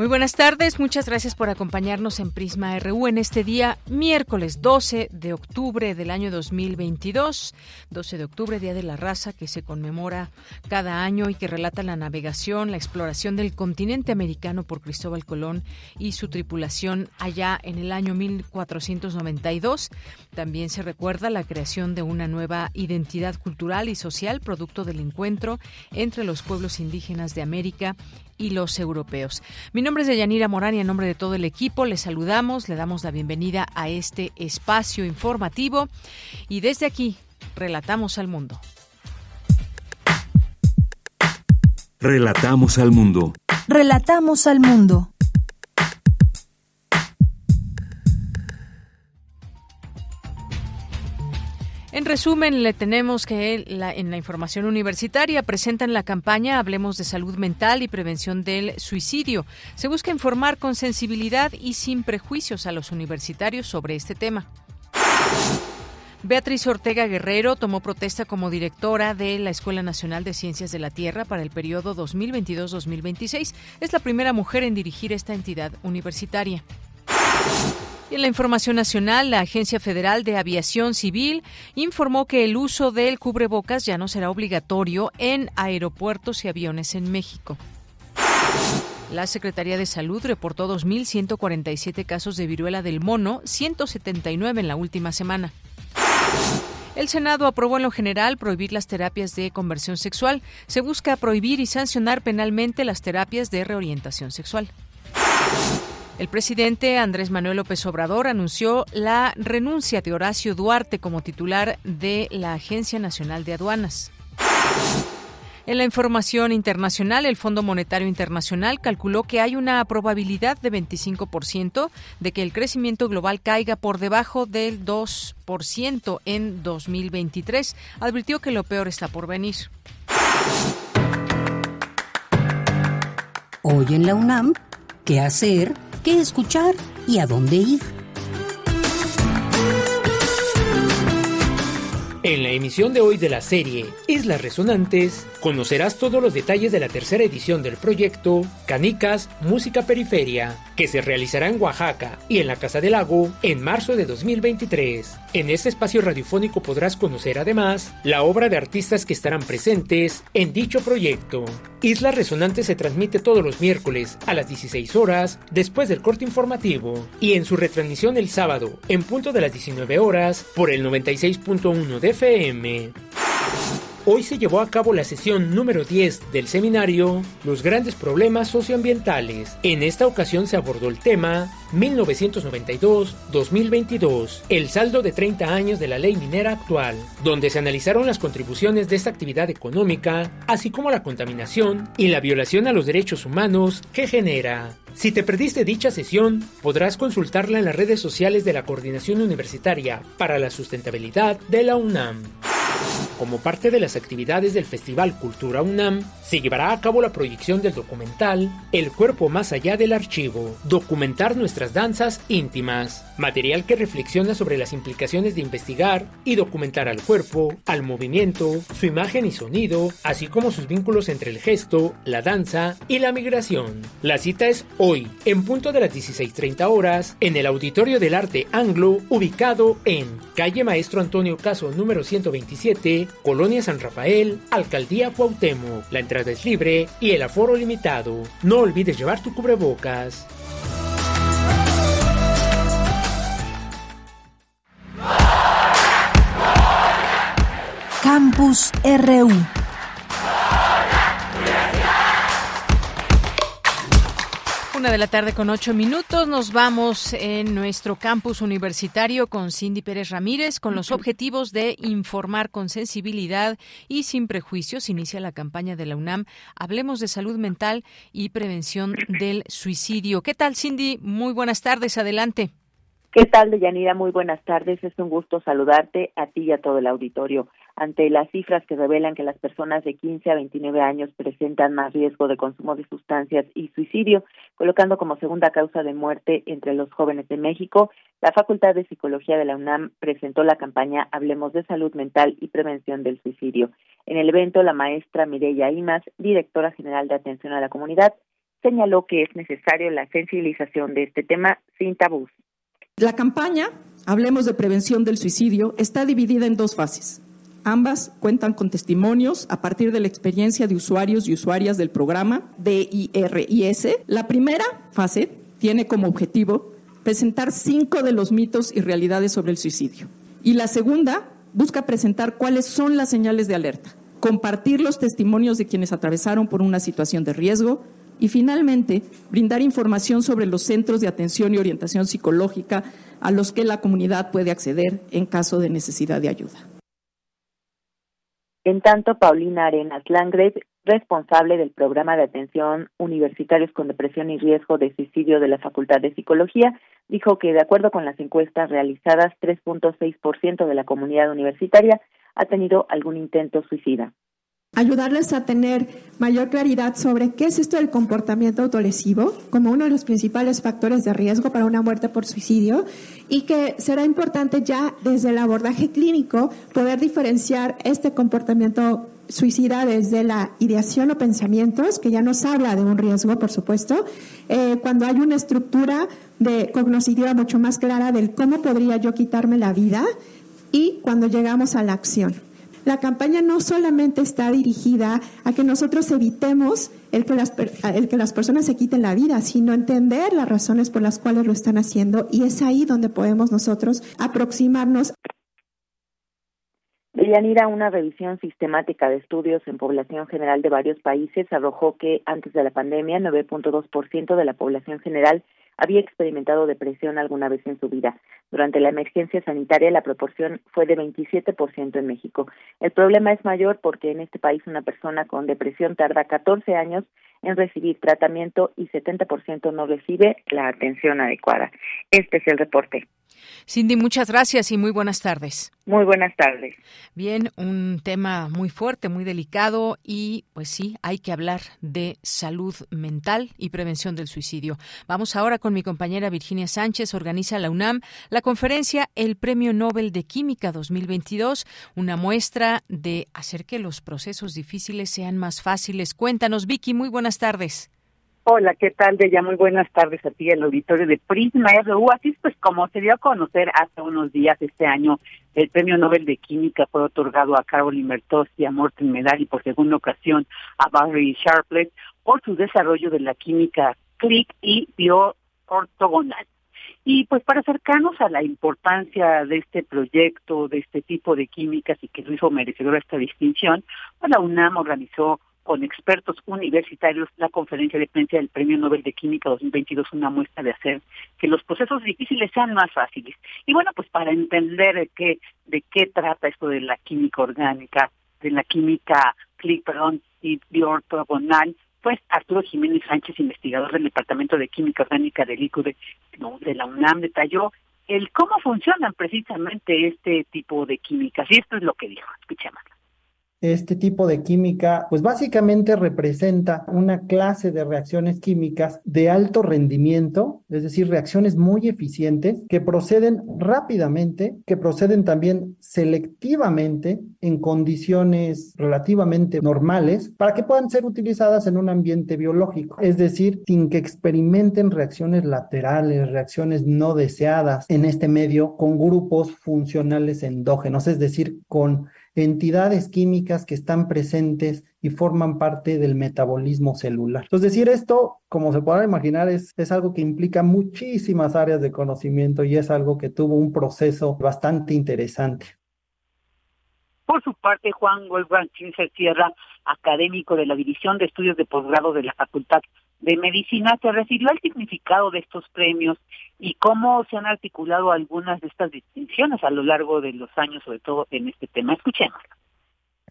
Muy buenas tardes, muchas gracias por acompañarnos en Prisma RU en este día miércoles 12 de octubre del año 2022, 12 de octubre, Día de la Raza, que se conmemora cada año y que relata la navegación, la exploración del continente americano por Cristóbal Colón y su tripulación allá en el año 1492. También se recuerda la creación de una nueva identidad cultural y social producto del encuentro entre los pueblos indígenas de América y los europeos. Mi nombre es Deyanira Morán y en nombre de todo el equipo les saludamos, le damos la bienvenida a este espacio informativo y desde aquí relatamos al mundo. Relatamos al mundo. Relatamos al mundo. En resumen, le tenemos que en la información universitaria presentan la campaña Hablemos de salud mental y prevención del suicidio. Se busca informar con sensibilidad y sin prejuicios a los universitarios sobre este tema. Beatriz Ortega Guerrero tomó protesta como directora de la Escuela Nacional de Ciencias de la Tierra para el periodo 2022-2026. Es la primera mujer en dirigir esta entidad universitaria. Y en la información nacional, la Agencia Federal de Aviación Civil informó que el uso del cubrebocas ya no será obligatorio en aeropuertos y aviones en México. La Secretaría de Salud reportó 2.147 casos de viruela del mono, 179 en la última semana. El Senado aprobó en lo general prohibir las terapias de conversión sexual. Se busca prohibir y sancionar penalmente las terapias de reorientación sexual. El presidente Andrés Manuel López Obrador anunció la renuncia de Horacio Duarte como titular de la Agencia Nacional de Aduanas. En la información internacional, el Fondo Monetario Internacional calculó que hay una probabilidad de 25% de que el crecimiento global caiga por debajo del 2% en 2023. Advirtió que lo peor está por venir. Hoy en la UNAM, ¿qué hacer? Qué escuchar y a dónde ir. En la emisión de hoy de la serie Islas Resonantes, conocerás todos los detalles de la tercera edición del proyecto Canicas Música Periferia, que se realizará en Oaxaca y en la Casa del Lago en marzo de 2023. En este espacio radiofónico podrás conocer además la obra de artistas que estarán presentes en dicho proyecto. Islas Resonantes se transmite todos los miércoles a las 16 horas después del corte informativo y en su retransmisión el sábado en punto de las 19 horas por el 96.1 de FM. Hoy se llevó a cabo la sesión número 10 del seminario Los grandes problemas socioambientales. En esta ocasión se abordó el tema 1992-2022, el saldo de 30 años de la ley minera actual, donde se analizaron las contribuciones de esta actividad económica, así como la contaminación y la violación a los derechos humanos que genera. Si te perdiste dicha sesión, podrás consultarla en las redes sociales de la Coordinación Universitaria para la Sustentabilidad de la UNAM. Como parte de las actividades del Festival Cultura UNAM, se llevará a cabo la proyección del documental El cuerpo más allá del archivo, documentar nuestras danzas íntimas, material que reflexiona sobre las implicaciones de investigar y documentar al cuerpo, al movimiento, su imagen y sonido, así como sus vínculos entre el gesto, la danza y la migración. La cita es hoy, en punto de las 16.30 horas, en el Auditorio del Arte Anglo, ubicado en calle Maestro Antonio Caso número 127, Colonia San Rafael, Alcaldía Cuauhtémoc. La entrada es libre y el aforo limitado. No olvides llevar tu cubrebocas. Campus RU. Una de la tarde con ocho minutos. Nos vamos en nuestro campus universitario con Cindy Pérez Ramírez con los objetivos de informar con sensibilidad y sin prejuicios. Inicia la campaña de la UNAM. Hablemos de salud mental y prevención del suicidio. ¿Qué tal, Cindy? Muy buenas tardes. Adelante. ¿Qué tal, Deyanira? Muy buenas tardes. Es un gusto saludarte a ti y a todo el auditorio ante las cifras que revelan que las personas de 15 a 29 años presentan más riesgo de consumo de sustancias y suicidio, colocando como segunda causa de muerte entre los jóvenes de México, la Facultad de Psicología de la UNAM presentó la campaña Hablemos de Salud Mental y Prevención del Suicidio. En el evento, la maestra Mireya Imas, directora general de Atención a la Comunidad, señaló que es necesario la sensibilización de este tema sin tabús. La campaña Hablemos de Prevención del Suicidio está dividida en dos fases. Ambas cuentan con testimonios a partir de la experiencia de usuarios y usuarias del programa DIRIS. La primera fase tiene como objetivo presentar cinco de los mitos y realidades sobre el suicidio. Y la segunda busca presentar cuáles son las señales de alerta, compartir los testimonios de quienes atravesaron por una situación de riesgo y finalmente brindar información sobre los centros de atención y orientación psicológica a los que la comunidad puede acceder en caso de necesidad de ayuda. En tanto, Paulina Arenas Landgrave, responsable del programa de atención universitarios con depresión y riesgo de suicidio de la Facultad de Psicología, dijo que, de acuerdo con las encuestas realizadas, 3.6% de la comunidad universitaria ha tenido algún intento suicida ayudarles a tener mayor claridad sobre qué es esto del comportamiento autolesivo como uno de los principales factores de riesgo para una muerte por suicidio y que será importante ya desde el abordaje clínico poder diferenciar este comportamiento suicida desde la ideación o pensamientos, que ya nos habla de un riesgo, por supuesto, eh, cuando hay una estructura de cognitiva mucho más clara del cómo podría yo quitarme la vida y cuando llegamos a la acción. La campaña no solamente está dirigida a que nosotros evitemos el que, las, el que las personas se quiten la vida, sino entender las razones por las cuales lo están haciendo y es ahí donde podemos nosotros aproximarnos. Deyanira, una revisión sistemática de estudios en población general de varios países arrojó que antes de la pandemia 9.2% de la población general había experimentado depresión alguna vez en su vida. Durante la emergencia sanitaria la proporción fue de 27% en México. El problema es mayor porque en este país una persona con depresión tarda 14 años en recibir tratamiento y 70% no recibe la atención adecuada. Este es el reporte. Cindy, muchas gracias y muy buenas tardes. Muy buenas tardes. Bien, un tema muy fuerte, muy delicado y pues sí, hay que hablar de salud mental y prevención del suicidio. Vamos ahora con mi compañera Virginia Sánchez, organiza la UNAM la conferencia El Premio Nobel de Química 2022, una muestra de hacer que los procesos difíciles sean más fáciles. Cuéntanos, Vicky, muy buenas tardes. Hola, ¿qué tal, ya Muy buenas tardes a ti, el auditorio de Prisma RU. Así es, pues, como se dio a conocer hace unos días este año, el Premio Nobel de Química fue otorgado a Caroline Mertos y a Morten Medal y por segunda ocasión a Barry Sharpless por su desarrollo de la química click y bioortogonal. Y pues para acercarnos a la importancia de este proyecto, de este tipo de químicas y que lo hizo merecedor esta distinción, pues la UNAM organizó con expertos universitarios la conferencia de prensa del Premio Nobel de Química 2022, una muestra de hacer que los procesos difíciles sean más fáciles. Y bueno, pues para entender de qué, de qué trata esto de la química orgánica, de la química click, perdón, y bioortogonal, pues Arturo Jiménez Sánchez, investigador del Departamento de Química Orgánica del ICUDE de la UNAM, detalló el cómo funcionan precisamente este tipo de químicas. Y esto es lo que dijo. Escuchemos este tipo de química, pues básicamente representa una clase de reacciones químicas de alto rendimiento, es decir, reacciones muy eficientes que proceden rápidamente, que proceden también selectivamente en condiciones relativamente normales para que puedan ser utilizadas en un ambiente biológico, es decir, sin que experimenten reacciones laterales, reacciones no deseadas en este medio con grupos funcionales endógenos, es decir, con entidades químicas que están presentes y forman parte del metabolismo celular. Entonces, decir esto, como se podrá imaginar, es, es algo que implica muchísimas áreas de conocimiento y es algo que tuvo un proceso bastante interesante. Por su parte, Juan Wolfgang Sierra, académico de la División de Estudios de Posgrado de la Facultad de Medicina se refirió al significado de estos premios y cómo se han articulado algunas de estas distinciones a lo largo de los años, sobre todo en este tema. Escuchemos.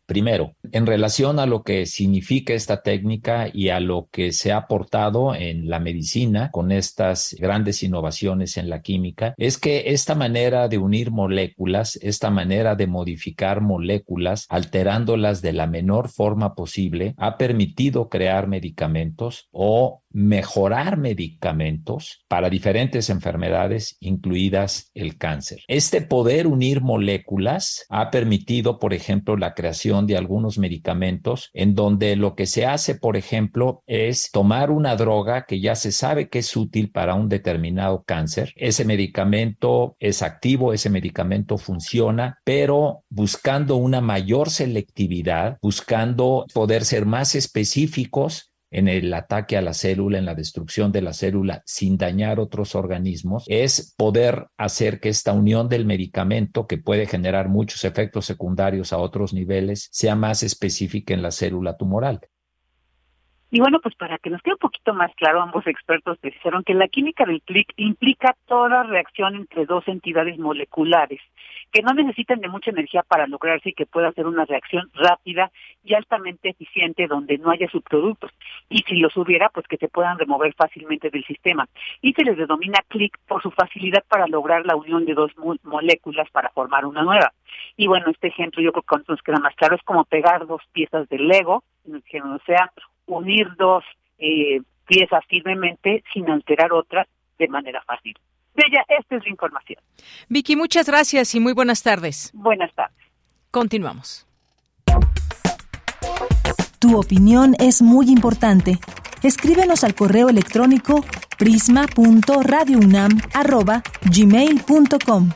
Primero, en relación a lo que significa esta técnica y a lo que se ha aportado en la medicina con estas grandes innovaciones en la química, es que esta manera de unir moléculas, esta manera de modificar moléculas, alterándolas de la menor forma posible, ha permitido crear medicamentos o mejorar medicamentos para diferentes enfermedades, incluidas el cáncer. Este poder unir moléculas ha permitido, por ejemplo, la creación de algunos medicamentos en donde lo que se hace, por ejemplo, es tomar una droga que ya se sabe que es útil para un determinado cáncer. Ese medicamento es activo, ese medicamento funciona, pero buscando una mayor selectividad, buscando poder ser más específicos en el ataque a la célula, en la destrucción de la célula sin dañar otros organismos, es poder hacer que esta unión del medicamento, que puede generar muchos efectos secundarios a otros niveles, sea más específica en la célula tumoral. Y bueno, pues para que nos quede un poquito más claro, ambos expertos dijeron que la química del clic implica toda reacción entre dos entidades moleculares que no necesitan de mucha energía para lograrse y que pueda hacer una reacción rápida y altamente eficiente donde no haya subproductos. Y si los hubiera, pues que se puedan remover fácilmente del sistema. Y se les denomina clic por su facilidad para lograr la unión de dos moléculas para formar una nueva. Y bueno, este ejemplo yo creo que nos queda más claro, es como pegar dos piezas del Lego, que no sea unir dos eh, piezas firmemente sin alterar otras de manera fácil. Bella, esta es la información. Vicky, muchas gracias y muy buenas tardes. Buenas tardes. Continuamos. Tu opinión es muy importante. Escríbenos al correo electrónico prisma.radiounam@gmail.com.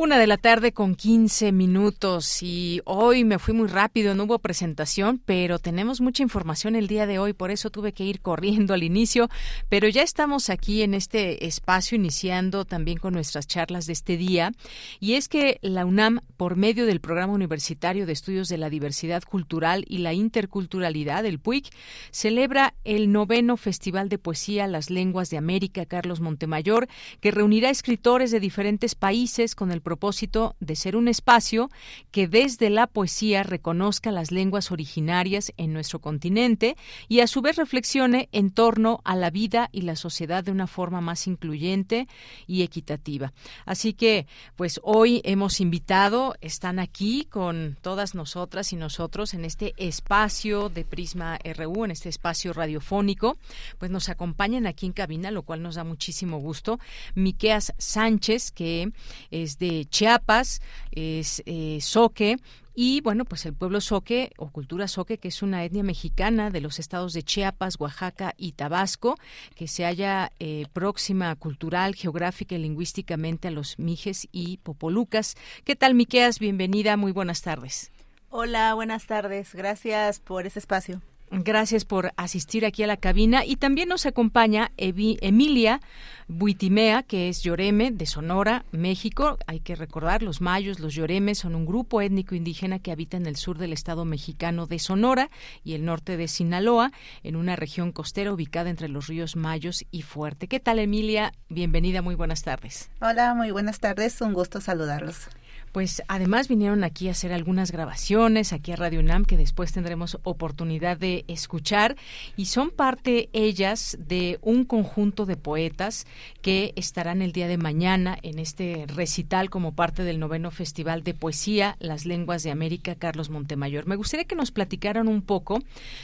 Una de la tarde con 15 minutos y hoy me fui muy rápido, no hubo presentación, pero tenemos mucha información el día de hoy, por eso tuve que ir corriendo al inicio, pero ya estamos aquí en este espacio iniciando también con nuestras charlas de este día y es que la UNAM, por medio del Programa Universitario de Estudios de la Diversidad Cultural y la Interculturalidad, el PUIC, celebra el noveno Festival de Poesía Las Lenguas de América Carlos Montemayor, que reunirá escritores de diferentes países con el propósito de ser un espacio que desde la poesía reconozca las lenguas originarias en nuestro continente y a su vez reflexione en torno a la vida y la sociedad de una forma más incluyente y equitativa. Así que, pues hoy hemos invitado, están aquí con todas nosotras y nosotros en este espacio de Prisma RU, en este espacio radiofónico, pues nos acompañan aquí en cabina, lo cual nos da muchísimo gusto. Miqueas Sánchez, que es de Chiapas, es eh, Soque, y bueno, pues el pueblo Soque o cultura Soque, que es una etnia mexicana de los estados de Chiapas, Oaxaca y Tabasco, que se halla eh, próxima cultural, geográfica y lingüísticamente a los Mijes y Popolucas. ¿Qué tal, Miqueas? Bienvenida, muy buenas tardes. Hola, buenas tardes. Gracias por este espacio. Gracias por asistir aquí a la cabina y también nos acompaña Emilia Buitimea, que es Lloreme de Sonora, México. Hay que recordar, los mayos, los Lloremes son un grupo étnico indígena que habita en el sur del estado mexicano de Sonora y el norte de Sinaloa, en una región costera ubicada entre los ríos Mayos y Fuerte. ¿Qué tal, Emilia? Bienvenida, muy buenas tardes. Hola, muy buenas tardes. Un gusto saludarlos pues además vinieron aquí a hacer algunas grabaciones aquí a Radio UNAM que después tendremos oportunidad de escuchar y son parte ellas de un conjunto de poetas que estarán el día de mañana en este recital como parte del noveno Festival de Poesía Las Lenguas de América Carlos Montemayor. Me gustaría que nos platicaran un poco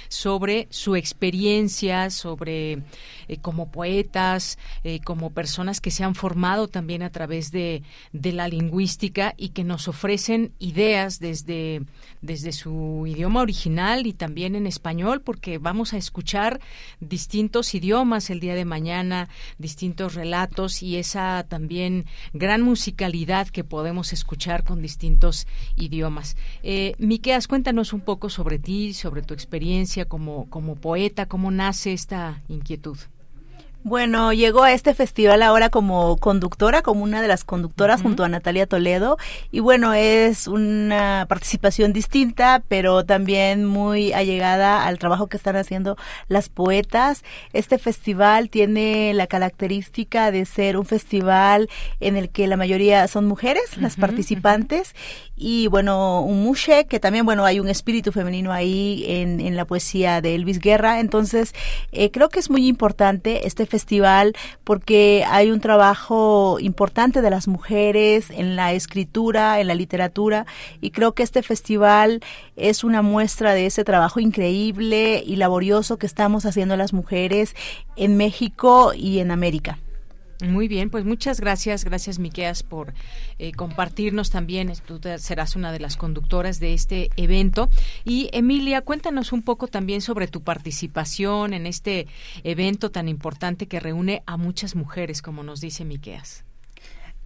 sobre su experiencia, sobre eh, como poetas, eh, como personas que se han formado también a través de, de la lingüística y que nos ofrecen ideas desde, desde su idioma original y también en español, porque vamos a escuchar distintos idiomas el día de mañana, distintos relatos y esa también gran musicalidad que podemos escuchar con distintos idiomas. Eh, Miqueas, cuéntanos un poco sobre ti, sobre tu experiencia como, como poeta, cómo nace esta inquietud. Bueno, llegó a este festival ahora como conductora, como una de las conductoras junto a Natalia Toledo. Y bueno, es una participación distinta, pero también muy allegada al trabajo que están haciendo las poetas. Este festival tiene la característica de ser un festival en el que la mayoría son mujeres, las participantes. Y bueno, un mushe, que también, bueno, hay un espíritu femenino ahí en, en la poesía de Elvis Guerra. Entonces, eh, creo que es muy importante este festival porque hay un trabajo importante de las mujeres en la escritura, en la literatura y creo que este festival es una muestra de ese trabajo increíble y laborioso que estamos haciendo las mujeres en México y en América. Muy bien, pues muchas gracias, gracias Miqueas por eh, compartirnos también. Tú serás una de las conductoras de este evento. Y Emilia, cuéntanos un poco también sobre tu participación en este evento tan importante que reúne a muchas mujeres, como nos dice Miqueas.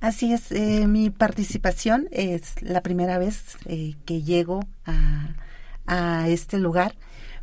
Así es, eh, mi participación es la primera vez eh, que llego a, a este lugar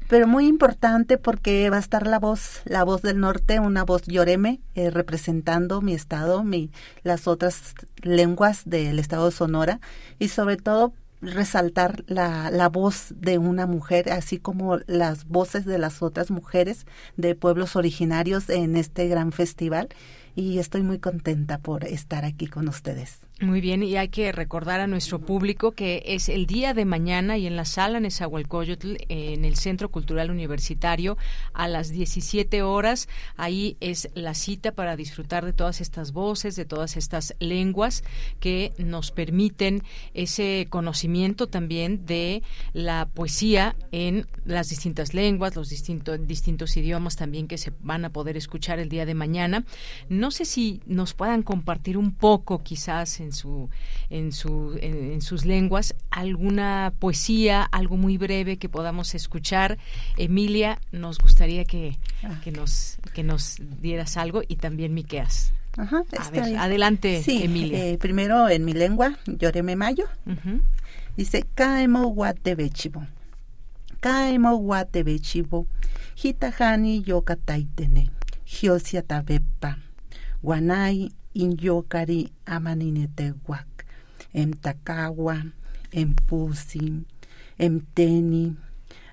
pero muy importante porque va a estar la voz, la voz del norte, una voz yoreme, eh, representando mi estado, mi, las otras lenguas del estado de Sonora y sobre todo resaltar la, la voz de una mujer, así como las voces de las otras mujeres de pueblos originarios en este gran festival y estoy muy contenta por estar aquí con ustedes. Muy bien, y hay que recordar a nuestro público que es el día de mañana y en la sala Nezahualcóyotl, en el Centro Cultural Universitario, a las 17 horas. Ahí es la cita para disfrutar de todas estas voces, de todas estas lenguas que nos permiten ese conocimiento también de la poesía en las distintas lenguas, los distintos, distintos idiomas también que se van a poder escuchar el día de mañana. No sé si nos puedan compartir un poco, quizás, en su en su en, sus lenguas alguna poesía algo muy breve que podamos escuchar. Emilia nos gustaría que, ah. que nos que nos dieras algo y también Miqueas. Ajá, a ver, adelante Emilia. eh, primero en mi lengua lloreme mayo. Dice caemo guatebechibo caemo guatebechibo hitajani yokataitene hiosia tabepa guanay inyokari amaninetewak, emtakawa, empusi, emteni,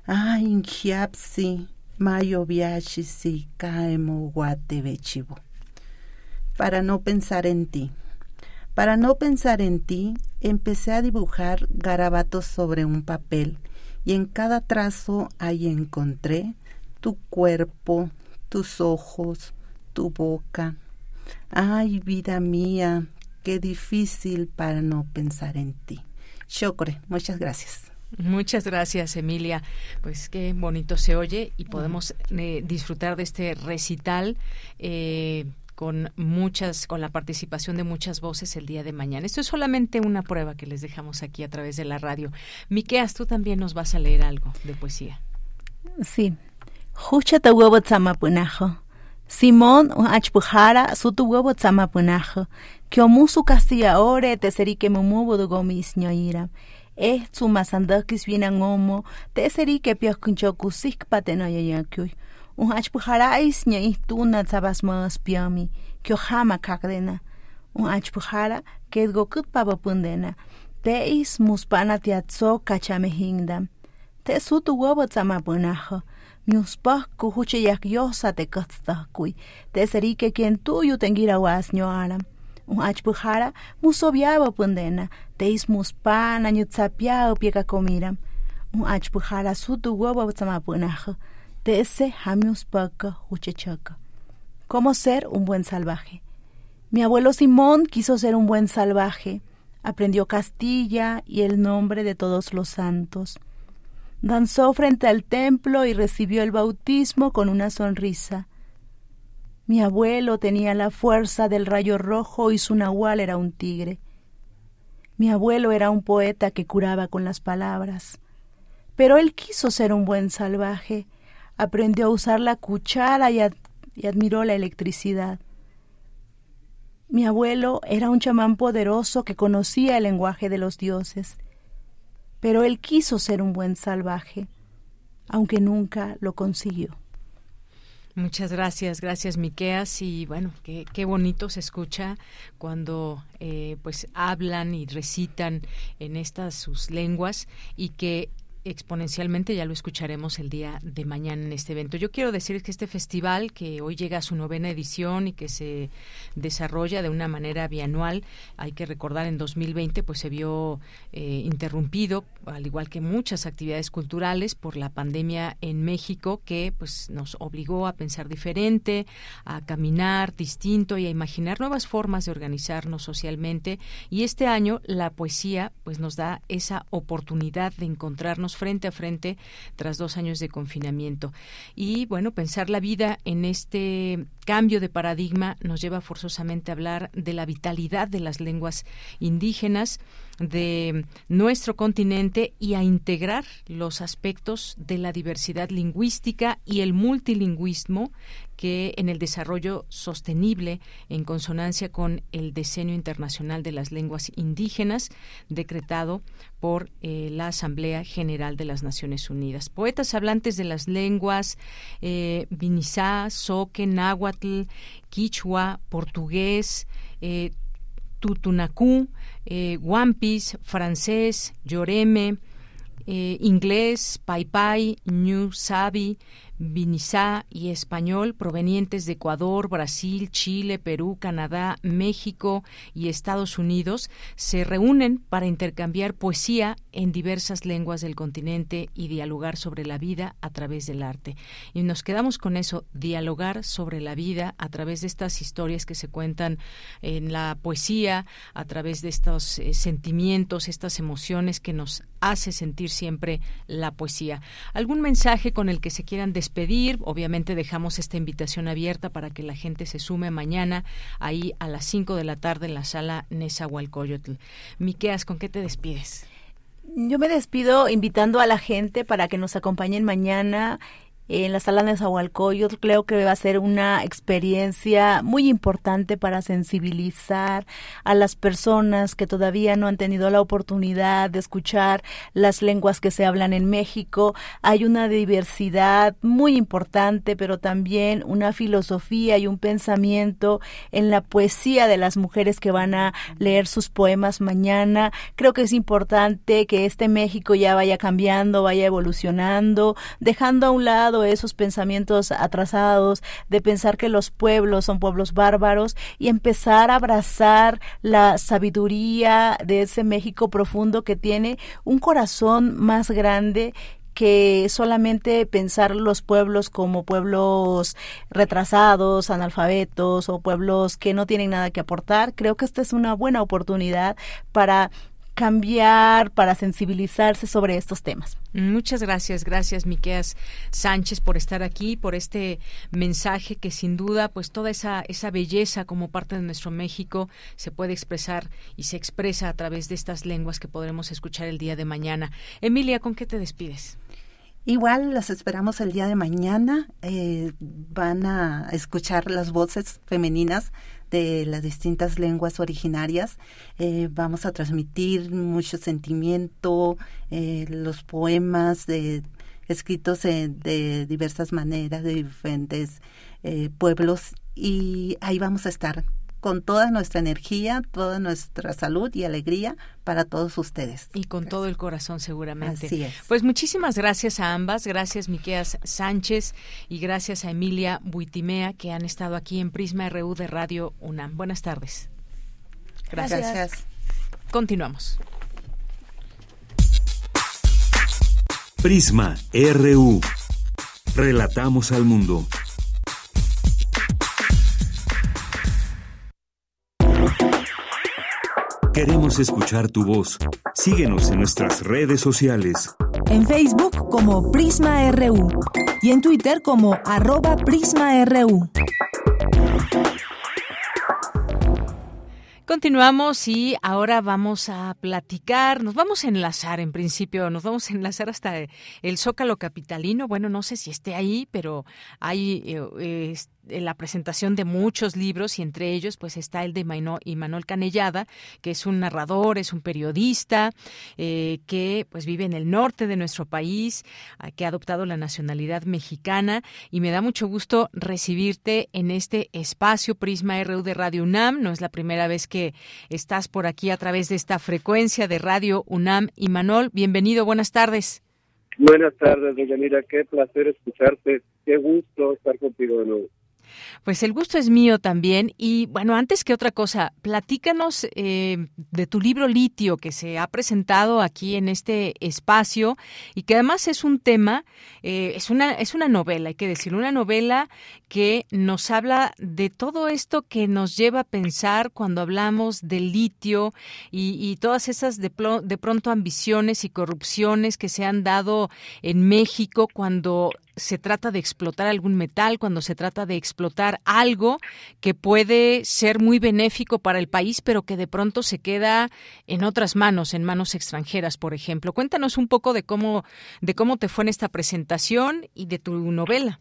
ah, injiapsi, mayo viachisi, kaemo guatebechivo. Para no pensar en ti. Para no pensar en ti, empecé a dibujar garabatos sobre un papel y en cada trazo ahí encontré tu cuerpo, tus ojos, tu boca, Ay, vida mía, qué difícil para no pensar en ti. Shokore, muchas gracias. Muchas gracias, Emilia. Pues qué bonito se oye y podemos eh, disfrutar de este recital. Eh, con muchas, con la participación de muchas voces el día de mañana. Esto es solamente una prueba que les dejamos aquí a través de la radio. Miqueas, tú también nos vas a leer algo de poesía. Sí. Simón achpujara sutu huevo tzamapunajo, kiomusu castilla ore teserique mumubo do gomis ñoira. Eh su masandakis vienen omo, teserique pioskuncho kusik pateno yayakuy. Un achpujara is ña tuna tzabas mas piami, kio jama kakdena. Un achpujara kedgo kut pundena. Te is muspana tiatzo kachame hingdam. Te sutu huevo tzamapunajo miuspah kuhuchiyak yosa te katztahkui, te serike quien tuyo tengira was alam. Un achpujara musobiaba pundena, te is muspana nyutsapiao pieka comiram. Un achpujara sutu huevo tzamapunaja, te ese hamiuspaka huchechaka. ¿Cómo ser un buen salvaje? Mi abuelo Simón quiso ser un buen salvaje. Aprendió Castilla y el nombre de todos los santos danzó frente al templo y recibió el bautismo con una sonrisa. Mi abuelo tenía la fuerza del rayo rojo y su nahual era un tigre. Mi abuelo era un poeta que curaba con las palabras. Pero él quiso ser un buen salvaje, aprendió a usar la cuchara y, y admiró la electricidad. Mi abuelo era un chamán poderoso que conocía el lenguaje de los dioses pero él quiso ser un buen salvaje, aunque nunca lo consiguió. Muchas gracias, gracias Miqueas y bueno, qué, qué bonito se escucha cuando eh, pues hablan y recitan en estas sus lenguas y que exponencialmente, ya lo escucharemos el día de mañana en este evento. Yo quiero decir que este festival, que hoy llega a su novena edición y que se desarrolla de una manera bianual, hay que recordar en 2020 pues se vio eh, interrumpido, al igual que muchas actividades culturales por la pandemia en México, que pues nos obligó a pensar diferente, a caminar distinto y a imaginar nuevas formas de organizarnos socialmente. Y este año la poesía pues nos da esa oportunidad de encontrarnos frente a frente tras dos años de confinamiento. Y bueno, pensar la vida en este cambio de paradigma nos lleva forzosamente a hablar de la vitalidad de las lenguas indígenas, de nuestro continente y a integrar los aspectos de la diversidad lingüística y el multilingüismo que en el desarrollo sostenible, en consonancia con el Diseño Internacional de las Lenguas Indígenas, decretado por eh, la Asamblea General de las Naciones Unidas. Poetas hablantes de las lenguas eh, Soque, Náhuatl, Quichua, portugués, eh, Tutunacú, eh, Wampis, francés, Yoreme, eh, inglés, Pai New Sabi, Vinizá y español provenientes de Ecuador, Brasil, Chile, Perú, Canadá, México y Estados Unidos se reúnen para intercambiar poesía en diversas lenguas del continente y dialogar sobre la vida a través del arte. Y nos quedamos con eso, dialogar sobre la vida a través de estas historias que se cuentan en la poesía, a través de estos eh, sentimientos, estas emociones que nos hace sentir siempre la poesía. ¿Algún mensaje con el que se quieran despedir? pedir. Obviamente dejamos esta invitación abierta para que la gente se sume mañana ahí a las 5 de la tarde en la sala Nezahualcóyotl. Miqueas, ¿con qué te despides? Yo me despido invitando a la gente para que nos acompañen mañana en la sala de Yo Creo que va a ser una experiencia muy importante para sensibilizar a las personas que todavía no han tenido la oportunidad de escuchar las lenguas que se hablan en México. Hay una diversidad muy importante, pero también una filosofía y un pensamiento en la poesía de las mujeres que van a leer sus poemas mañana. Creo que es importante que este México ya vaya cambiando, vaya evolucionando, dejando a un lado esos pensamientos atrasados de pensar que los pueblos son pueblos bárbaros y empezar a abrazar la sabiduría de ese México profundo que tiene un corazón más grande que solamente pensar los pueblos como pueblos retrasados, analfabetos o pueblos que no tienen nada que aportar. Creo que esta es una buena oportunidad para cambiar, para sensibilizarse sobre estos temas. Muchas gracias, gracias Miqueas Sánchez por estar aquí, por este mensaje que sin duda, pues toda esa esa belleza como parte de nuestro México se puede expresar y se expresa a través de estas lenguas que podremos escuchar el día de mañana. Emilia, ¿con qué te despides? Igual las esperamos el día de mañana. Eh, van a escuchar las voces femeninas de las distintas lenguas originarias. Eh, vamos a transmitir mucho sentimiento, eh, los poemas de, escritos de diversas maneras, de diferentes eh, pueblos, y ahí vamos a estar con toda nuestra energía, toda nuestra salud y alegría para todos ustedes. Y con todo el corazón seguramente. Así es. Pues muchísimas gracias a ambas, gracias Miqueas Sánchez y gracias a Emilia Buitimea que han estado aquí en Prisma RU de Radio UNAM. Buenas tardes. Gracias. gracias. Continuamos. Prisma RU. Relatamos al mundo. Queremos escuchar tu voz. Síguenos en nuestras redes sociales. En Facebook como Prisma RU y en Twitter como arroba PrismaRU. Continuamos y ahora vamos a platicar, nos vamos a enlazar en principio, nos vamos a enlazar hasta el Zócalo Capitalino. Bueno, no sé si esté ahí, pero hay eh, la presentación de muchos libros y entre ellos pues está el de Manuel Canellada, que es un narrador, es un periodista eh, que pues vive en el norte de nuestro país, que ha adoptado la nacionalidad mexicana y me da mucho gusto recibirte en este espacio Prisma RU de Radio UNAM. No es la primera vez que estás por aquí a través de esta frecuencia de Radio UNAM. Y Manuel, bienvenido, buenas tardes. Buenas tardes, Mira, qué placer escucharte, qué gusto estar contigo de nuevo. Pues el gusto es mío también. Y bueno, antes que otra cosa, platícanos eh, de tu libro Litio que se ha presentado aquí en este espacio y que además es un tema, eh, es, una, es una novela, hay que decir, una novela que nos habla de todo esto que nos lleva a pensar cuando hablamos del litio y, todas esas de, de pronto ambiciones y corrupciones que se han dado en México cuando se trata de explotar algún metal, cuando se trata de explotar algo que puede ser muy benéfico para el país, pero que de pronto se queda en otras manos, en manos extranjeras, por ejemplo. Cuéntanos un poco de cómo, de cómo te fue en esta presentación y de tu novela.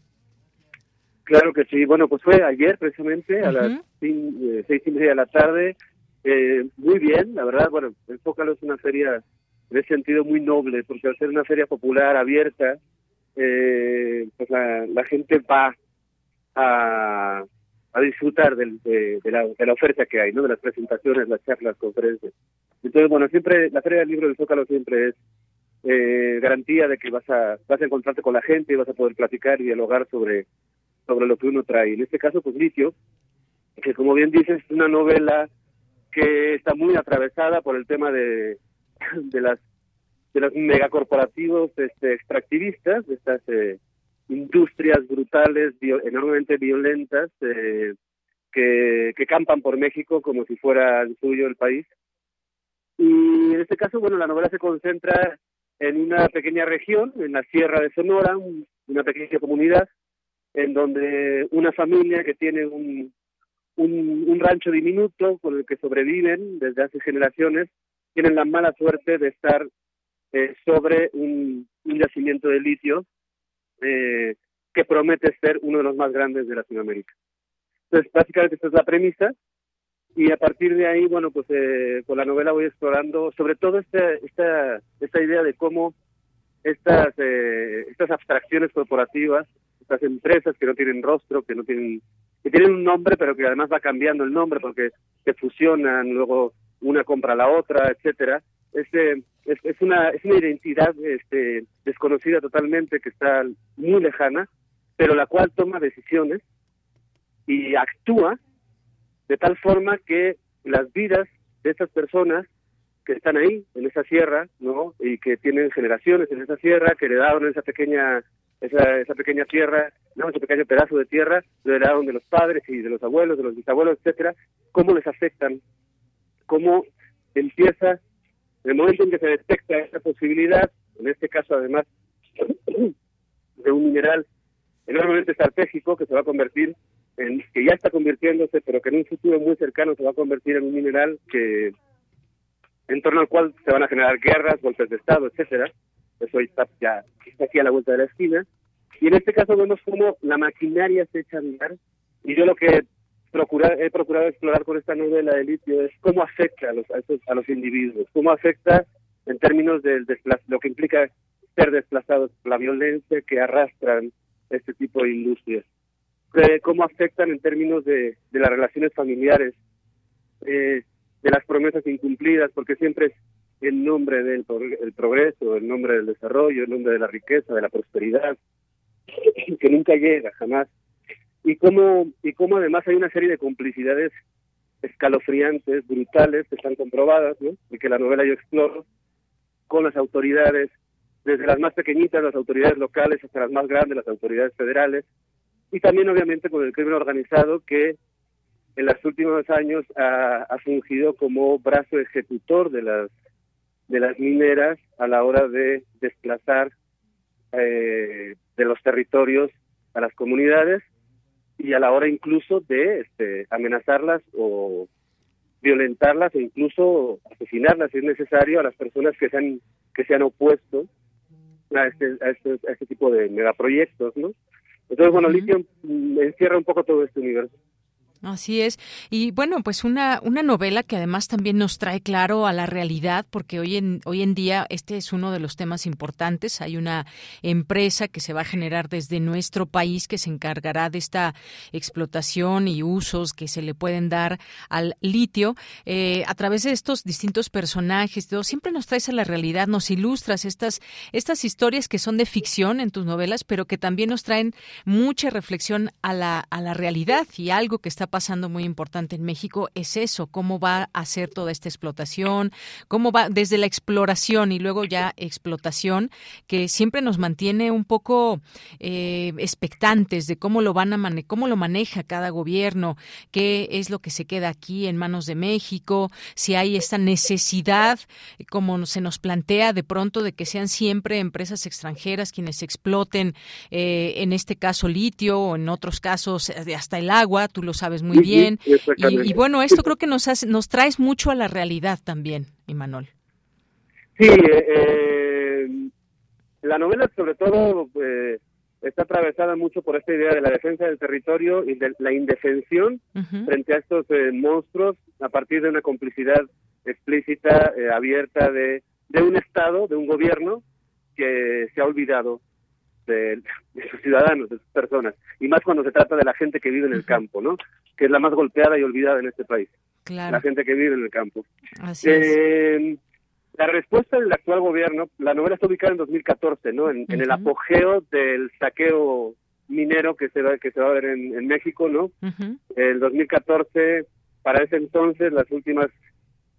Claro que sí. Bueno, pues fue ayer precisamente a las eh, seis y media de la tarde. Eh, muy bien, la verdad. Bueno, el Zócalo es una feria de sentido muy noble, porque al ser una feria popular abierta, eh, pues la, gente va a, a disfrutar de, la, de, la, oferta que hay, ¿no? De las presentaciones, las charlas, las conferencias. Entonces, bueno, siempre, la Feria del Libro del Zócalo siempre es eh, garantía de que vas a, vas a encontrarte con la gente y vas a poder platicar y dialogar sobre, sobre lo que uno trae. En este caso, pues Litio, que como bien dices, es una novela que está muy atravesada por el tema de, de las de los megacorporativos este, extractivistas, de estas eh, industrias brutales, enormemente violentas, eh, que, que campan por México como si fuera el suyo el país. Y en este caso, bueno, la novela se concentra en una pequeña región, en la Sierra de Sonora, una pequeña comunidad, en donde una familia que tiene un, un, un rancho diminuto con el que sobreviven desde hace generaciones, tienen la mala suerte de estar eh, sobre un, yacimiento de litio eh, que promete ser uno de los más grandes de Latinoamérica. Entonces, básicamente esta es la premisa y a partir de ahí, bueno, pues eh, con la novela voy explorando sobre todo esta, esta, esta idea de cómo estas, estas abstracciones corporativas, estas empresas que no tienen rostro, que no tienen que tienen un nombre, pero que además va cambiando el nombre porque se fusionan, luego una compra a la otra, etcétera, este, es, una, es una identidad este, desconocida totalmente, que está muy lejana, pero la cual toma decisiones y actúa de tal forma que las vidas de estas personas que están ahí, en esa sierra, ¿no? Y que tienen generaciones en esa sierra, que heredaron esa pequeña, esa, esa pequeña tierra, ¿no? Ese pequeño pedazo de tierra, lo heredaron de los padres y de los abuelos, de los bisabuelos, etcétera, cómo les afectan, cómo empieza en el momento en que se detecta esa posibilidad, en este caso además de un mineral enormemente estratégico que se va a convertir en, que ya está convirtiéndose, pero que en un futuro muy cercano se va a convertir en un mineral que en torno al cual se van a generar guerras, golpes de Estado, etcétera. Eso está ya está aquí a la vuelta de la esquina. Y en este caso vemos cómo la maquinaria se echa a andar. Y yo lo que procurar, he procurado explorar con esta novela de litio es cómo afecta a los, a, los individuos, cómo afecta en términos de lo que implica ser desplazados por la violencia que arrastran este tipo de industrias, eh, cómo afectan en términos de, de las relaciones familiares, eh, de las promesas incumplidas, porque siempre es en nombre del el progreso, en nombre del desarrollo, en nombre de la riqueza, de la prosperidad, que nunca llega jamás y cómo, y cómo además hay una serie de complicidades escalofriantes, brutales, que están comprobadas, y que la novela yo exploro, con las autoridades, desde las más pequeñitas, las autoridades locales, hasta las más grandes, las autoridades federales, y también obviamente con el crimen organizado que en los últimos años ha, ha fungido como brazo ejecutor de las de las mineras a la hora de desplazar eh, de los territorios a las comunidades y a la hora incluso de este, amenazarlas o, violentarlas e incluso asesinarlas si es necesario a las personas que se han que se han opuesto a este, a este, a este tipo de megaproyectos, ¿no? Entonces, bueno, Litio mm, encierra un poco todo este universo. Así es. Y bueno, pues una, una novela que además también nos trae claro a la realidad, porque hoy en, hoy en día este es uno de los temas importantes. Hay una empresa que se va a generar desde nuestro país que se encargará de esta explotación y usos que se le pueden dar al litio. Eh, a través de estos distintos personajes, siempre nos traes a la realidad, nos ilustras estas, estas historias que son de ficción en tus novelas, pero que también nos traen mucha reflexión a la, a la realidad y algo que está pasando muy importante en México es eso, cómo va a ser toda esta explotación, cómo va desde la exploración y luego ya explotación, que siempre nos mantiene un poco eh, expectantes de cómo lo van a mane cómo lo maneja cada gobierno, qué es lo que se queda aquí en manos de México, si hay esta necesidad, como se nos plantea de pronto, de que sean siempre empresas extranjeras quienes exploten, eh, en este caso litio o en otros casos eh, hasta el agua, tú lo sabes muy bien. y, bueno, esto creo que nos, hace, nos traes mucho a la realidad también, Imanol. Sí, eh, eh, la novela sobre todo eh, está atravesada mucho por esta idea de la defensa del territorio y de la indefensión frente a estos monstruos a partir de una complicidad explícita, abierta de, de un Estado, de un gobierno que se ha olvidado de, sus ciudadanos, de sus personas, y más cuando se trata de la gente que vive en el campo, ¿no? Que es la más golpeada y olvidada en este país. La gente que vive en el campo. Eh, la respuesta del actual gobierno, la novela está ubicada en 2014, ¿no? En, el apogeo del saqueo minero que se va que se va a ver en, México, ¿no? El 2014, para ese entonces, las últimas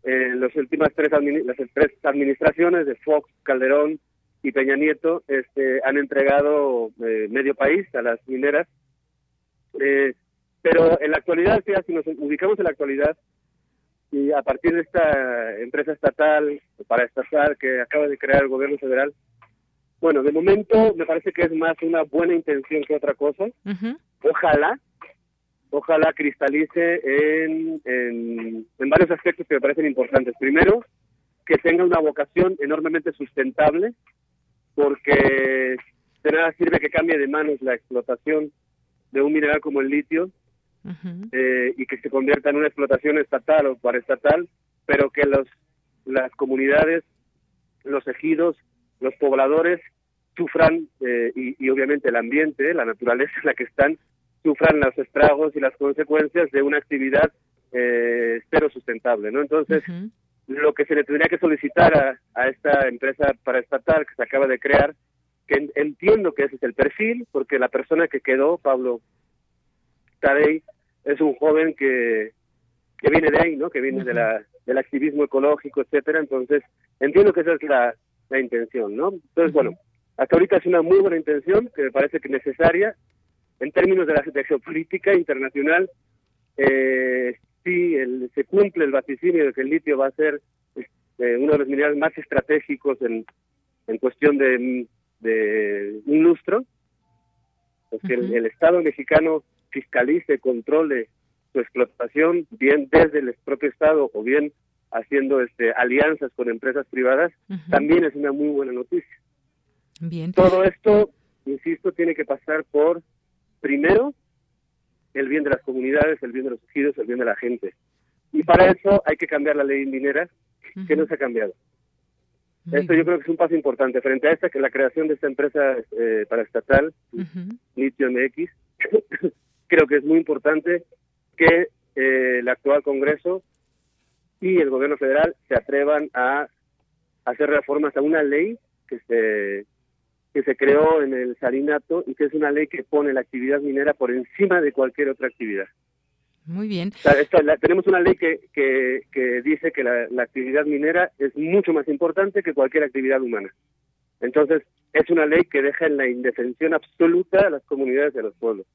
eh, las últimas tres, las tres administraciones de Fox, Calderón y Peña Nieto este, han entregado eh, medio país a las mineras. Eh, pero en la actualidad, si nos ubicamos en la actualidad, y a partir de esta empresa estatal, para estatal, que acaba de crear el gobierno federal, bueno, de momento me parece que es más una buena intención que otra cosa. Ojalá, ojalá cristalice en, en, en varios aspectos que me parecen importantes. Primero, que tenga una vocación enormemente sustentable, porque de nada sirve que cambie de manos la explotación de un mineral como el litio eh, y que se convierta en una explotación estatal o paraestatal, pero que los las comunidades, los ejidos, los pobladores sufran eh, y, obviamente el ambiente, la naturaleza en la que están, sufran los estragos y las consecuencias de una actividad eh, cero sustentable, ¿no? Entonces, lo que se le tendría que solicitar a, esta empresa paraestatal que se acaba de crear, que entiendo que ese es el perfil, porque la persona que quedó, Pablo Tadei, es un joven que, que viene de ahí, ¿no? Que viene de la, del activismo ecológico, etcétera. Entonces, entiendo que esa es la, la intención, ¿no? Entonces, bueno, hasta ahorita es una muy buena intención, que me parece que necesaria. En términos de la geopolítica internacional, eh, sí el, se cumple el vaticinio de que el litio va a ser este, uno de los minerales más estratégicos en, en cuestión de, de un lustro, pues que el, Estado mexicano fiscalice, controle su explotación, bien desde el propio Estado o bien haciendo este, alianzas con empresas privadas, también es una muy buena noticia. Bien. Todo esto, insisto, tiene que pasar por, primero, el bien de las comunidades, el bien de los ejidos, el bien de la gente. Y para eso hay que cambiar la ley minera, que no se ha cambiado. Esto yo creo que es un paso importante. Frente a esta, que la creación de esta empresa eh, paraestatal, Litio MX, creo que es muy importante que eh, el actual Congreso y el gobierno federal se atrevan a hacer reformas a una ley que se que se creó en el salinato y que es una ley que pone la actividad minera por encima de cualquier otra actividad. Muy bien. tenemos una ley que, que, dice que la, actividad minera es mucho más importante que cualquier actividad humana. Entonces, es una ley que deja en la indefensión absoluta a las comunidades de los pueblos.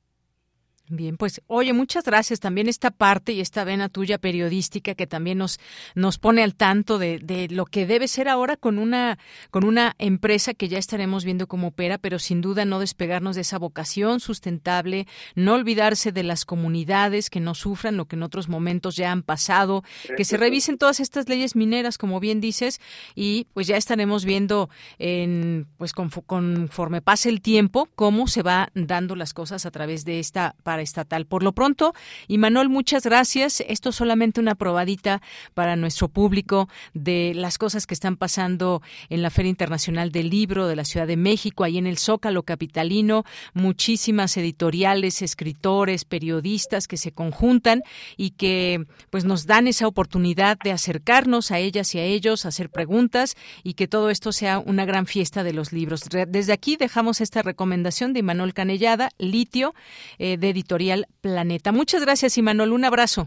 Bien, pues oye, muchas gracias. También esta parte y esta vena tuya periodística que también nos, nos pone al tanto de, de, lo que debe ser ahora con una, con una empresa que ya estaremos viendo cómo opera, pero sin duda no despegarnos de esa vocación sustentable, no olvidarse de las comunidades que no sufran lo que en otros momentos ya han pasado, que se revisen todas estas leyes mineras, como bien dices, y pues ya estaremos viendo en, pues conforme pase el tiempo cómo se va dando las cosas a través de esta estatal. Por lo pronto, y Manuel, muchas gracias. Esto es solamente una probadita para nuestro público de las cosas que están pasando en la Feria Internacional del Libro de la Ciudad de México, ahí en el Zócalo Capitalino. Muchísimas editoriales, escritores, periodistas que se conjuntan y que pues nos dan esa oportunidad de acercarnos a ellas y a ellos, hacer preguntas y que todo esto sea una gran fiesta de los libros. Desde aquí dejamos esta recomendación de Manuel Canellada, Litio, eh, de Editorial Planeta. Muchas gracias, Imanol. Un abrazo.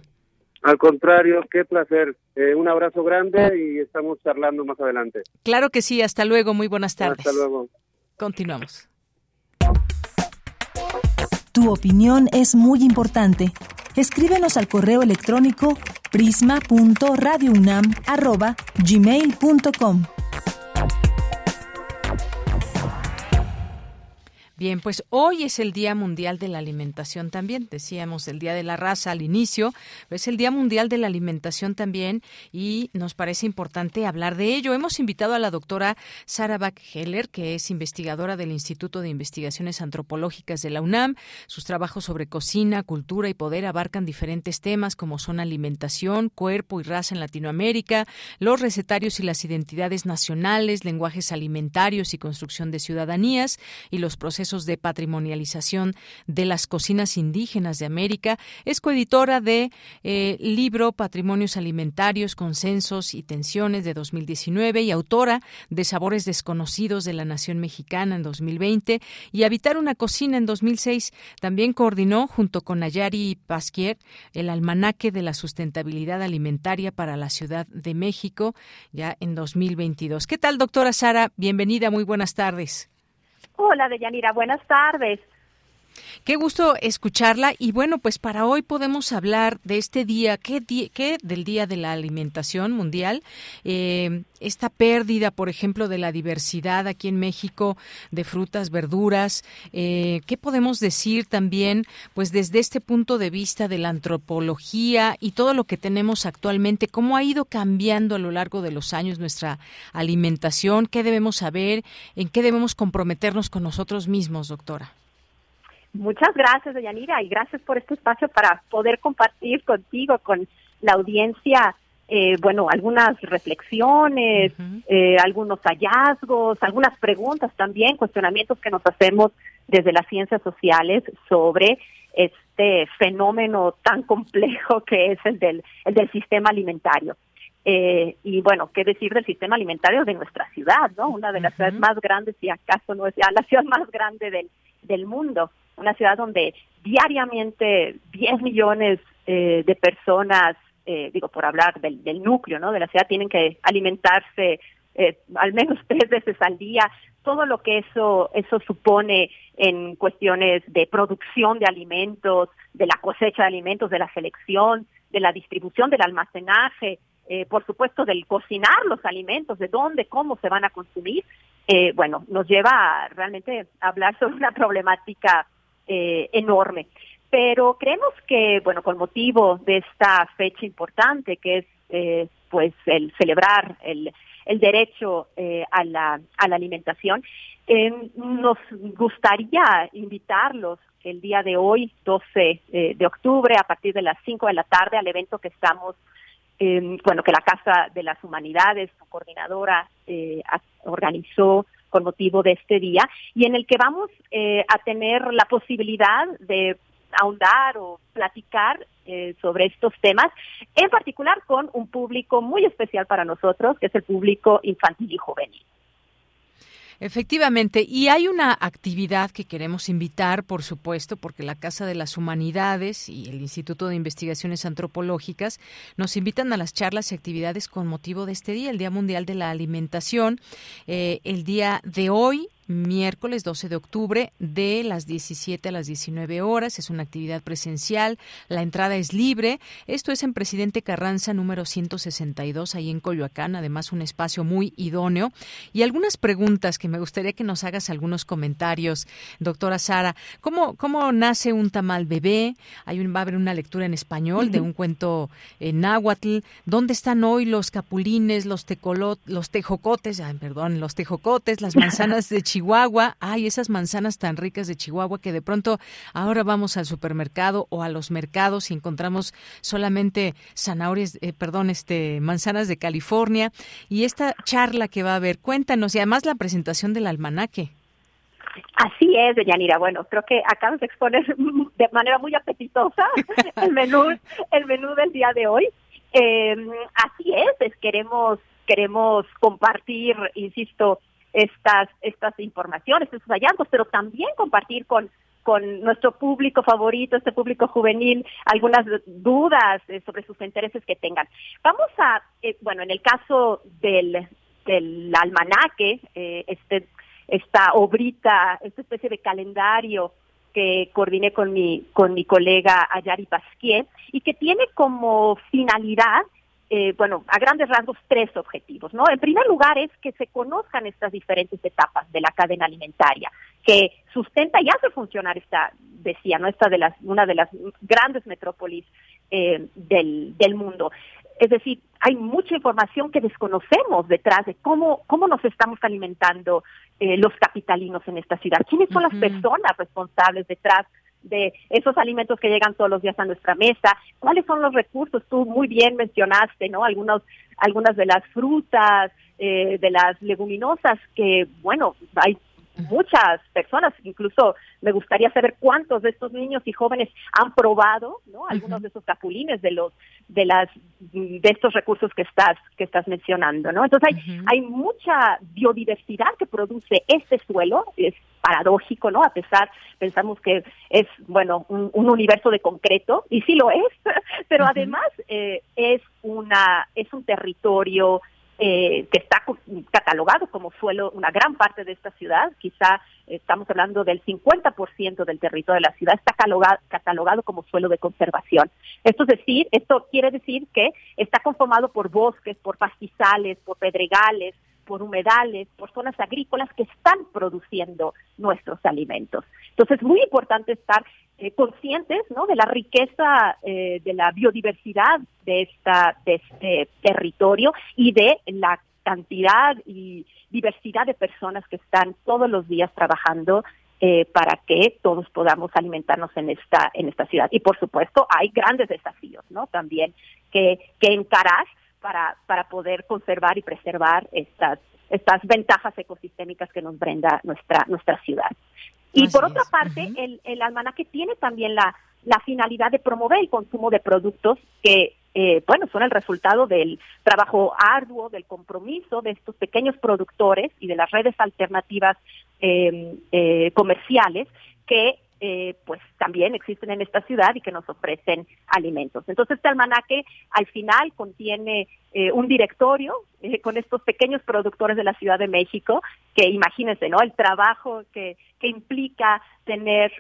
Al contrario, qué placer. Eh, un abrazo grande y estamos charlando más adelante. Claro que sí. Hasta luego. Muy buenas tardes. Hasta luego. Continuamos. Tu opinión es muy importante. Escríbenos al correo electrónico prisma.radiounam@gmail.com. Bien, pues hoy es el Día Mundial de la Alimentación también. Decíamos el Día de la Raza al inicio, es el Día Mundial de la Alimentación también y nos parece importante hablar de ello. Hemos invitado a la doctora Sara Bach-Heller, que es investigadora del Instituto de Investigaciones Antropológicas de la UNAM. Sus trabajos sobre cocina, cultura y poder abarcan diferentes temas como son alimentación, cuerpo y raza en Latinoamérica, los recetarios y las identidades nacionales, lenguajes alimentarios y construcción de ciudadanías y los procesos de patrimonialización de las cocinas indígenas de América. Es coeditora de eh, libro Patrimonios Alimentarios, Consensos y Tensiones de 2019 y autora de Sabores Desconocidos de la Nación Mexicana en 2020 y Habitar una Cocina en 2006. También coordinó junto con Nayari Pasquier el Almanaque de la Sustentabilidad Alimentaria para la Ciudad de México ya en 2022. ¿Qué tal, doctora Sara? Bienvenida, muy buenas tardes. Hola, Deyanira, buenas tardes. Qué gusto escucharla y bueno, pues para hoy podemos hablar de este día, ¿qué, qué del Día de la Alimentación Mundial? Eh, esta pérdida, por ejemplo, de la diversidad aquí en México de frutas, verduras. Eh, ¿Qué podemos decir también, pues desde este punto de vista de la antropología y todo lo que tenemos actualmente, cómo ha ido cambiando a lo largo de los años nuestra alimentación? ¿Qué debemos saber? ¿En qué debemos comprometernos con nosotros mismos, doctora? Muchas gracias, Deyanira, y gracias por este espacio para poder compartir contigo, con la audiencia, eh, bueno, algunas reflexiones, eh, algunos hallazgos, algunas preguntas también, cuestionamientos que nos hacemos desde las ciencias sociales sobre este fenómeno tan complejo que es el del, el del sistema alimentario. Eh, y bueno, qué decir del sistema alimentario de nuestra ciudad, ¿no? Una de las ciudades más grandes, si acaso no es ya la ciudad más grande del, del mundo una ciudad donde diariamente 10 millones eh, de personas, eh, digo, por hablar del, del, núcleo, ¿no? De la ciudad tienen que alimentarse eh, al menos tres veces al día, todo lo que eso, eso supone en cuestiones de producción de alimentos, de la cosecha de alimentos, de la selección, de la distribución, del almacenaje, eh, por supuesto, del cocinar los alimentos, de dónde, cómo se van a consumir, eh, bueno, nos lleva a realmente hablar sobre una problemática eh, enorme. Pero creemos que, bueno, con motivo de esta fecha importante, que es eh, pues el celebrar el, el derecho eh, a, la, a la alimentación, nos gustaría invitarlos el día de hoy, 12 de octubre, a partir de las 5 de la tarde, al evento que estamos, bueno, que la Casa de las Humanidades, su coordinadora, organizó con motivo de este día y en el que vamos eh, a tener la posibilidad de ahondar o platicar eh, sobre estos temas, en particular con un público muy especial para nosotros, que es el público infantil y juvenil. Efectivamente, y hay una actividad que queremos invitar, por supuesto, porque la Casa de las Humanidades y el Instituto de Investigaciones Antropológicas nos invitan a las charlas y actividades con motivo de este día, el Día Mundial de la Alimentación. Eh, el día de hoy miércoles 12 de octubre de las 17 a las 19 horas. Es una actividad presencial. La entrada es libre. Esto es en Presidente Carranza número 162, ahí en Coyoacán. Además, un espacio muy idóneo. Y algunas preguntas que me gustaría que nos hagas algunos comentarios, doctora Sara. ¿Cómo, cómo nace un tamal bebé? Hay un, va a haber una lectura en español de un cuento en náhuatl. ¿Dónde están hoy los capulines, los, tecolot, los tejocotes? Ay, perdón, los tejocotes, las manzanas de Chihuahua. Ay, esas manzanas tan ricas de Chihuahua que de pronto ahora vamos al supermercado o a los mercados y encontramos solamente zanahorias, eh, perdón, este manzanas de California y esta charla que va a haber. Cuéntanos y además la presentación del almanaque. Así es, Yanira. Bueno, creo que acabas de exponer de manera muy apetitosa el menú, el menú del día de hoy. Eh, así es, queremos queremos compartir, insisto, estas, estas informaciones, estos hallazgos, pero también compartir con, con nuestro público favorito, este público juvenil, algunas dudas eh, sobre sus intereses que tengan. Vamos a, eh, bueno, en el caso del, del almanaque, eh, este, esta obrita, esta especie de calendario que coordiné con mi, con mi colega Ayari Pasquier y que tiene como finalidad eh, bueno, a grandes rasgos tres objetivos, ¿no? En primer lugar es que se conozcan estas diferentes etapas de la cadena alimentaria, que sustenta y hace funcionar esta, decía, ¿no? Esta de las, una de las grandes metrópolis eh, del, del mundo. Es decir, hay mucha información que desconocemos detrás de cómo, cómo nos estamos alimentando eh, los capitalinos en esta ciudad. ¿Quiénes son las personas responsables detrás de esos alimentos que llegan todos los días a nuestra mesa, cuáles son los recursos, tú muy bien mencionaste, ¿no? Algunos, algunas de las frutas, eh, de las leguminosas que, bueno, hay muchas personas, incluso me gustaría saber cuántos de estos niños y jóvenes han probado, ¿no? Algunos de esos capulines de los de las de estos recursos que estás que estás mencionando, ¿no? Entonces hay hay mucha biodiversidad que produce este suelo, es paradójico, ¿no? A pesar pensamos que es bueno un, universo de concreto y sí lo es, pero además eh, es una es un territorio eh, que está catalogado como suelo, una gran parte de esta ciudad, quizá estamos hablando del 50% del territorio de la ciudad, está catalogado, catalogado como suelo de conservación. Esto es decir, esto quiere decir que está conformado por bosques, por pastizales, por pedregales, por humedales, por zonas agrícolas que están produciendo nuestros alimentos. Entonces, es muy importante estar eh, conscientes ¿no? de la riqueza eh, de la biodiversidad de, esta, de este territorio y de la cantidad y diversidad de personas que están todos los días trabajando eh, para que todos podamos alimentarnos en esta en esta ciudad y por supuesto hay grandes desafíos no también que que encarar para, para poder conservar y preservar estas, estas ventajas ecosistémicas que nos brinda nuestra, nuestra ciudad. Y por otra parte, el, el almanaque tiene también la, la finalidad de promover el consumo de productos que, eh, bueno, son el resultado del trabajo arduo, del compromiso de estos pequeños productores y de las redes alternativas eh, eh, comerciales que eh, pues también existen en esta ciudad y que nos ofrecen alimentos. Entonces este almanaque al final contiene eh, un directorio eh, con estos pequeños productores de la Ciudad de México, que imagínense, ¿no? El trabajo que, que implica tener,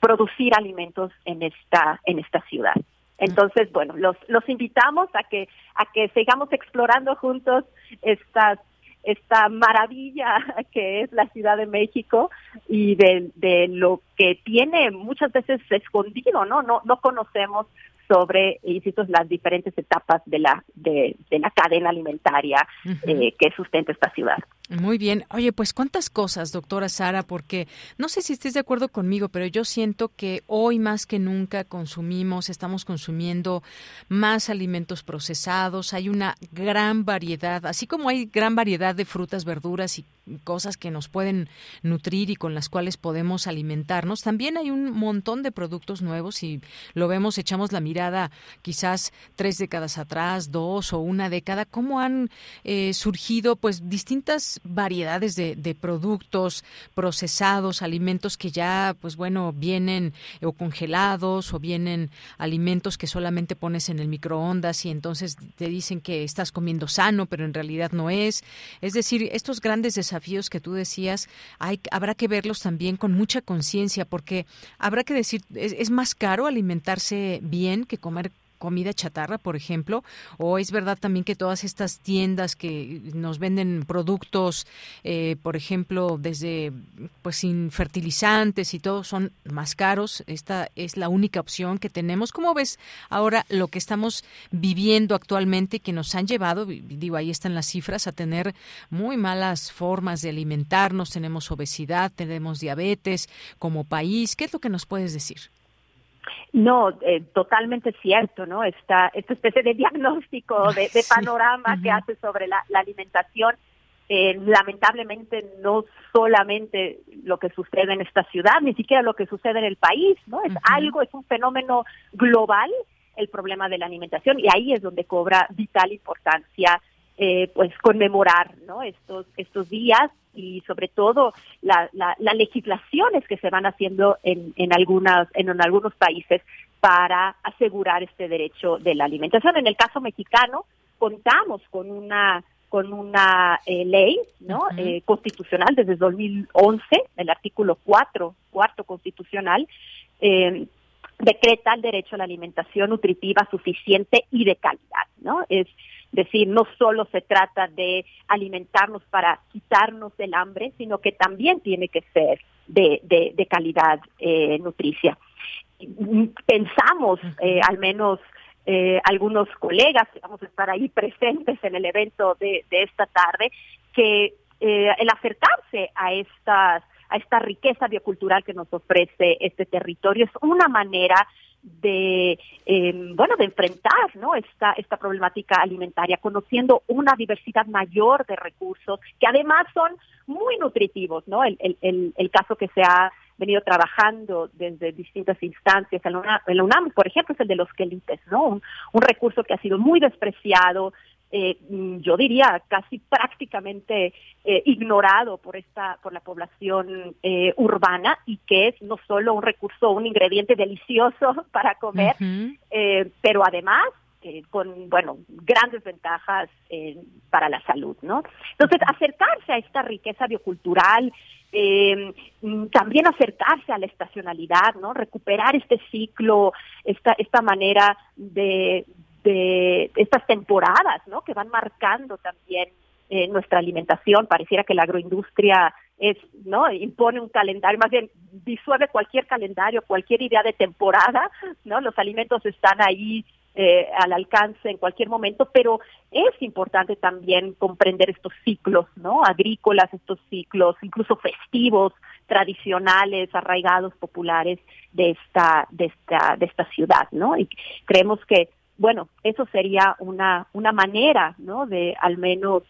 producir alimentos en esta, en esta ciudad. Entonces, bueno, los, los invitamos a que, a que sigamos explorando juntos estas esta maravilla que es la Ciudad de México y de, de lo que tiene muchas veces escondido, ¿no? No, no conocemos sobre, insisto, las diferentes etapas de la, de, de la cadena alimentaria eh, que sustenta esta ciudad. Muy bien. Oye, pues cuántas cosas, doctora Sara, porque no sé si estés de acuerdo conmigo, pero yo siento que hoy más que nunca consumimos, estamos consumiendo más alimentos procesados, hay una gran variedad, así como hay gran variedad de frutas, verduras y cosas que nos pueden nutrir y con las cuales podemos alimentarnos, también hay un montón de productos nuevos y lo vemos, echamos la mirada quizás tres décadas atrás, dos o una década, cómo han eh, surgido pues distintas variedades de, de, productos procesados, alimentos que ya pues bueno vienen o congelados o vienen alimentos que solamente pones en el microondas y entonces te dicen que estás comiendo sano, pero en realidad no es. Es decir, estos grandes desafíos que tú decías, hay, habrá que verlos también con mucha conciencia, porque habrá que decir, es más caro alimentarse bien que comer comida chatarra, por ejemplo, o es verdad también que todas estas tiendas que nos venden productos, eh, por ejemplo, desde pues sin fertilizantes y todo son más caros. Esta es la única opción que tenemos. ¿Cómo ves ahora lo que estamos viviendo actualmente que nos han llevado, digo, ahí están las cifras, a tener muy malas formas de alimentarnos, tenemos obesidad, tenemos diabetes como país? ¿Qué es lo que nos puedes decir? No, eh, totalmente cierto, ¿no? Esta, esta especie de diagnóstico, de, panorama que hace sobre la, alimentación, eh, lamentablemente no solamente lo que sucede en esta ciudad, ni siquiera lo que sucede en el país, ¿no? Es algo, es un fenómeno global el problema de la alimentación y ahí es donde cobra vital importancia eh, pues conmemorar ¿no? estos estos días y sobre todo las legislaciones que se van haciendo en, en algunas en, algunos países para asegurar este derecho de la alimentación. En el caso mexicano contamos con una con una eh, ley no eh, constitucional desde 2011 el artículo 4 cuarto constitucional eh, decreta el derecho a la alimentación nutritiva suficiente y de calidad no es decir, no solo se trata de alimentarnos para quitarnos del hambre, sino que también tiene que ser de, de, calidad eh, nutricia. Pensamos, eh, al menos eh, algunos colegas que vamos a estar ahí presentes en el evento de, de esta tarde, que eh, el acercarse a estas a esta riqueza biocultural que nos ofrece este territorio es una manera de eh, bueno de enfrentar no esta esta problemática alimentaria conociendo una diversidad mayor de recursos que además son muy nutritivos no el, el, el, caso que se ha venido trabajando desde distintas instancias en la UNAM, por ejemplo es el de los quelites no un, un recurso que ha sido muy despreciado eh, mm, yo diría casi prácticamente eh, ignorado por esta por la población eh, urbana y que es no solo un recurso un ingrediente delicioso para comer eh, pero además eh, con bueno grandes ventajas para la salud no entonces acercarse a esta riqueza biocultural mm, también acercarse a la estacionalidad no recuperar este ciclo esta esta manera de de estas temporadas, ¿no? Que van marcando también eh, nuestra alimentación. Pareciera que la agroindustria es, ¿no? Impone un calendario, más bien disuelve cualquier calendario, cualquier idea de temporada, ¿no? Los alimentos están ahí eh, al alcance en cualquier momento, pero es importante también comprender estos ciclos, ¿no? Agrícolas, estos ciclos, incluso festivos, tradicionales, arraigados, populares de esta, de esta, de esta ciudad, ¿no? Y creemos que bueno, eso sería una, una manera, ¿no? De al menos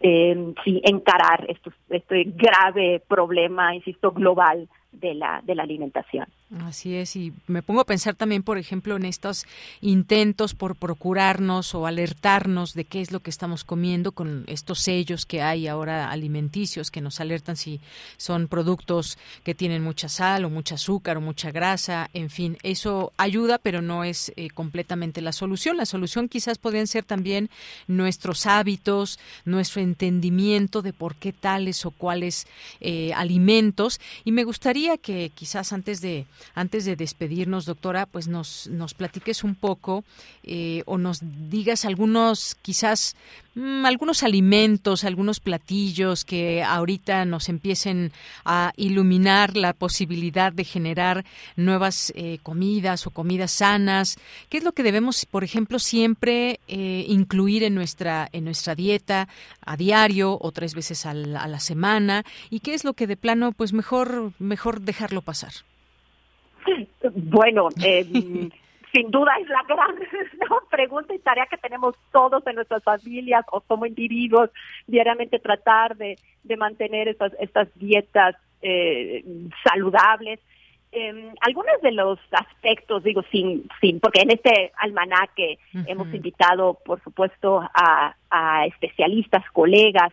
eh, sí, encarar estos, este grave problema, insisto, global de la, de la alimentación. Así es, y me pongo a pensar también, por ejemplo, en estos intentos por procurarnos o alertarnos de qué es lo que estamos comiendo con estos sellos que hay ahora alimenticios que nos alertan si son productos que tienen mucha sal o mucha azúcar o mucha grasa, en fin, eso ayuda, pero no es eh, completamente la solución. La solución quizás podrían ser también nuestros hábitos, nuestro entendimiento de por qué tales o cuáles eh, alimentos, y me gustaría que quizás antes de antes de despedirnos, doctora, pues nos, nos platiques un poco eh, o nos digas algunos, quizás, mm, algunos alimentos, algunos platillos que ahorita nos empiecen a iluminar la posibilidad de generar nuevas eh, comidas o comidas sanas. ¿Qué es lo que debemos, por ejemplo, siempre eh, incluir en nuestra, en nuestra dieta a diario o tres veces a la, a la semana? ¿Y qué es lo que de plano, pues mejor, mejor dejarlo pasar? Bueno, eh, sin duda es la gran pregunta y tarea que tenemos todos en nuestras familias o como individuos diariamente tratar de, de mantener estas, estas dietas eh, saludables. eh, algunos de los aspectos, digo, sin, sin, porque en este almanaque hemos invitado, por supuesto, a, a especialistas, colegas,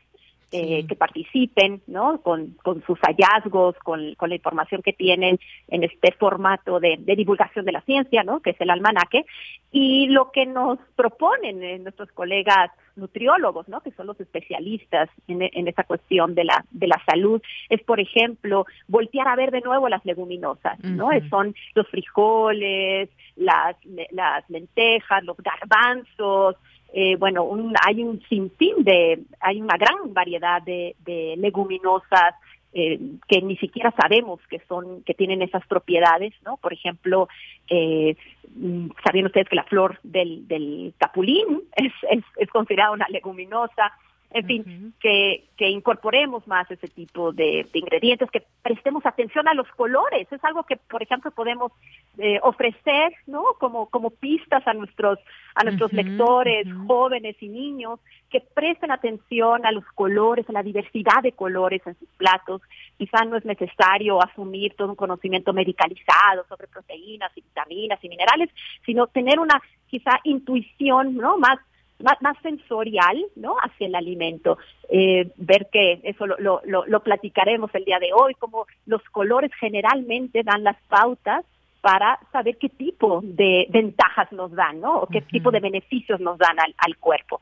eh, que participen, ¿no? Con, con sus hallazgos, con, con, la información que tienen en este formato de, de, divulgación de la ciencia, ¿no? Que es el almanaque. Y lo que nos proponen eh, nuestros colegas nutriólogos, ¿no? Que son los especialistas en, en esa cuestión de la, de la salud, es, por ejemplo, voltear a ver de nuevo las leguminosas, ¿no? Son los frijoles, las, las lentejas, los garbanzos, eh, bueno, un, hay un sinfín de, hay una gran variedad de, de leguminosas eh, que ni siquiera sabemos que son, que tienen esas propiedades, ¿no? Por ejemplo, eh, mm, sabían ustedes que la flor del, del capulín es, es, es considerada una leguminosa, en fin, que, que incorporemos más ese tipo de, ingredientes, que prestemos atención a los colores. Es algo que, por ejemplo, podemos eh, ofrecer, ¿no? Como, como pistas a nuestros, a nuestros lectores, jóvenes y niños, que presten atención a los colores, a la diversidad de colores en sus platos. Quizá no es necesario asumir todo un conocimiento medicalizado sobre proteínas y vitaminas y minerales, sino tener una quizá intuición, ¿no? Más más, más sensorial, ¿no? Hacia el alimento. Eh, ver que eso lo, lo, lo, platicaremos el día de hoy, como los colores generalmente dan las pautas para saber qué tipo de ventajas nos dan, ¿no? O qué tipo de beneficios nos dan al, al cuerpo.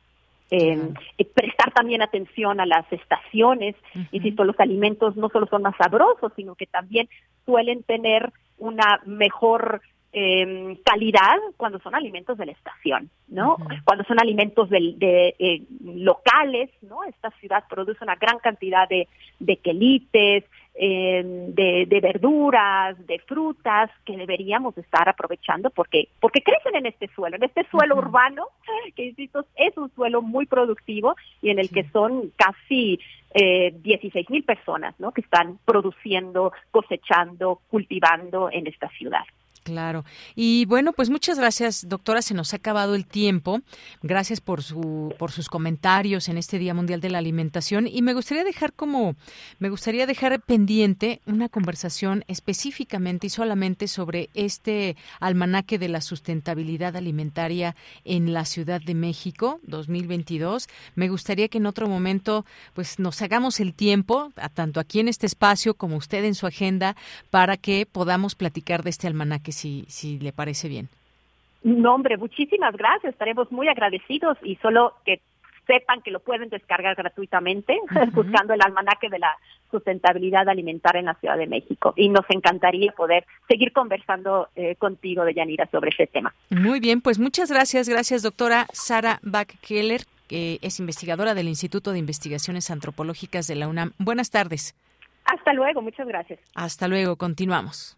Eh, prestar también atención a las estaciones, insisto, los alimentos no solo son más sabrosos, sino que también suelen tener una mejor eh, calidad cuando son alimentos de la estación, ¿no? Cuando son alimentos de, de eh, locales, ¿no? Esta ciudad produce una gran cantidad de, de quelites, eh, de, de, verduras, de frutas que deberíamos estar aprovechando porque porque crecen en este suelo, en este suelo urbano que insisto es un suelo muy productivo y en el que son casi eh, 16 mil personas, ¿no? Que están produciendo, cosechando, cultivando en esta ciudad. Claro. Y bueno, pues muchas gracias, doctora. Se nos ha acabado el tiempo. Gracias por su por sus comentarios en este Día Mundial de la Alimentación y me gustaría dejar como me gustaría dejar pendiente una conversación específicamente y solamente sobre este almanaque de la sustentabilidad alimentaria en la Ciudad de México 2022. Me gustaría que en otro momento pues nos hagamos el tiempo, tanto aquí en este espacio como usted en su agenda, para que podamos platicar de este almanaque si, si le parece bien. No, hombre, muchísimas gracias. Estaremos muy agradecidos y solo que sepan que lo pueden descargar gratuitamente buscando el almanaque de la sustentabilidad alimentaria en la Ciudad de México. Y nos encantaría poder seguir conversando eh, contigo, Deyanira, sobre ese tema. Muy bien, pues muchas gracias. Gracias, doctora Sara Bach-Keller, que es investigadora del Instituto de Investigaciones Antropológicas de la UNAM. Buenas tardes. Hasta luego, muchas gracias. Hasta luego, continuamos.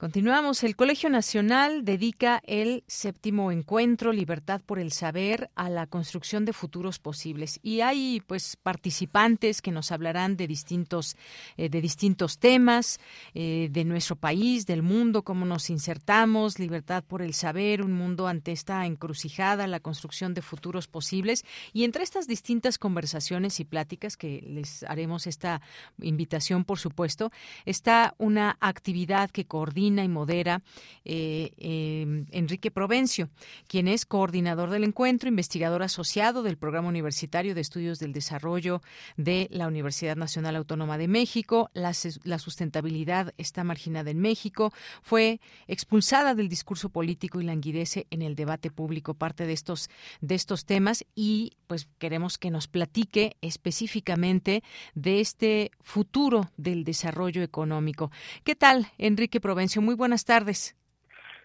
Continuamos. El Colegio Nacional dedica el séptimo encuentro Libertad por el Saber a la construcción de futuros posibles y hay pues participantes que nos hablarán de distintos eh, de distintos temas eh, de nuestro país, del mundo, cómo nos insertamos, libertad por el saber, un mundo ante esta encrucijada, la construcción de futuros posibles y entre estas distintas conversaciones y pláticas que les haremos esta invitación, por supuesto, está una actividad que coordina y modera eh, em, Enrique Provencio, quien es coordinador del encuentro, investigador asociado del Programa Universitario de Estudios del Desarrollo de la Universidad Nacional Autónoma de México. La, sustentabilidad está marginada en México, fue expulsada del discurso político y languidece en el debate público parte de estos, de estos temas y pues queremos que nos platique específicamente de este futuro del desarrollo económico. ¿Qué tal, Enrique Provencio? Muy buenas tardes.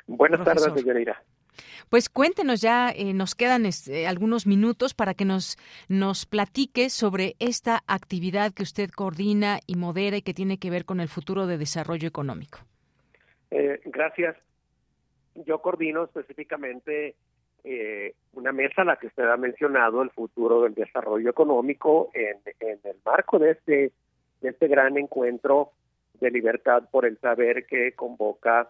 Buenas tardes, señorita. Pues cuéntenos ya, eh, nos quedan eh, algunos minutos para que nos, nos platique sobre esta actividad que usted coordina y modera y que tiene que ver con el futuro de desarrollo económico. Eh, gracias. Yo coordino específicamente una mesa a la que usted ha mencionado, el futuro del desarrollo económico, en, en el marco de este, de este gran encuentro de libertad por el saber que convoca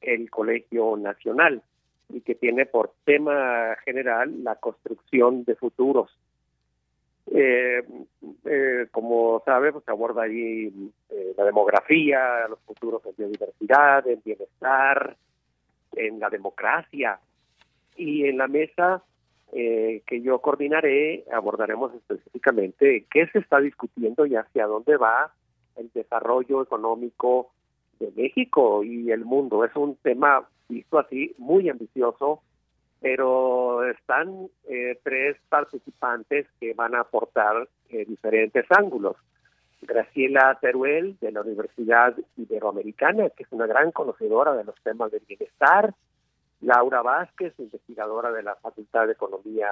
el Colegio Nacional y que tiene por tema general la construcción de futuros. Eh, eh, como sabe, pues aborda ahí eh, la demografía, los futuros en biodiversidad, en bienestar, en la democracia. Y en la mesa que yo coordinaré abordaremos específicamente qué se está discutiendo y hacia dónde va el desarrollo económico de México y el mundo. Es un tema visto así muy ambicioso, pero están eh, tres participantes que van a aportar eh, diferentes ángulos. Graciela Teruel de la Universidad Iberoamericana, que es una gran conocedora de los temas del bienestar, Laura Vázquez, investigadora de la Facultad de Economía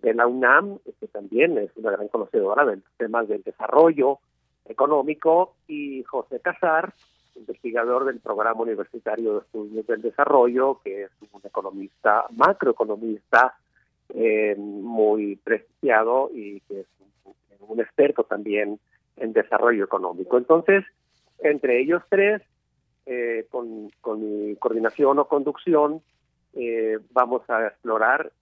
de la UNAM, que también es una gran conocedora de los temas del desarrollo económico, y José Casar, investigador del Programa Universitario de Estudios del Desarrollo, que es un economista, macroeconomista eh, muy prestigiado y que es un, experto también en desarrollo económico. Entonces, entre ellos tres, eh, con, con, mi coordinación o conducción, eh, vamos a explorar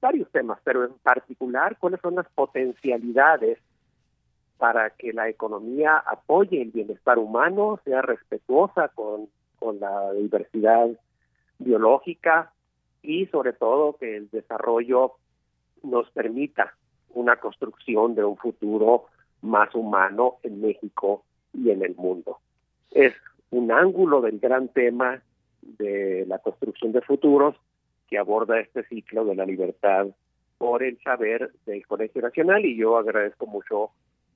varios temas, pero en particular cuáles son las potencialidades para que la economía apoye el bienestar humano, sea respetuosa con, la diversidad biológica y sobre todo que el desarrollo nos permita una construcción de un futuro más humano en México y en el mundo. Es un ángulo del gran tema de la construcción de futuros que aborda este ciclo de la libertad por el saber del Colegio Nacional y yo agradezco mucho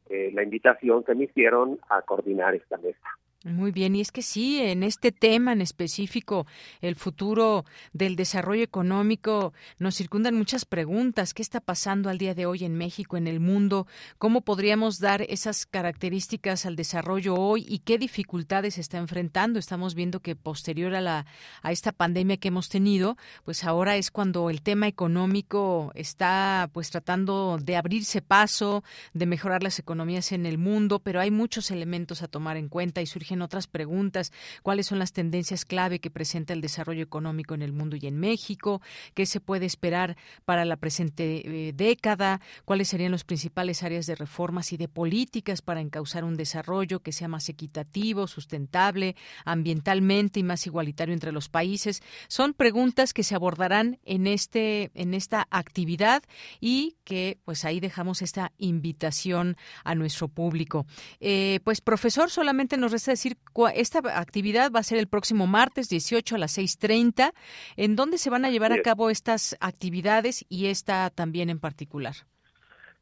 eh, la invitación que me hicieron a coordinar esta mesa. Muy bien, y es que sí, en este tema en específico, el futuro del desarrollo económico, nos circundan muchas preguntas. ¿Qué está pasando al día de hoy en México, en el mundo? ¿Cómo podríamos dar esas características al desarrollo hoy y qué dificultades está enfrentando? Estamos viendo que posterior a, la, a esta pandemia que hemos tenido, pues ahora es cuando el tema económico está pues tratando de abrirse paso, de mejorar las economías en el mundo, pero hay muchos elementos a tomar en cuenta y surgen otras preguntas. ¿Cuáles son las tendencias clave que presenta el desarrollo económico en el mundo y en México? ¿Qué se puede esperar para la presente eh, década? ¿Cuáles serían las principales áreas de reformas y de políticas para encauzar un desarrollo que sea más equitativo, sustentable, ambientalmente y más igualitario entre los países? Son preguntas que se abordarán en este en esta actividad y que pues ahí dejamos esta invitación a nuestro público. Eh, pues profesor, solamente nos resta decir, esta actividad va a ser el próximo martes 18 a las 6.30. ¿En dónde se van a llevar a cabo estas actividades y esta también en particular?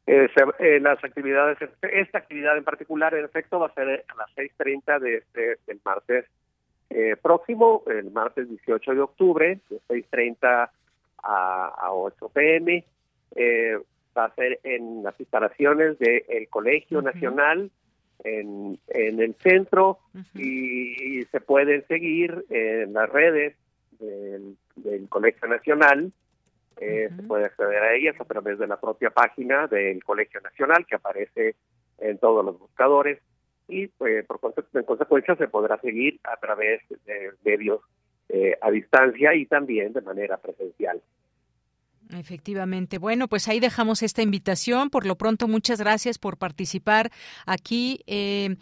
Eh, eh, las actividades, esta actividad en particular, en efecto, va a ser a las 6.30 de este, del martes eh, próximo, el martes 18 de octubre, de 6.30 a, a 8 pm. va a ser en las instalaciones del Colegio Nacional en, en el centro y, se pueden seguir en las redes del, Colegio Nacional. Eh, se puede acceder a ellas a través de la propia página del Colegio Nacional que aparece en todos los buscadores y pues, por en consecuencia se podrá seguir a través de medios eh, a distancia y también de manera presencial. Efectivamente. Bueno, pues ahí dejamos esta invitación. Por lo pronto, muchas gracias por participar aquí, eh,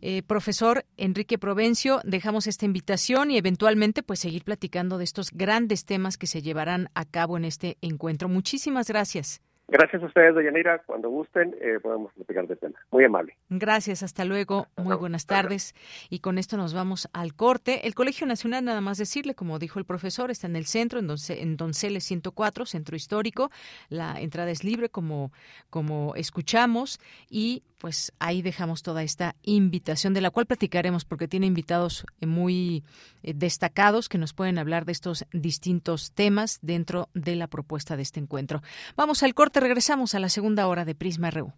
eh, profesor Enrique Provencio. Dejamos esta invitación y eventualmente, pues seguir platicando de estos grandes temas que se llevarán a cabo en este encuentro. Muchísimas gracias. Gracias a ustedes, Yanira. Cuando gusten, eh, podemos platicar de tema. Muy amable. Gracias, hasta luego. Muy buenas tardes. Y con esto nos vamos al corte. El Colegio Nacional, nada más decirle, como dijo el profesor, está en el centro, en, en Donceles 104, centro histórico. La entrada es libre, como, como escuchamos. Y pues ahí dejamos toda esta invitación, de la cual platicaremos, porque tiene invitados eh, muy eh, destacados que nos pueden hablar de estos distintos temas dentro de la propuesta de este encuentro. Vamos al corte, regresamos a la segunda hora de Prisma RU.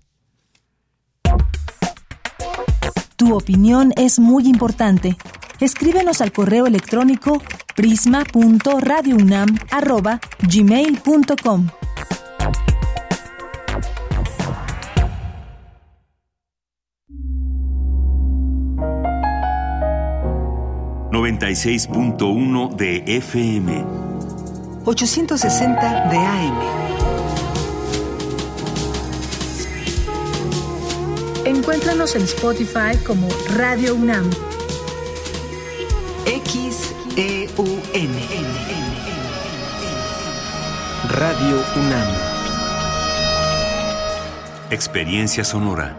Tu opinión es muy importante. Escríbenos al correo electrónico prisma.radiounam@gmail.com. 96.1 de FM. 860 de AM. Encuéntranos en Spotify como Radio UNAM. XEUN. Radio UNAM. Experiencia sonora.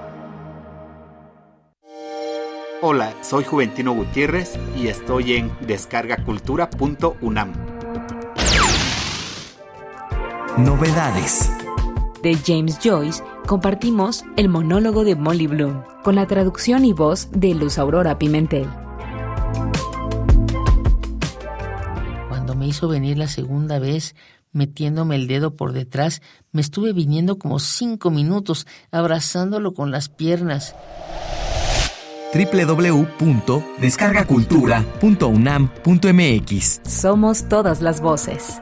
Hola, soy Juventino Gutiérrez y estoy en descargacultura.unam. Novedades. De James Joyce compartimos el monólogo de Molly Bloom, con la traducción y voz de Luz Aurora Pimentel. Cuando me hizo venir la segunda vez, metiéndome el dedo por detrás, me estuve viniendo como cinco minutos, abrazándolo con las piernas www.descargacultura.unam.mx. Somos todas las voces.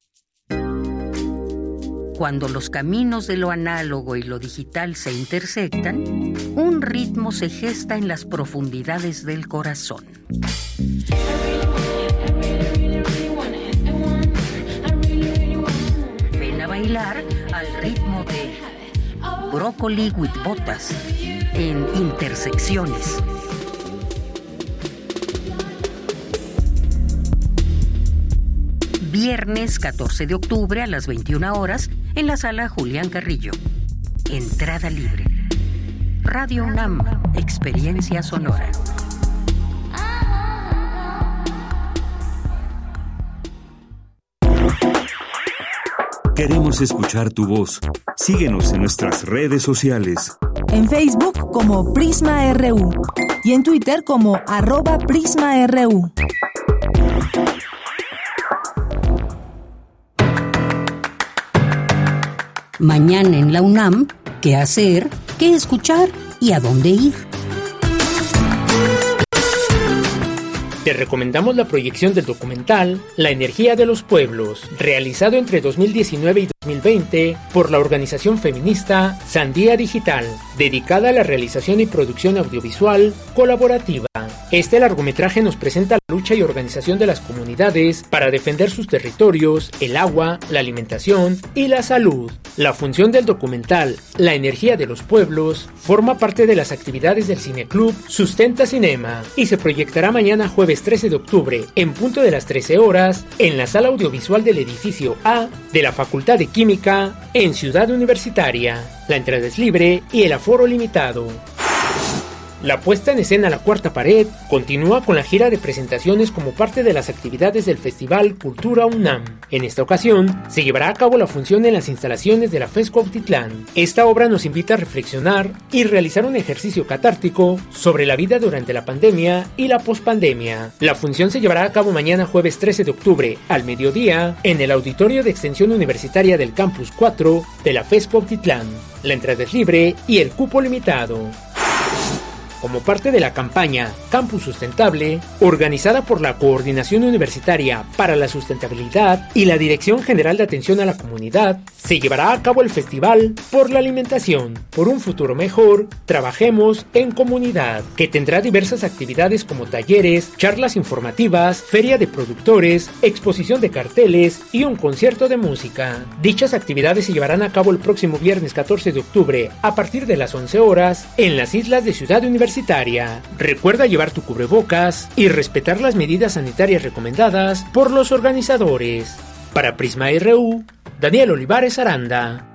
Cuando los caminos de lo análogo y lo digital se intersectan, un ritmo se gesta en las profundidades del corazón. Ven a bailar al ritmo de Broccoli with Botas en Intersecciones. Viernes 14 de octubre a las 21 horas en la sala Julián Carrillo. Entrada libre. Radio UNAM, Experiencia Sonora. Queremos escuchar tu voz. Síguenos en nuestras redes sociales. En Facebook como Prisma RU y en Twitter como arroba PrismaRU. Mañana en la UNAM, ¿qué hacer? ¿Qué escuchar? ¿Y a dónde ir? Te recomendamos la proyección del documental La energía de los pueblos, realizado entre 2019 y 2020 por la organización feminista Sandía Digital, dedicada a la realización y producción audiovisual colaborativa. Este largometraje nos presenta la lucha y organización de las comunidades para defender sus territorios, el agua, la alimentación y la salud. La función del documental La energía de los pueblos forma parte de las actividades del Cineclub Sustenta Cinema y se proyectará mañana jueves 13 de octubre en punto de las 13 horas en la sala audiovisual del edificio A de la Facultad de Química en Ciudad Universitaria. La entrada es libre y el aforo limitado. La puesta en escena La Cuarta Pared continúa con la gira de presentaciones como parte de las actividades del Festival Cultura UNAM. En esta ocasión, se llevará a cabo la función en las instalaciones de la FESCO Autitlán. Esta obra nos invita a reflexionar y realizar un ejercicio catártico sobre la vida durante la pandemia y la pospandemia. La función se llevará a cabo mañana jueves 13 de octubre al mediodía en el Auditorio de Extensión Universitaria del Campus 4 de la FESCO Autitlán. La entrada es libre y el cupo limitado como parte de la campaña Campus Sustentable, organizada por la Coordinación Universitaria para la Sustentabilidad y la Dirección General de Atención a la Comunidad, se llevará a cabo el Festival por la Alimentación, por un futuro mejor, trabajemos en comunidad, que tendrá diversas actividades como talleres, charlas informativas, feria de productores, exposición de carteles y un concierto de música. Dichas actividades se llevarán a cabo el próximo viernes 14 de octubre a partir de las 11 horas en las islas de Ciudad Universitaria Recuerda llevar tu cubrebocas y respetar las medidas sanitarias recomendadas por los organizadores. Para Prisma RU, Daniel Olivares Aranda.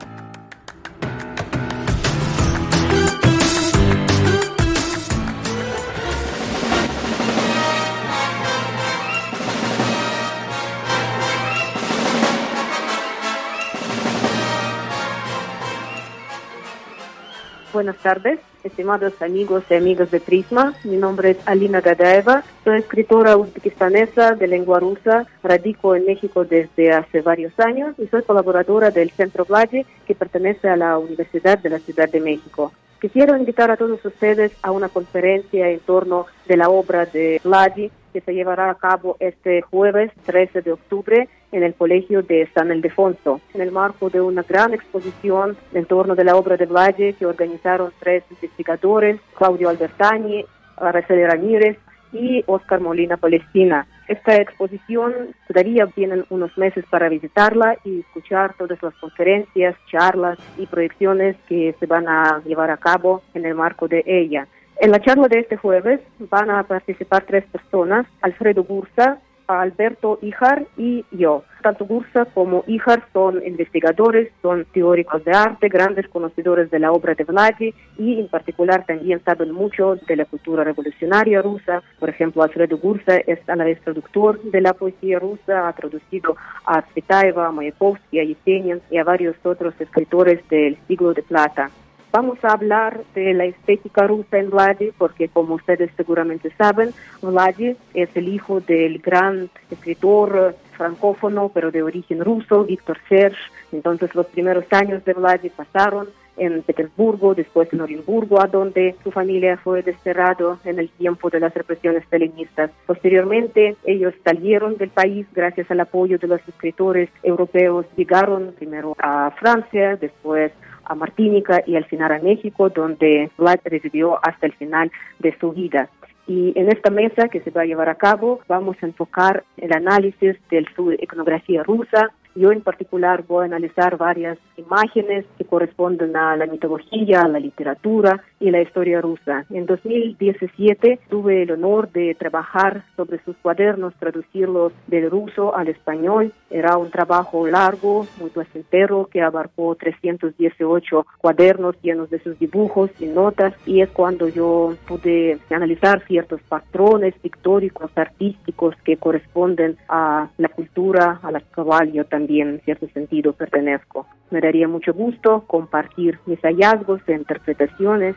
Buenas tardes, estimados amigos y amigas de Prisma. Mi nombre es Alina Gadaeva, soy escritora uzbekistanesa de lengua rusa, radico en México desde hace varios años y soy colaboradora del Centro Valle, que pertenece a la Universidad de la Ciudad de México. Quisiera invitar a todos ustedes a una conferencia en torno de la obra de Vladi que se llevará a cabo este jueves 13 de octubre en el Colegio de San Ildefonso, en el marco de una gran exposición en torno de la obra de Vladi que organizaron tres investigadores, Claudio Albertani, Araceli Ramírez y Oscar Molina Palestina. Esta exposición daría tienen unos meses para visitarla y escuchar todas las conferencias, charlas y proyecciones que se van a llevar a cabo en el marco de ella. En la charla de este jueves van a participar tres personas, Alfredo Bursa, Alberto Ijar y yo. Tanto Bursa como Ijar son investigadores, son teóricos de arte, grandes conocedores de la obra de Vladi y en particular también saben mucho de la cultura revolucionaria rusa. Por ejemplo, Alfredo Bursa es a la vez traductor de la poesía rusa, ha traducido a Tsvetaeva, a Mayakovsky, a Yesenin y a varios otros escritores del siglo de plata. Vamos a hablar de la estética rusa en Vladi, porque como ustedes seguramente saben, Vladi es el hijo del gran escritor francófono, pero de origen ruso, Víctor Serge. Entonces los primeros años de Vladi pasaron en Petersburgo, después en Orenburgo, a donde su familia fue desterrado en el tiempo de las represiones stalinistas. Posteriormente, ellos salieron del país gracias al apoyo de los escritores europeos. Llegaron primero a Francia, después a Martínica y al final a México, donde Vlad residió hasta el final de su vida. Y en esta mesa que se va a llevar a cabo vamos a enfocar el análisis de su iconografía rusa, yo en particular voy a analizar varias imágenes que corresponden a la mitología, a la literatura y la historia rusa. En 2017 tuve el honor de trabajar sobre sus cuadernos, traducirlos del ruso al español. Era un trabajo largo, muy placentero, que abarcó 318 cuadernos llenos de sus dibujos y notas y es cuando yo pude analizar ciertos patrones pictóricos, artísticos que corresponden a la cultura a la cual yo también en cierto sentido pertenezco. Me daría mucho gusto compartir mis hallazgos e interpretaciones.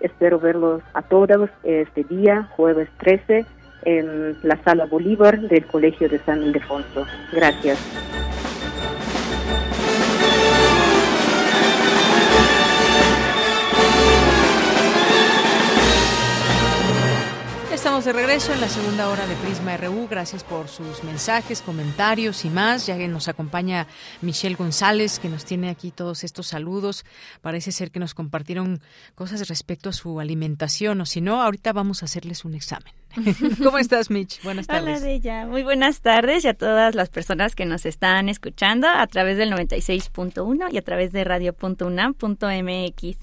Espero verlos a todos este día, jueves 13, en la Sala Bolívar del Colegio de San Ildefonso. Gracias. Estamos de regreso en la segunda hora de Prisma RU. Gracias por sus mensajes, comentarios y más. Ya que nos acompaña Michelle González, que nos tiene aquí todos estos saludos. Parece ser que nos compartieron cosas respecto a su alimentación, o si no, ahorita vamos a hacerles un examen. ¿Cómo estás, Mitch? Buenas tardes. Hola, Bella. Muy buenas tardes y a todas las personas que nos están escuchando a través del 96.1 y a través de radio.unam.mx.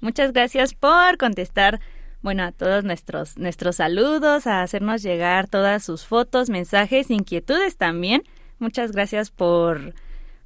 Muchas gracias por contestar bueno, a todos nuestros, nuestros saludos, a hacernos llegar todas sus fotos, mensajes, inquietudes también. Muchas gracias por,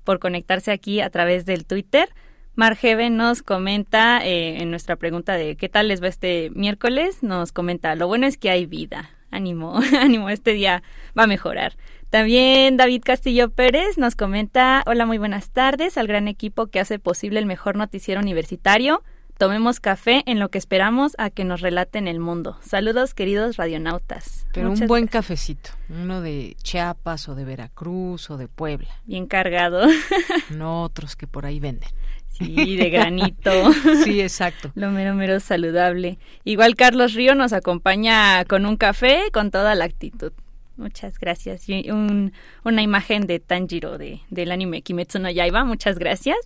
por conectarse aquí a través del Twitter. Margeve nos comenta eh, en nuestra pregunta de qué tal les va este miércoles, nos comenta, lo bueno es que hay vida. Ánimo, ánimo, este día va a mejorar. También David Castillo Pérez nos comenta, hola, muy buenas tardes al gran equipo que hace posible el mejor noticiero universitario. Tomemos café en lo que esperamos a que nos relaten el mundo. Saludos, queridos radionautas. Pero un buen cafecito, uno de Chiapas o de Veracruz o de Puebla. Bien cargado. no otros que por ahí venden. Sí, de granito. sí, exacto. Lo mero, mero saludable. Igual Carlos Río nos acompaña con un café con toda la actitud. Muchas gracias. Y un, una imagen de Tanjiro de, del anime Kimetsu no Yaiba. Muchas gracias.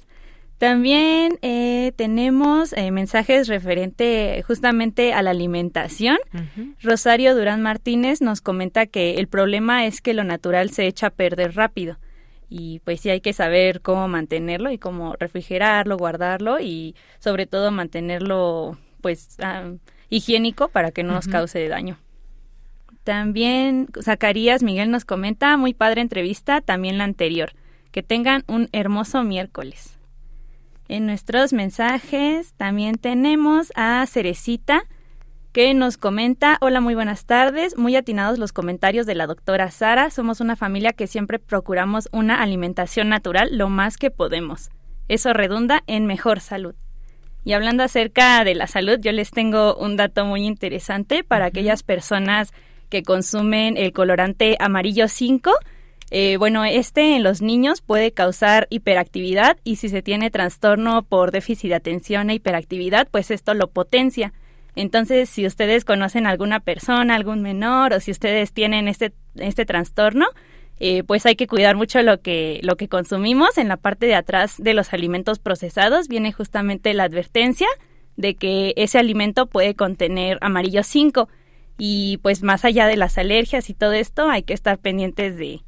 También eh, tenemos eh, mensajes referente justamente a la alimentación. Rosario Durán Martínez nos comenta que el problema es que lo natural se echa a perder rápido y pues sí hay que saber cómo mantenerlo y cómo refrigerarlo, guardarlo y sobre todo mantenerlo pues ah, higiénico para que no nos cause daño. También Zacarías Miguel nos comenta, muy padre entrevista, también la anterior. Que tengan un hermoso miércoles. En nuestros mensajes también tenemos a Cerecita que nos comenta, hola, muy buenas tardes, muy atinados los comentarios de la doctora Sara, somos una familia que siempre procuramos una alimentación natural lo más que podemos. Eso redunda en mejor salud. Y hablando acerca de la salud, yo les tengo un dato muy interesante para aquellas personas que consumen el colorante amarillo 5. Eh, bueno, este en los niños puede causar hiperactividad y si se tiene trastorno por déficit de atención e hiperactividad, pues esto lo potencia. Entonces, si ustedes conocen a alguna persona, algún menor, o si ustedes tienen este, este trastorno, eh, pues hay que cuidar mucho lo que, lo que consumimos. En la parte de atrás de los alimentos procesados viene justamente la advertencia de que ese alimento puede contener amarillo 5 y pues más allá de las alergias y todo esto hay que estar pendientes de,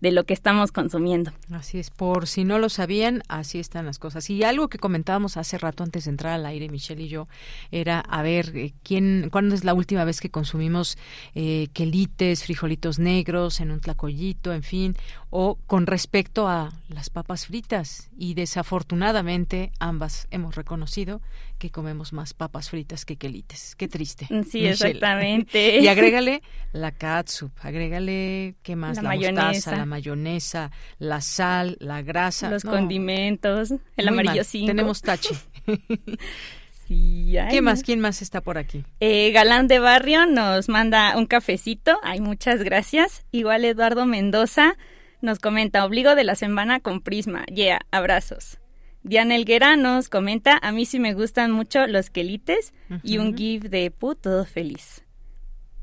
de lo que estamos consumiendo. Así es, por si no lo sabían, así están las cosas. Y algo que comentábamos hace rato antes de entrar al aire, Michelle y yo, era a ver eh, quién, cuándo es la última vez que consumimos eh, quelites, frijolitos negros en un tlacoyito, en fin, o con respecto a las papas fritas. Y desafortunadamente ambas hemos reconocido que comemos más papas fritas que quelites. Qué triste. Sí, exactamente. y agrégale la catsup, agrégale, ¿qué más? La, mayonesa. la mayonesa, la sal, la grasa. Los condimentos, el amarillo 5. Tenemos tache. sí, ¿Qué más? ¿Quién más está por aquí? Eh, Galán de Barrio nos manda un cafecito. Ay, muchas gracias. Igual Eduardo Mendoza nos comenta, obligo de la semana con Prisma. Yeah, abrazos. Diana Elguera nos comenta, a mí sí me gustan mucho los quelites y un give de puto feliz.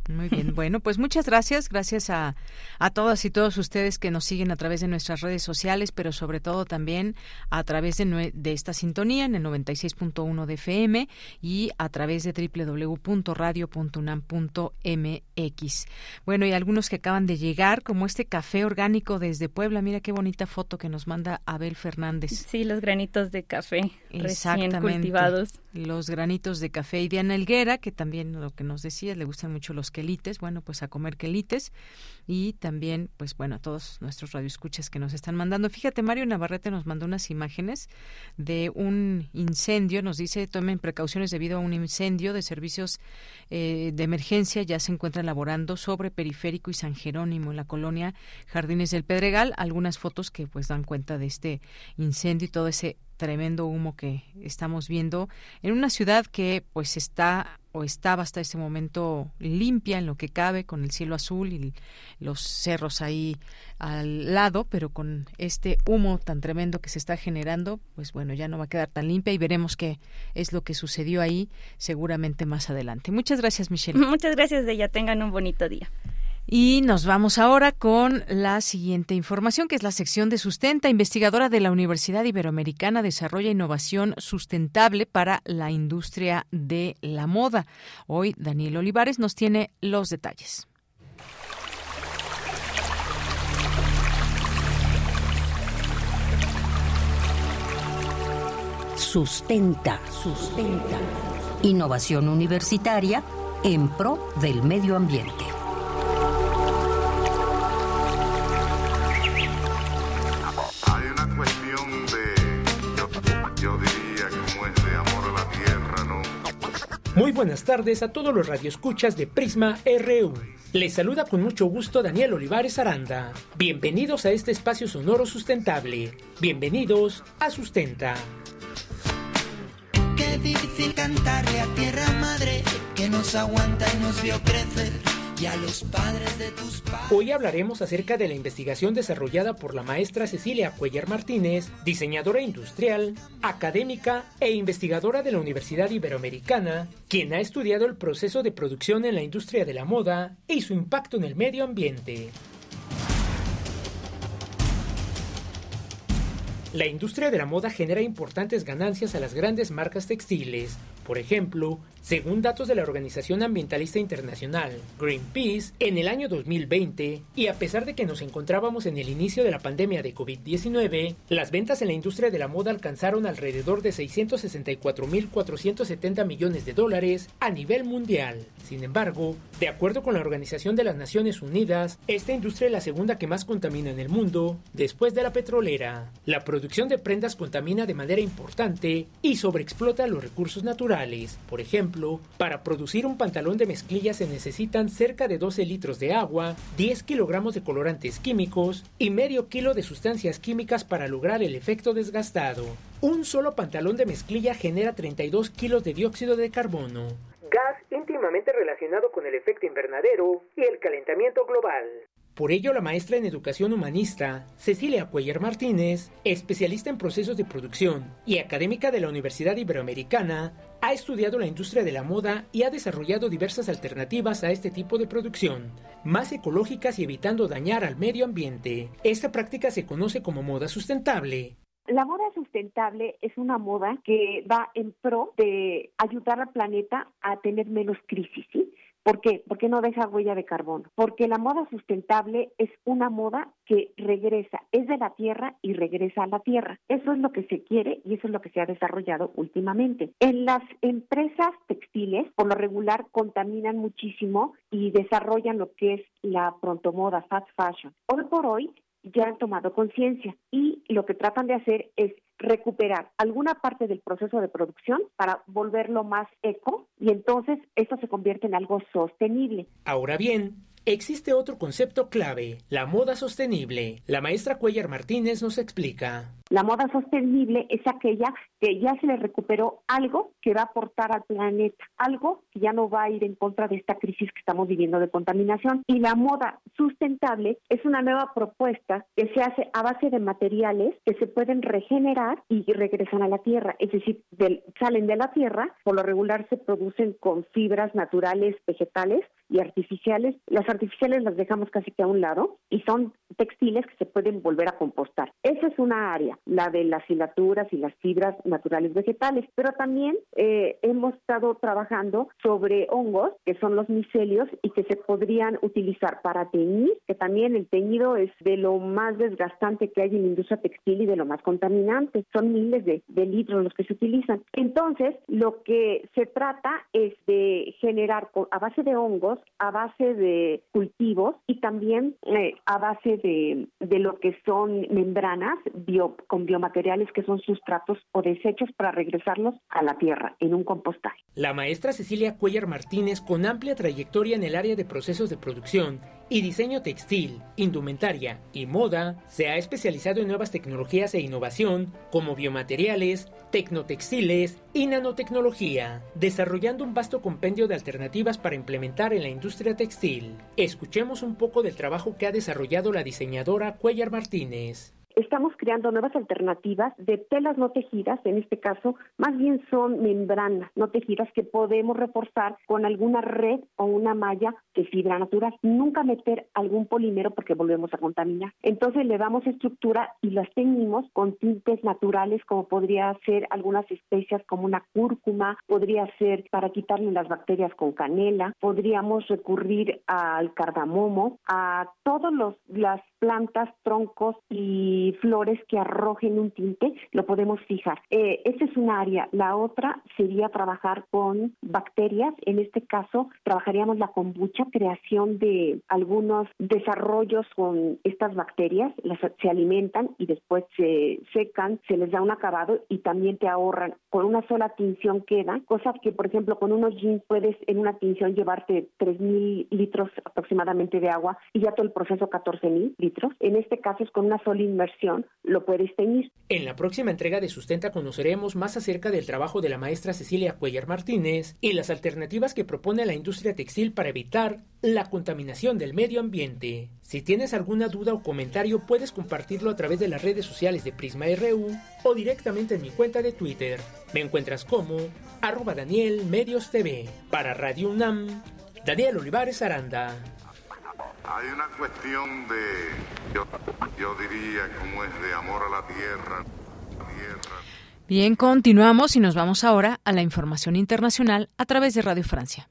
Muy bien, bueno, pues muchas gracias, gracias a, a todas y todos ustedes que nos siguen a través de nuestras redes sociales, pero sobre todo también a través de, de esta sintonía en el 96.1 de FM y a través de www.radio.unam.mx. Bueno, y algunos que acaban de llegar, como este café orgánico desde Puebla, mira qué bonita foto que nos manda Abel Fernández. Sí, los granitos de café recién cultivados. Los granitos de café y Diana Elguera, que también lo que nos decía, le gustan mucho los quelites, bueno, pues a comer quelites. Y también, pues bueno, a todos nuestros radioescuchas que nos están mandando. Fíjate, Mario Navarrete nos mandó unas imágenes de un incendio, nos dice, tomen precauciones debido a un incendio de servicios eh, de emergencia, ya se encuentran laborando sobre Periférico y San Jerónimo, en la colonia Jardines del Pedregal, algunas fotos que pues dan cuenta de este incendio y todo ese tremendo humo que estamos viendo en una ciudad que pues está estaba hasta este momento limpia en lo que cabe con el cielo azul y los cerros ahí al lado, pero con este humo tan tremendo que se está generando, pues bueno, ya no va a quedar tan limpia y veremos qué es lo que sucedió ahí seguramente más adelante. Muchas gracias, Michelle. Muchas gracias, de ella. Tengan un bonito día. Y nos vamos ahora con la siguiente información, que es la sección de Sustenta. Investigadora de la Universidad Iberoamericana desarrolla innovación sustentable para la industria de la moda. Hoy Daniel Olivares nos tiene los detalles. Sustenta, sustenta. Innovación universitaria en pro del medio ambiente. Muy buenas tardes a todos los radioescuchas de Prisma RU. Les saluda con mucho gusto Daniel Olivares Aranda. Bienvenidos a este espacio sonoro sustentable. Bienvenidos a Sustenta. Qué difícil cantarle a tierra madre que nos aguanta y nos vio crecer los padres de tus Hoy hablaremos acerca de la investigación desarrollada por la maestra Cecilia Cuellar Martínez, diseñadora industrial, académica e investigadora de la Universidad Iberoamericana, quien ha estudiado el proceso de producción en la industria de la moda y su impacto en el medio ambiente. La industria de la moda genera importantes ganancias a las grandes marcas textiles. Por ejemplo, según datos de la Organización Ambientalista Internacional, Greenpeace, en el año 2020, y a pesar de que nos encontrábamos en el inicio de la pandemia de COVID-19, las ventas en la industria de la moda alcanzaron alrededor de 664.470 millones de dólares a nivel mundial. Sin embargo, de acuerdo con la Organización de las Naciones Unidas, esta industria es la segunda que más contamina en el mundo, después de la petrolera. La de prendas contamina de manera importante y sobreexplota los recursos naturales. Por ejemplo, para producir un pantalón de mezclilla se necesitan cerca de 12 litros de agua, 10 kilogramos de colorantes químicos y medio kilo de sustancias químicas para lograr el efecto desgastado. Un solo pantalón de mezclilla genera 32 kilos de dióxido de carbono, gas íntimamente relacionado con el efecto invernadero y el calentamiento global. Por ello, la maestra en educación humanista, Cecilia Cuellar Martínez, especialista en procesos de producción y académica de la Universidad Iberoamericana, ha estudiado la industria de la moda y ha desarrollado diversas alternativas a este tipo de producción, más ecológicas y evitando dañar al medio ambiente. Esta práctica se conoce como moda sustentable. La moda sustentable es una moda que va en pro de ayudar al planeta a tener menos crisis. ¿Por qué? Porque no deja huella de carbono. Porque la moda sustentable es una moda que regresa, es de la tierra y regresa a la tierra. Eso es lo que se quiere y eso es lo que se ha desarrollado últimamente. En las empresas textiles, por lo regular, contaminan muchísimo y desarrollan lo que es la pronto moda, fast fashion. Hoy por hoy ya han tomado conciencia y lo que tratan de hacer es recuperar alguna parte del proceso de producción para volverlo más eco y entonces esto se convierte en algo sostenible. Ahora bien, existe otro concepto clave, la moda sostenible. La maestra Cuellar Martínez nos explica. La moda sostenible es aquella que ya se le recuperó algo que va a aportar al planeta, algo que ya no va a ir en contra de esta crisis que estamos viviendo de contaminación. Y la moda sustentable es una nueva propuesta que se hace a base de materiales que se pueden regenerar y regresan a la tierra, es decir, salen de la tierra, por lo regular se producen con fibras naturales, vegetales y artificiales. Las artificiales las dejamos casi que a un lado y son textiles que se pueden volver a compostar. Esa es una área, la de las hilaturas y las fibras naturales vegetales, pero también eh, hemos estado trabajando sobre hongos, que son los micelios y que se podrían utilizar para teñir, que también el teñido es de lo más desgastante que hay en la industria textil y de lo más contaminante. Son miles de, de litros los que se utilizan. Entonces, lo que se trata es de generar a base de hongos, a base de cultivos y también eh, a base de, de, lo que son membranas bio, con biomateriales que son sustratos o desechos para regresarlos a la tierra en un compostaje. La maestra Cecilia Cuellar Martínez, con amplia trayectoria en el área de procesos de producción y diseño textil, indumentaria y moda, se ha especializado en nuevas tecnologías e innovación como biomateriales, tecnotextiles y nanotecnología, desarrollando un vasto compendio de alternativas para implementar en la industria textil. Escuchemos un poco del trabajo que ha desarrollado la diseñadora Cuellar Martínez estamos creando nuevas alternativas de telas no tejidas, en este caso, más bien son membranas no tejidas que podemos reforzar con alguna red o una malla de fibra natural. Nunca meter algún polímero porque volvemos a contaminar. Entonces le damos estructura y las teñimos con tintes naturales como podría ser algunas especias como una cúrcuma, podría ser para quitarle las bacterias con canela, podríamos recurrir al cardamomo, a todas las plantas, troncos y flores que arrojen un tinte, lo podemos fijar. Eh, esta es una área. La otra sería trabajar con bacterias. En este caso, trabajaríamos la kombucha, creación de algunos desarrollos con estas bacterias. Las, se alimentan y después se secan, se les da un acabado y también te ahorran. Con una sola tinción queda, cosa que, por ejemplo, con unos jeans puedes en una tinción llevarte 3.000 litros aproximadamente de agua y ya todo el proceso 14.000 litros. En este caso es con una sola inmersión En la próxima entrega de Sustenta conoceremos más acerca del trabajo de la maestra Cecilia Cuellar Martínez y las alternativas que propone la industria textil para evitar la contaminación del medio ambiente. Si tienes alguna duda o comentario puedes compartirlo a través de las redes sociales de Prisma RU o directamente en mi cuenta de Twitter. Me encuentras como arroba Daniel Medios TV. Para Radio UNAM, Daniel Olivares Aranda. Hay una cuestión de, yo, diría, como es de amor a la tierra. Bien, continuamos y nos vamos ahora a la información internacional a través de Radio Francia.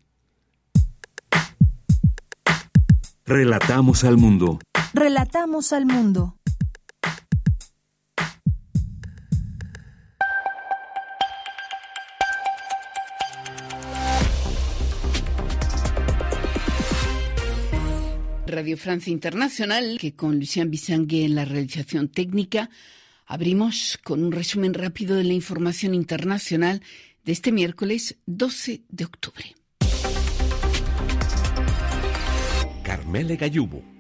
Relatamos al mundo. Relatamos al mundo. Radio Francia Internacional, que con Lucien Bissangue en la realización técnica, abrimos con un resumen rápido de la información internacional de este miércoles 12 de octubre. Carmele Gallubo.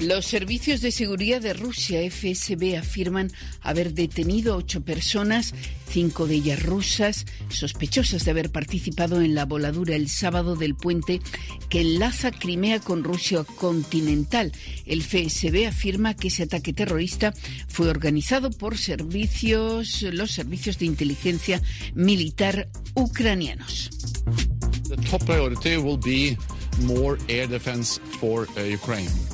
Los servicios de seguridad de Rusia, FSB, afirman haber detenido ocho personas, cinco de ellas rusas, sospechosas de haber participado en la voladura el sábado del puente que enlaza Crimea con Rusia continental. El FSB afirma que ese ataque terrorista fue organizado por servicios, los servicios de inteligencia militar ucranianos. The top priority will be more air defense uh.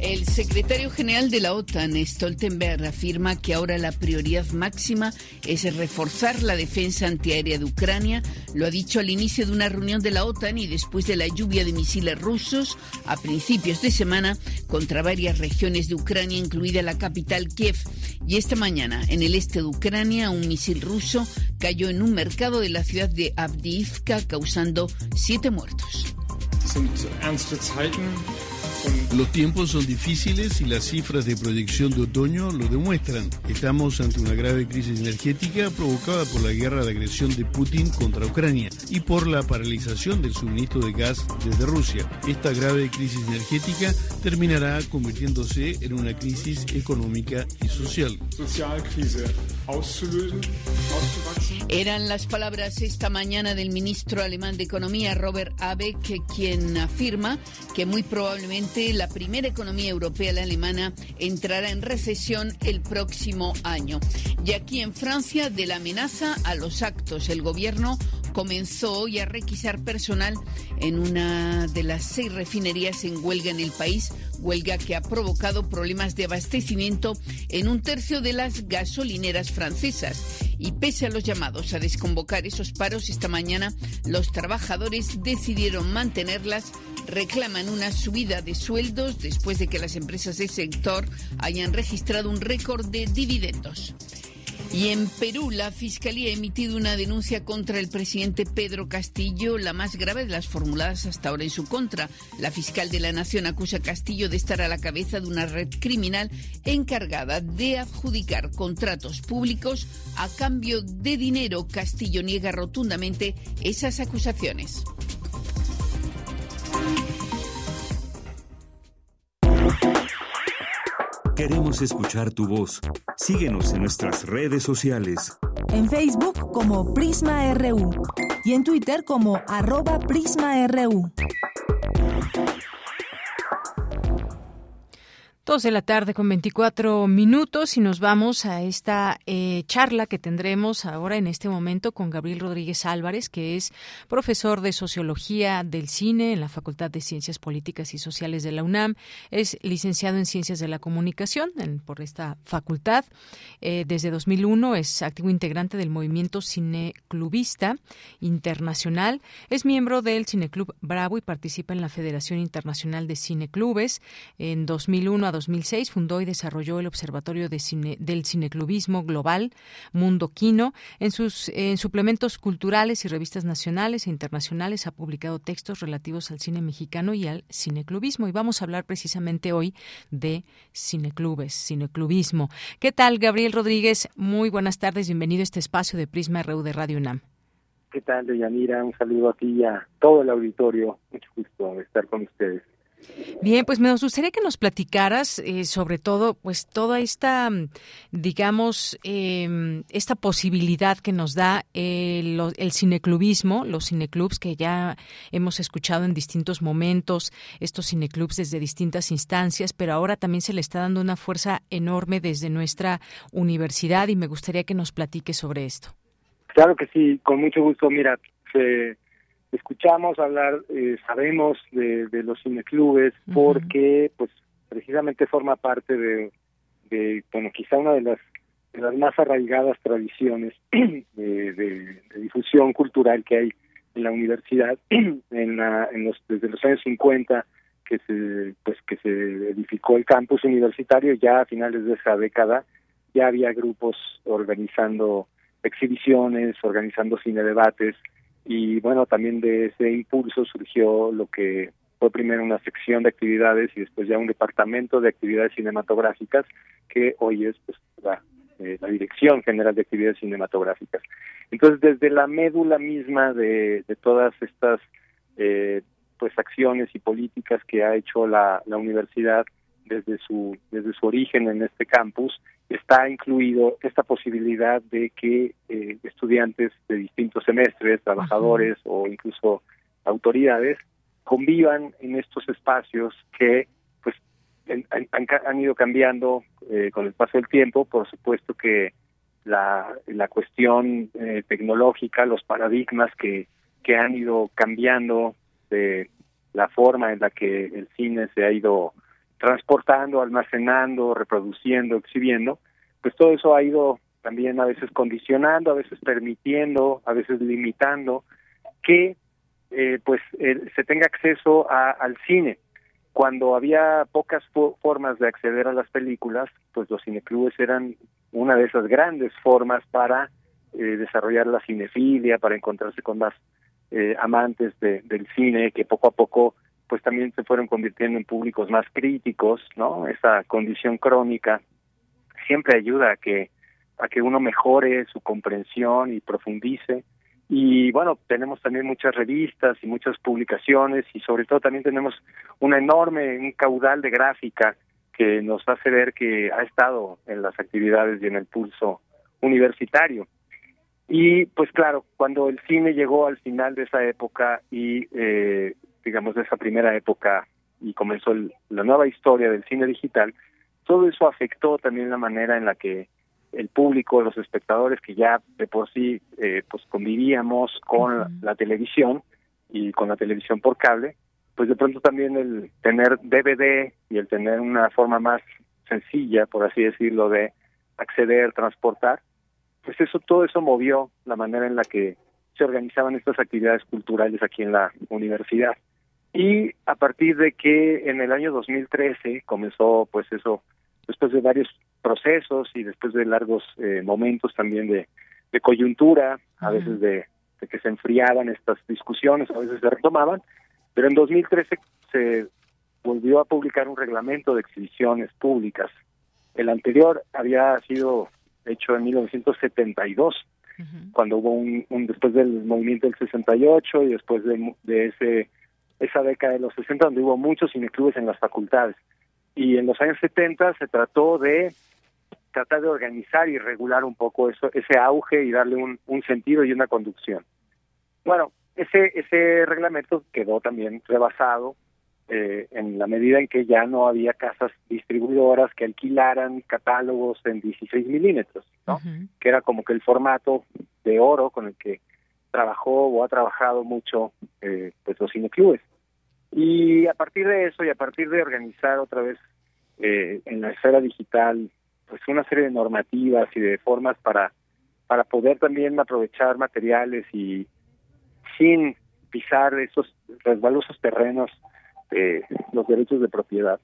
El secretario general de la OTAN, Stoltenberg, afirma que ahora la prioridad máxima es reforzar la defensa antiaérea de Ucrania. Lo ha dicho al inicio de una reunión de la OTAN y después de la lluvia de misiles rusos a principios de semana contra varias regiones de Ucrania, incluida la capital Kiev. Y esta mañana, en el este de Ucrania, un misil ruso cayó en un mercado de la ciudad de Avdiivka, causando siete muertos. Los tiempos son difíciles y las cifras de proyección de otoño lo demuestran. Estamos ante una grave crisis energética provocada por la guerra de agresión de Putin contra Ucrania y por la paralización del suministro de gas desde Rusia. Esta grave crisis energética terminará convirtiéndose en una crisis económica y social. Eran las palabras esta mañana del ministro alemán de Economía, Robert Abeck, quien afirma que muy probablemente la primera economía europea, la alemana, entrará en recesión el próximo año. Y aquí en Francia, de la amenaza a los actos, el gobierno comenzó hoy a requisar personal en una de las seis refinerías en huelga en el país, huelga que ha provocado problemas de abastecimiento en un tercio de las gasolineras francesas. Y pese a los llamados a desconvocar esos paros esta mañana, los trabajadores decidieron mantenerlas, reclaman una subida de sueldos después de que las empresas del sector hayan registrado un récord de dividendos. Y en Perú, la Fiscalía ha emitido una denuncia contra el presidente Pedro Castillo, la más grave de las formuladas hasta ahora en su contra. La fiscal de la Nación acusa a Castillo de estar a la cabeza de una red criminal encargada de adjudicar contratos públicos a cambio de dinero. Castillo niega rotundamente esas acusaciones. Queremos escuchar tu voz. Síguenos en nuestras redes sociales. En Facebook como Prisma RU y en Twitter como arroba PrismaRU. Dos de la tarde con 24 minutos y nos vamos a esta eh, charla que tendremos ahora en este momento con Gabriel Rodríguez Álvarez, que es profesor de Sociología del Cine en la Facultad de Ciencias Políticas y Sociales de la UNAM. Es licenciado en Ciencias de la Comunicación por esta facultad. Eh, desde 2001 es activo integrante del movimiento cineclubista internacional. Es miembro del Cineclub Bravo y participa en la Federación Internacional de Cineclubes. En 2001 a 2006 fundó y desarrolló el Observatorio de Cine, del Cineclubismo Global, Mundo Quino. En sus en suplementos culturales y revistas nacionales e internacionales ha publicado textos relativos al cine mexicano y al cineclubismo. Y vamos a hablar precisamente hoy de cineclubes, cineclubismo. ¿Qué tal, Gabriel Rodríguez? Muy buenas tardes. Bienvenido a este espacio de Prisma RU de Radio UNAM. ¿Qué tal, Deyanira? Un saludo a ti y a todo el auditorio. Mucho gusto estar con ustedes. Bien, pues me gustaría que nos platicaras eh, sobre todo, pues toda esta, digamos, eh, esta posibilidad que nos da el, el, cineclubismo, los cineclubs que ya hemos escuchado en distintos momentos, estos cineclubs desde distintas instancias, pero ahora también se le está dando una fuerza enorme desde nuestra universidad y me gustaría que nos platique sobre esto. Claro que sí, con mucho gusto. Mira, se escuchamos hablar, eh, sabemos de, de, los cineclubes porque pues precisamente forma parte de, de, bueno, quizá una de las, de las más arraigadas tradiciones de, de, difusión cultural que hay en la universidad en, la, en los, desde los años 50 que se pues que se edificó el campus universitario ya a finales de esa década ya había grupos organizando exhibiciones organizando cine debates y bueno, también de ese impulso surgió lo que fue primero una sección de actividades y después ya un departamento de actividades cinematográficas que hoy es pues la, eh, la Dirección General de Actividades Cinematográficas. Entonces, desde la médula misma de, todas estas eh, pues acciones y políticas que ha hecho la, la universidad desde su desde su origen en este campus está incluido esta posibilidad de que eh, estudiantes de distintos semestres, trabajadores o incluso autoridades convivan en estos espacios que pues han, han ido cambiando eh, con el paso del tiempo. Por supuesto que la, la cuestión eh, tecnológica, los paradigmas que, que han ido cambiando de la forma en la que el cine se ha ido transportando, almacenando, reproduciendo, exhibiendo, pues todo eso ha ido también a veces condicionando, a veces permitiendo, a veces limitando que eh, pues se tenga acceso a, al cine. Cuando había pocas formas de acceder a las películas, pues los cineclubes eran una de esas grandes formas para eh, desarrollar la cinefilia, para encontrarse con más eh, amantes de, del cine que poco a poco pues también se fueron convirtiendo en públicos más críticos, ¿no? Esa condición crónica siempre ayuda a que a que uno mejore su comprensión y profundice. Y bueno, tenemos también muchas revistas y muchas publicaciones y sobre todo también tenemos una enorme, un caudal de gráfica que nos hace ver que ha estado en las actividades y en el pulso universitario. Y pues claro, cuando el cine llegó al final de esa época y eh, digamos de esa primera época y comenzó la nueva historia del cine digital, todo eso afectó también la manera en la que el público, los espectadores que ya de por sí eh, pues convivíamos con la televisión y con la televisión por cable, pues de pronto también el tener DVD y el tener una forma más sencilla, por así decirlo, de acceder, transportar, pues eso todo eso movió la manera en la que se organizaban estas actividades culturales aquí en la universidad. Y a partir de que en el año 2013 comenzó pues eso, después de varios procesos y después de largos eh, momentos también de, de coyuntura, a veces de, de, que se enfriaban estas discusiones, a veces se retomaban, pero en 2013 se volvió a publicar un reglamento de exhibiciones públicas. El anterior había sido hecho en 1972, cuando hubo un, después del movimiento del 68 y después de, de ese esa década de los 60 donde hubo muchos cineclubes en las facultades. Y en los años 70 se trató de tratar de organizar y regular un poco eso, ese auge y darle un, un sentido y una conducción. Bueno, ese, ese reglamento quedó también rebasado eh, en la medida en que ya no había casas distribuidoras que alquilaran catálogos en 16 milímetros, ¿no? Que era como que el formato de oro con el que trabajó o ha trabajado mucho eh, pues los cineclubes. Y a partir de eso y a partir de organizar otra vez eh, en la esfera digital pues una serie de normativas y de formas para para poder también aprovechar materiales y sin pisar esos resbalosos terrenos de los derechos de propiedad.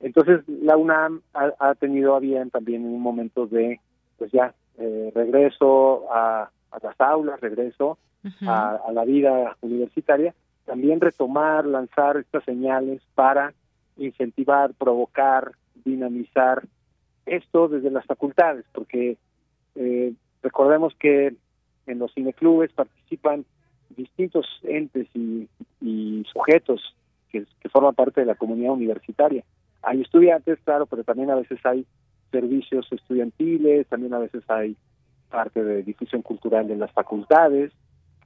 Entonces la UNAM ha, tenido a bien también en un momento de pues ya eh, regreso a, a, las aulas, regreso a, a la vida universitaria, también retomar, lanzar estas señales para incentivar, provocar, dinamizar esto desde las facultades, porque eh, recordemos que en los cineclubes participan distintos entes y, sujetos que, forman parte de la comunidad universitaria. Hay estudiantes, claro, pero también a veces hay servicios estudiantiles, también a veces hay parte de difusión cultural en las facultades.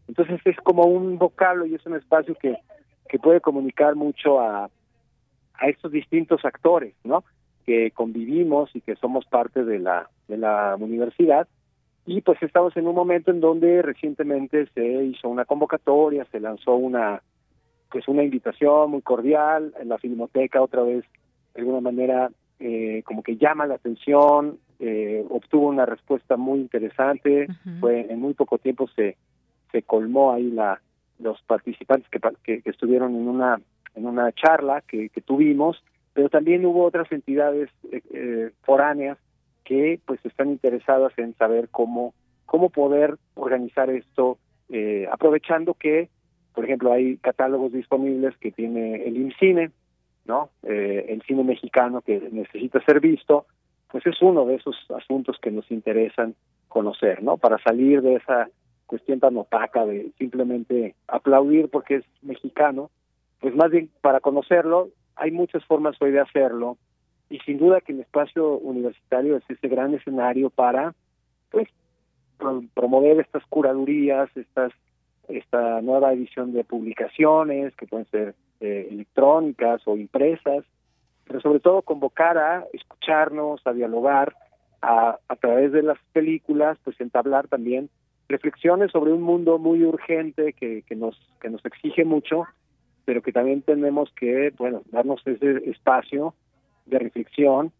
Entonces es como un vocablo y es un espacio que, que puede comunicar mucho a, a estos distintos actores, ¿no? Que convivimos y que somos parte de la, de la universidad. Y pues estamos en un momento en donde recientemente se hizo una convocatoria, se lanzó una pues una invitación muy cordial en la Filmoteca otra vez de alguna manera eh, como que llama la atención, eh, obtuvo una respuesta muy interesante, fue en muy poco tiempo se se colmó ahí la los participantes que, que, estuvieron en una en una charla que, que tuvimos, pero también hubo otras entidades eh, foráneas que pues están interesadas en saber cómo cómo poder organizar esto eh, aprovechando que por ejemplo hay catálogos disponibles que tiene el IMCINE no eh, el cine mexicano que necesita ser visto pues es uno de esos asuntos que nos interesan conocer no para salir de esa cuestión tan opaca de simplemente aplaudir porque es mexicano pues más bien para conocerlo hay muchas formas hoy de hacerlo y sin duda que el espacio universitario es ese gran escenario para pues promover estas curadurías, estas esta nueva edición de publicaciones que pueden ser eh, electrónicas o impresas, pero sobre todo convocar a escucharnos, a dialogar, a, a través de las películas, pues entablar también reflexiones sobre un mundo muy urgente que, que nos que nos exige mucho, pero que también tenemos que, bueno, darnos ese espacio de reflexión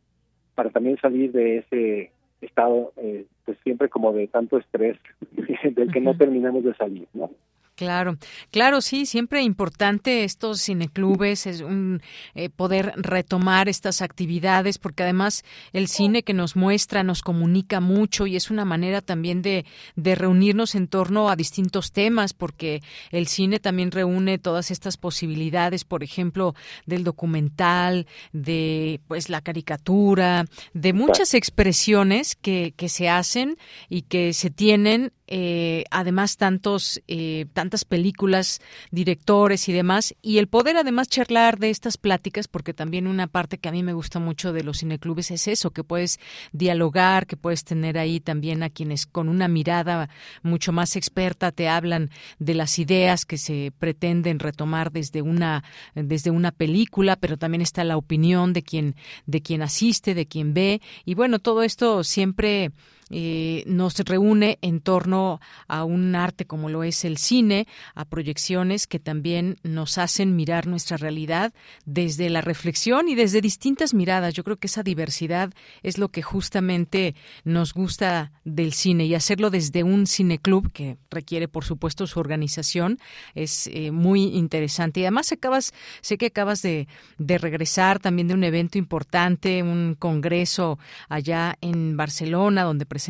para también salir de ese estado, eh, pues siempre como de tanto estrés del que no terminamos de salir, ¿no? Claro, claro, sí, siempre importante estos cineclubes, es un eh, poder retomar estas actividades, porque además el cine que nos muestra nos comunica mucho y es una manera también de, de reunirnos en torno a distintos temas, porque el cine también reúne todas estas posibilidades, por ejemplo, del documental, de pues la caricatura, de muchas expresiones que, que se hacen y que se tienen eh, además tantos eh, tantas películas, directores y demás, y el poder además charlar de estas pláticas, porque también una parte que a mí me gusta mucho de los cineclubes es eso, que puedes dialogar, que puedes tener ahí también a quienes con una mirada mucho más experta te hablan de las ideas que se pretenden retomar desde una desde una película, pero también está la opinión de quien de quien asiste, de quien ve, y bueno, todo esto siempre eh, nos reúne en torno a un arte como lo es el cine, a proyecciones que también nos hacen mirar nuestra realidad desde la reflexión y desde distintas miradas. Yo creo que esa diversidad es lo que justamente nos gusta del cine y hacerlo desde un cineclub que requiere, por supuesto, su organización es eh, muy interesante. Y además acabas, sé que acabas de, de regresar también de un evento importante, un congreso allá en Barcelona, donde presentaste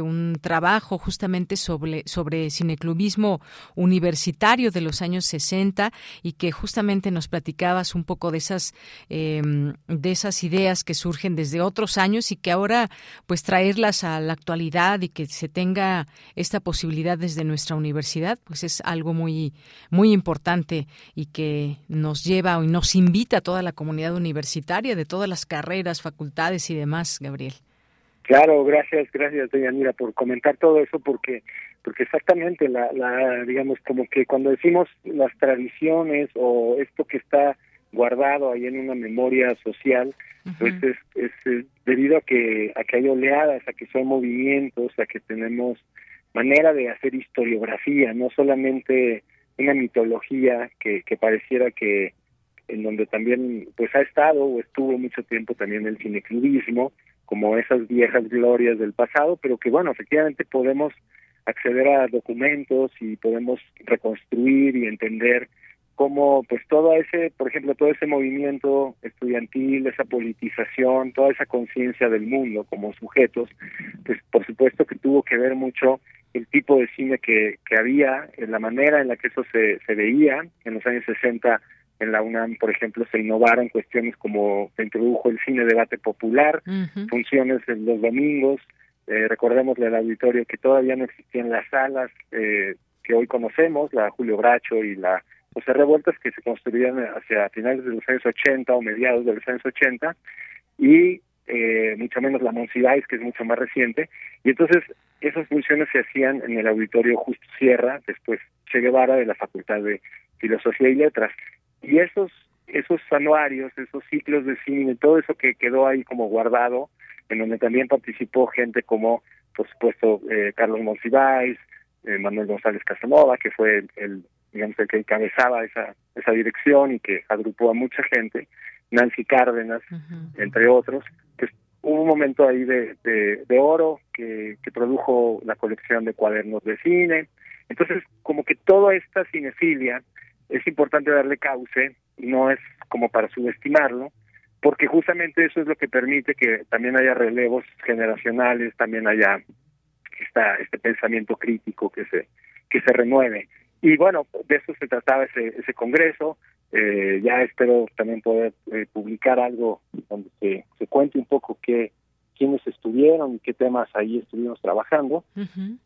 un trabajo justamente sobre, sobre cineclubismo universitario de los años 60 y que justamente nos platicabas un poco de esas, em, de esas ideas que surgen desde otros años y que ahora pues traerlas a la actualidad y que se tenga esta posibilidad desde nuestra universidad, pues es algo muy, muy importante y que nos lleva y nos invita a toda la comunidad universitaria de todas las carreras, facultades y demás, Gabriel. Claro, gracias, gracias, Mira, por comentar todo eso, porque porque exactamente la, la digamos como que cuando decimos las tradiciones o esto que está guardado ahí en una memoria social, pues es, es, debido a que a que hay oleadas, a que son movimientos, a que tenemos manera de hacer historiografía, no solamente una mitología que, que pareciera que en donde también pues ha estado o estuvo mucho tiempo también el cineclubismo, como esas viejas glorias del pasado, pero que bueno, efectivamente podemos acceder a documentos y podemos reconstruir y entender cómo pues todo ese, por ejemplo, todo ese movimiento estudiantil, esa politización, toda esa conciencia del mundo como sujetos, pues por supuesto que tuvo que ver mucho el tipo de cine que, que había, la manera en la que eso se, se veía en los años 60 en la UNAM, por ejemplo, se innovaron cuestiones como se introdujo el cine debate popular, funciones en los domingos, eh, recordemos el auditorio que todavía no existían las salas eh, que hoy conocemos, la Julio Bracho y la José Revueltas, que se construían hacia finales de los años 80 o mediados de los años 80, y eh, mucho menos la Monsiváis, que es mucho más reciente, y entonces esas funciones se hacían en el auditorio Justo Sierra, después Che Guevara de la Facultad de Filosofía y Letras. Y esos, esos anuarios, esos ciclos de cine, todo eso que quedó ahí como guardado, en donde también participó gente como, por supuesto, eh, Carlos Monsiváis, eh, Manuel González Casanova, que fue el, digamos, el que encabezaba esa, esa dirección y que agrupó a mucha gente, Nancy Cárdenas, entre otros, pues hubo un momento ahí de, de, de oro que, que produjo la colección de cuadernos de cine. Entonces, como que toda esta cinefilia es importante darle cauce no es como para subestimarlo, porque justamente eso es lo que permite que también haya relevos generacionales, también haya esta, este pensamiento crítico que se que se renueve. Y bueno, de eso se trataba ese, ese congreso. Eh, ya espero también poder eh, publicar algo donde se, se cuente un poco qué, quiénes estuvieron y qué temas ahí estuvimos trabajando.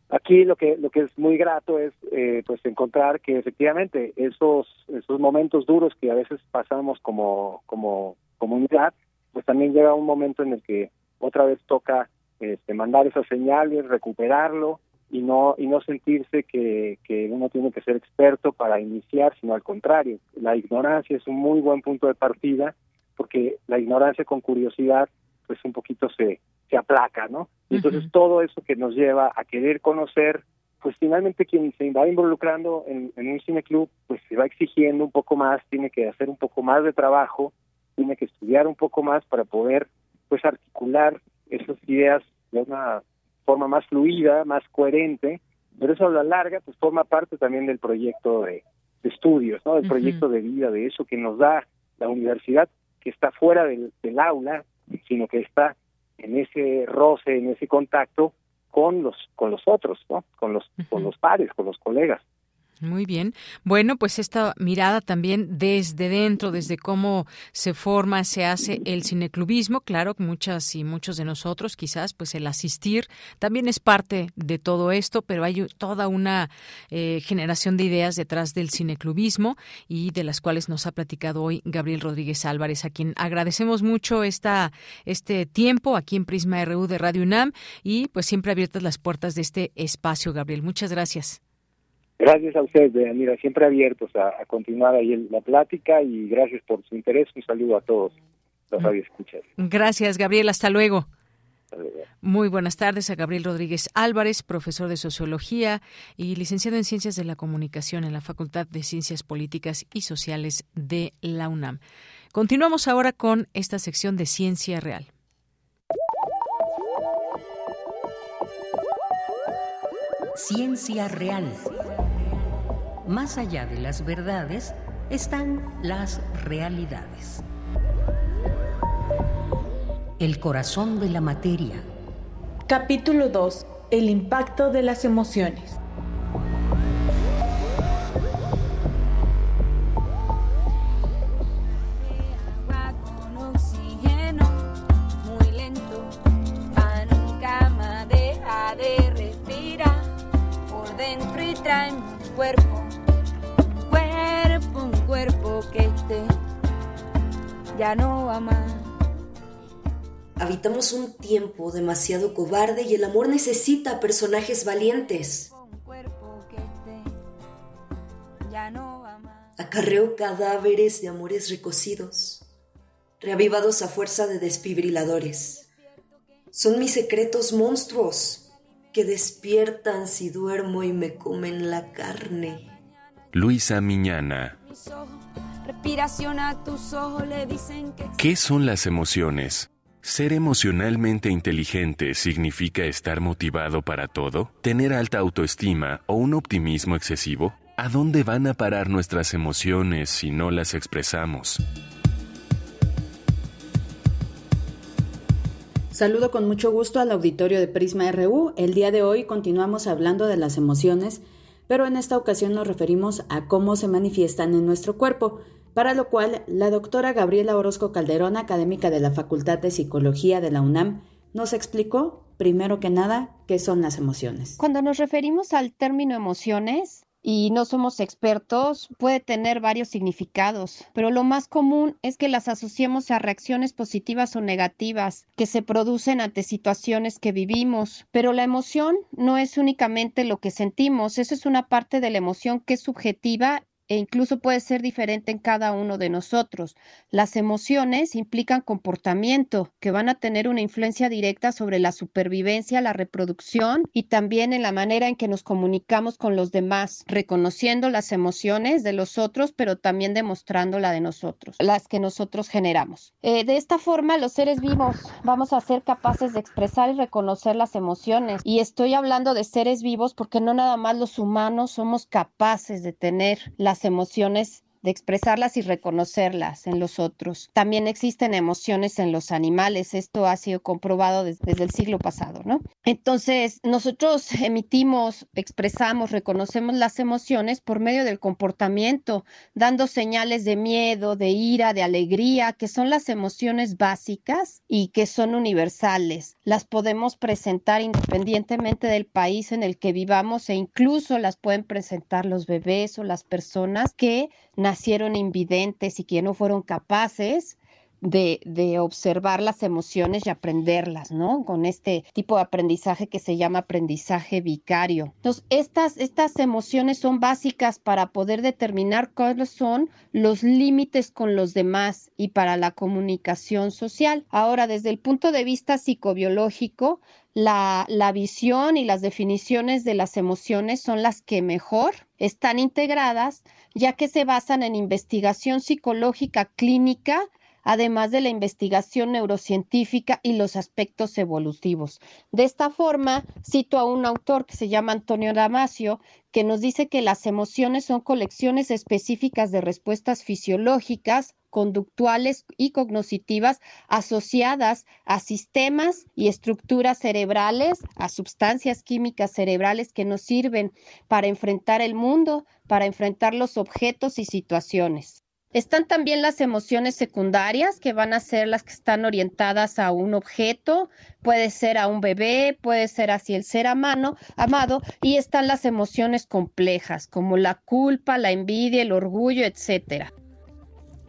Aquí lo que lo que es muy grato es eh, pues encontrar que efectivamente esos esos momentos duros que a veces pasamos como como comunidad pues también llega un momento en el que otra vez toca este, mandar esas señales, recuperarlo y no y no sentirse que, que uno tiene que ser experto para iniciar, sino al contrario. La ignorancia es un muy buen punto de partida porque la ignorancia con curiosidad pues un poquito se, se aplaca, ¿no? Y entonces todo eso que nos lleva a querer conocer, pues finalmente quien se va involucrando en, en un cineclub, pues se va exigiendo un poco más, tiene que hacer un poco más de trabajo, tiene que estudiar un poco más para poder pues articular esas ideas de una forma más fluida, más coherente, pero eso a la larga pues forma parte también del proyecto de, estudios, ¿no? Del proyecto de vida, de eso que nos da la universidad, que está fuera del, del aula, sino que está en ese roce, en ese contacto con los con los otros, ¿no? Con los con los pares, con los colegas. Muy bien. Bueno, pues esta mirada también desde dentro, desde cómo se forma, se hace el cineclubismo, claro, muchas y muchos de nosotros quizás, pues el asistir también es parte de todo esto, pero hay toda una eh, generación de ideas detrás del cineclubismo y de las cuales nos ha platicado hoy Gabriel Rodríguez Álvarez, a quien agradecemos mucho esta, este tiempo aquí en Prisma RU de Radio UNAM y pues siempre abiertas las puertas de este espacio, Gabriel. Muchas gracias. Gracias a ustedes, mira, siempre abiertos a, continuar ahí en la plática y gracias por su interés. Un saludo a todos los mm. radioescuchas. Gracias, Gabriel. Hasta luego. Muy buenas tardes a Gabriel Rodríguez Álvarez, profesor de Sociología y licenciado en Ciencias de la Comunicación en la Facultad de Ciencias Políticas y Sociales de la UNAM. Continuamos ahora con esta sección de Ciencia Real. Ciencia Real. Más allá de las verdades están las realidades. El corazón de la materia. Capítulo 2. El impacto de las emociones. Habitamos un tiempo demasiado cobarde y el amor necesita personajes valientes. Acarreo cadáveres de amores recocidos, reavivados a fuerza de desfibriladores. Son mis secretos monstruos que despiertan si duermo y me comen la carne. Luisa Miñana. ¿Qué son las emociones? ¿Ser emocionalmente inteligente significa estar motivado para todo? ¿Tener alta autoestima o un optimismo excesivo? ¿A dónde van a parar nuestras emociones si no las expresamos? Saludo con mucho gusto al auditorio de Prisma RU. El día de hoy continuamos hablando de las emociones pero en esta ocasión nos referimos a cómo se manifiestan en nuestro cuerpo, para lo cual la doctora Gabriela Orozco Calderón, académica de la Facultad de Psicología de la UNAM, nos explicó, primero que nada, qué son las emociones. Cuando nos referimos al término emociones, y no somos expertos, puede tener varios significados, pero lo más común es que las asociemos a reacciones positivas o negativas que se producen ante situaciones que vivimos. Pero la emoción no es únicamente lo que sentimos, eso es una parte de la emoción que es subjetiva e incluso puede ser diferente en cada uno de nosotros. Las emociones implican comportamiento que van a tener una influencia directa sobre la supervivencia, la reproducción y también en la manera en que nos comunicamos con los demás, reconociendo las emociones de los otros, pero también demostrando la de nosotros, las que nosotros generamos. Eh, de esta forma, los seres vivos vamos a ser capaces de expresar y reconocer las emociones. Y estoy hablando de seres vivos porque no nada más los humanos somos capaces de tener las emociones de expresarlas y reconocerlas en los otros. También existen emociones en los animales, esto ha sido comprobado desde, el siglo pasado, ¿no? Entonces, nosotros emitimos, expresamos, reconocemos las emociones por medio del comportamiento, dando señales de miedo, de ira, de alegría, que son las emociones básicas y que son universales. Las podemos presentar independientemente del país en el que vivamos e incluso las pueden presentar los bebés o las personas que nacieron invidentes y que no fueron capaces de, de, observar las emociones y aprenderlas, ¿no? Con este tipo de aprendizaje que se llama aprendizaje vicario. Entonces, estas, estas emociones son básicas para poder determinar cuáles son los límites con los demás y para la comunicación social. Ahora, desde el punto de vista psicobiológico, la, la, visión y las definiciones de las emociones son las que mejor están integradas, ya que se basan en investigación psicológica clínica además de la investigación neurocientífica y los aspectos evolutivos. De esta forma, cito a un autor que se llama Antonio Damasio, que nos dice que las emociones son colecciones específicas de respuestas fisiológicas, conductuales y cognitivas asociadas a sistemas y estructuras cerebrales, a sustancias químicas cerebrales que nos sirven para enfrentar el mundo, para enfrentar los objetos y situaciones. Están también las emociones secundarias, que van a ser las que están orientadas a un objeto, puede ser a un bebé, puede ser hacia el ser amado, amado, y están las emociones complejas, como la culpa, la envidia, el orgullo, etcétera.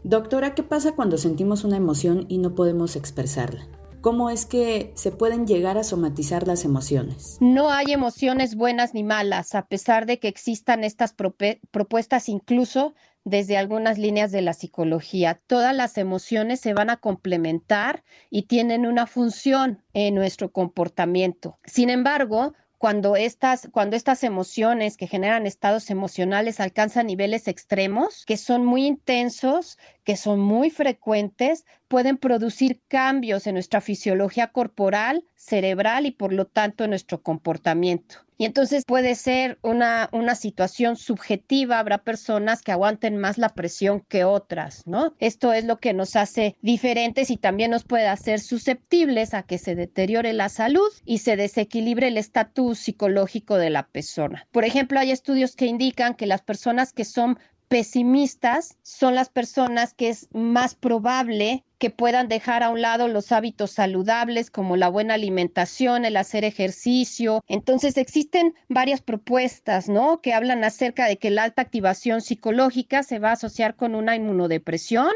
Doctora, ¿qué pasa cuando sentimos una emoción y no podemos expresarla? ¿Cómo es que se pueden llegar a somatizar las emociones? No hay emociones buenas ni malas, a pesar de que existan estas propuestas incluso desde algunas líneas de la psicología. Todas las emociones se van a complementar y tienen una función en nuestro comportamiento. Sin embargo, cuando estas, cuando estas emociones que generan estados emocionales alcanzan niveles extremos, que son muy intensos, que son muy frecuentes, pueden producir cambios en nuestra fisiología corporal, cerebral y por lo tanto en nuestro comportamiento. Y entonces puede ser una, una situación subjetiva, habrá personas que aguanten más la presión que otras, ¿no? Esto es lo que nos hace diferentes y también nos puede hacer susceptibles a que se deteriore la salud y se desequilibre el estatus psicológico de la persona. Por ejemplo, hay estudios que indican que las personas que son pesimistas son las personas que es más probable que puedan dejar a un lado los hábitos saludables como la buena alimentación, el hacer ejercicio. Entonces existen varias propuestas, ¿no? Que hablan acerca de que la alta activación psicológica se va a asociar con una inmunodepresión,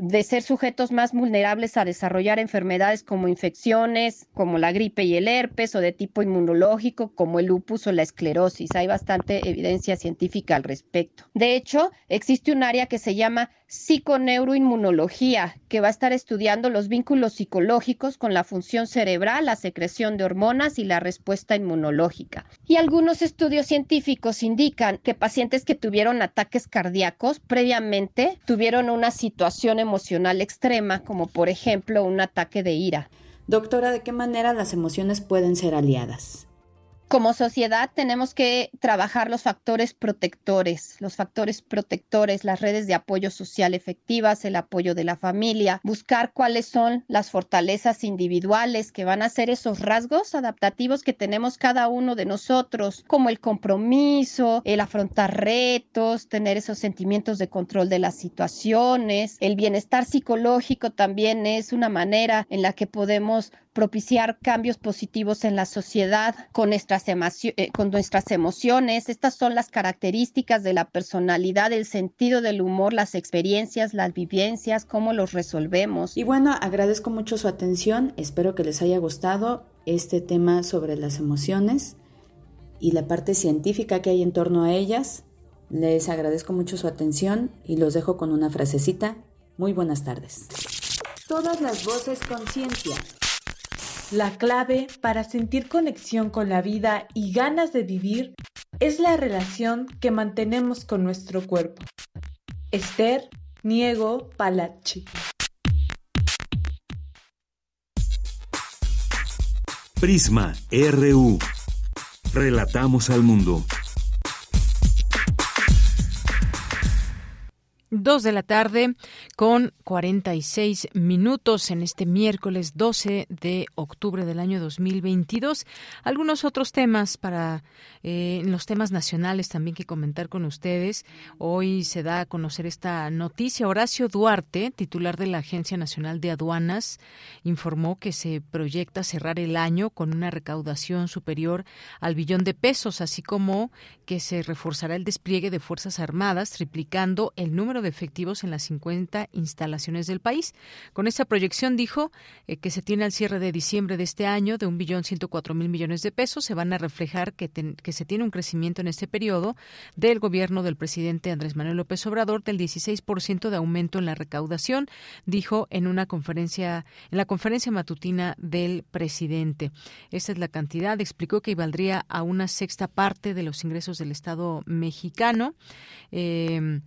de ser sujetos más vulnerables a desarrollar enfermedades como infecciones, como la gripe y el herpes, o de tipo inmunológico, como el lupus o la esclerosis. Hay bastante evidencia científica al respecto. De hecho, existe un área que se llama psiconeuroinmunología, que va a estar estudiando los vínculos psicológicos con la función cerebral, la secreción de hormonas y la respuesta inmunológica. Y algunos estudios científicos indican que pacientes que tuvieron ataques cardíacos previamente tuvieron una situación emocional extrema, como por ejemplo un ataque de ira. Doctora, ¿de qué manera las emociones pueden ser aliadas? Como sociedad tenemos que trabajar los factores protectores, los factores protectores, las redes de apoyo social efectivas, el apoyo de la familia, buscar cuáles son las fortalezas individuales que van a ser esos rasgos adaptativos que tenemos cada uno de nosotros, como el compromiso, el afrontar retos, tener esos sentimientos de control de las situaciones, el bienestar psicológico también es una manera en la que podemos propiciar cambios positivos en la sociedad con nuestras, eh, con nuestras emociones. Estas son las características de la personalidad, el sentido del humor, las experiencias, las vivencias, cómo los resolvemos. Y bueno, agradezco mucho su atención. Espero que les haya gustado este tema sobre las emociones y la parte científica que hay en torno a ellas. Les agradezco mucho su atención y los dejo con una frasecita. Muy buenas tardes. Todas las voces con ciencia. La clave para sentir conexión con la vida y ganas de vivir es la relación que mantenemos con nuestro cuerpo. Esther Niego Palachi. Prisma RU. Relatamos al mundo. Dos de la tarde con 46 minutos en este miércoles 12 de octubre del año 2022. Algunos otros temas para eh, los temas nacionales también que comentar con ustedes. Hoy se da a conocer esta noticia. Horacio Duarte, titular de la Agencia Nacional de Aduanas, informó que se proyecta cerrar el año con una recaudación superior al billón de pesos, así como que se reforzará el despliegue de Fuerzas Armadas, triplicando el número de efectivos en las 50 instalaciones del país. Con esta proyección dijo eh, que se tiene al cierre de diciembre de este año de un billón mil millones de pesos. Se van a reflejar que, que se tiene un crecimiento en este periodo del gobierno del presidente Andrés Manuel López Obrador del 16% de aumento en la recaudación, dijo en una conferencia, en la conferencia matutina del presidente. Esta es la cantidad, explicó que valdría a una sexta parte de los ingresos del Estado mexicano. Eh,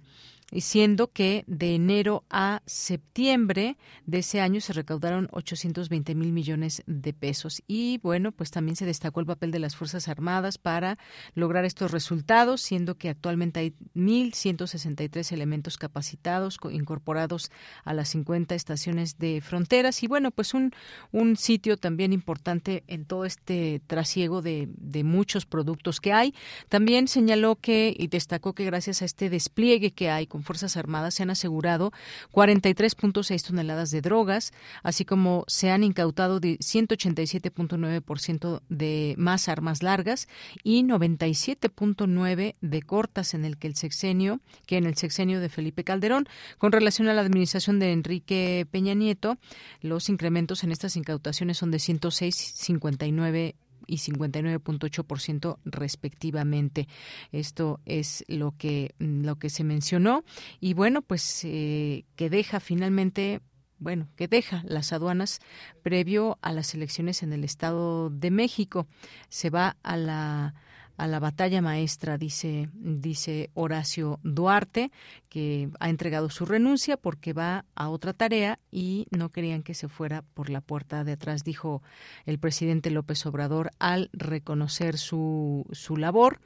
siendo que de enero a septiembre de ese año se recaudaron 820 mil millones de pesos. Y bueno, pues también se destacó el papel de las Fuerzas Armadas para lograr estos resultados, siendo que actualmente hay 1.163 elementos capacitados incorporados a las 50 estaciones de fronteras. Y bueno, pues un, un sitio también importante en todo este trasiego de, de muchos productos que hay. También señaló que y destacó que gracias a este despliegue que hay con Fuerzas Armadas se han asegurado 43.6 toneladas de drogas, así como se han incautado 187.9% de más armas largas y 97.9 de cortas en el que el sexenio, que en el sexenio de Felipe Calderón, con relación a la administración de Enrique Peña Nieto, los incrementos en estas incautaciones son de 106.59 y 59.8% respectivamente. Esto es lo que lo que se mencionó y bueno, pues eh, que deja finalmente bueno, que deja las aduanas previo a las elecciones en el Estado de México. Se va a la a la batalla maestra, dice, dice Horacio Duarte, que ha entregado su renuncia porque va a otra tarea y no querían que se fuera por la puerta de atrás, dijo el presidente López Obrador al reconocer su, su labor.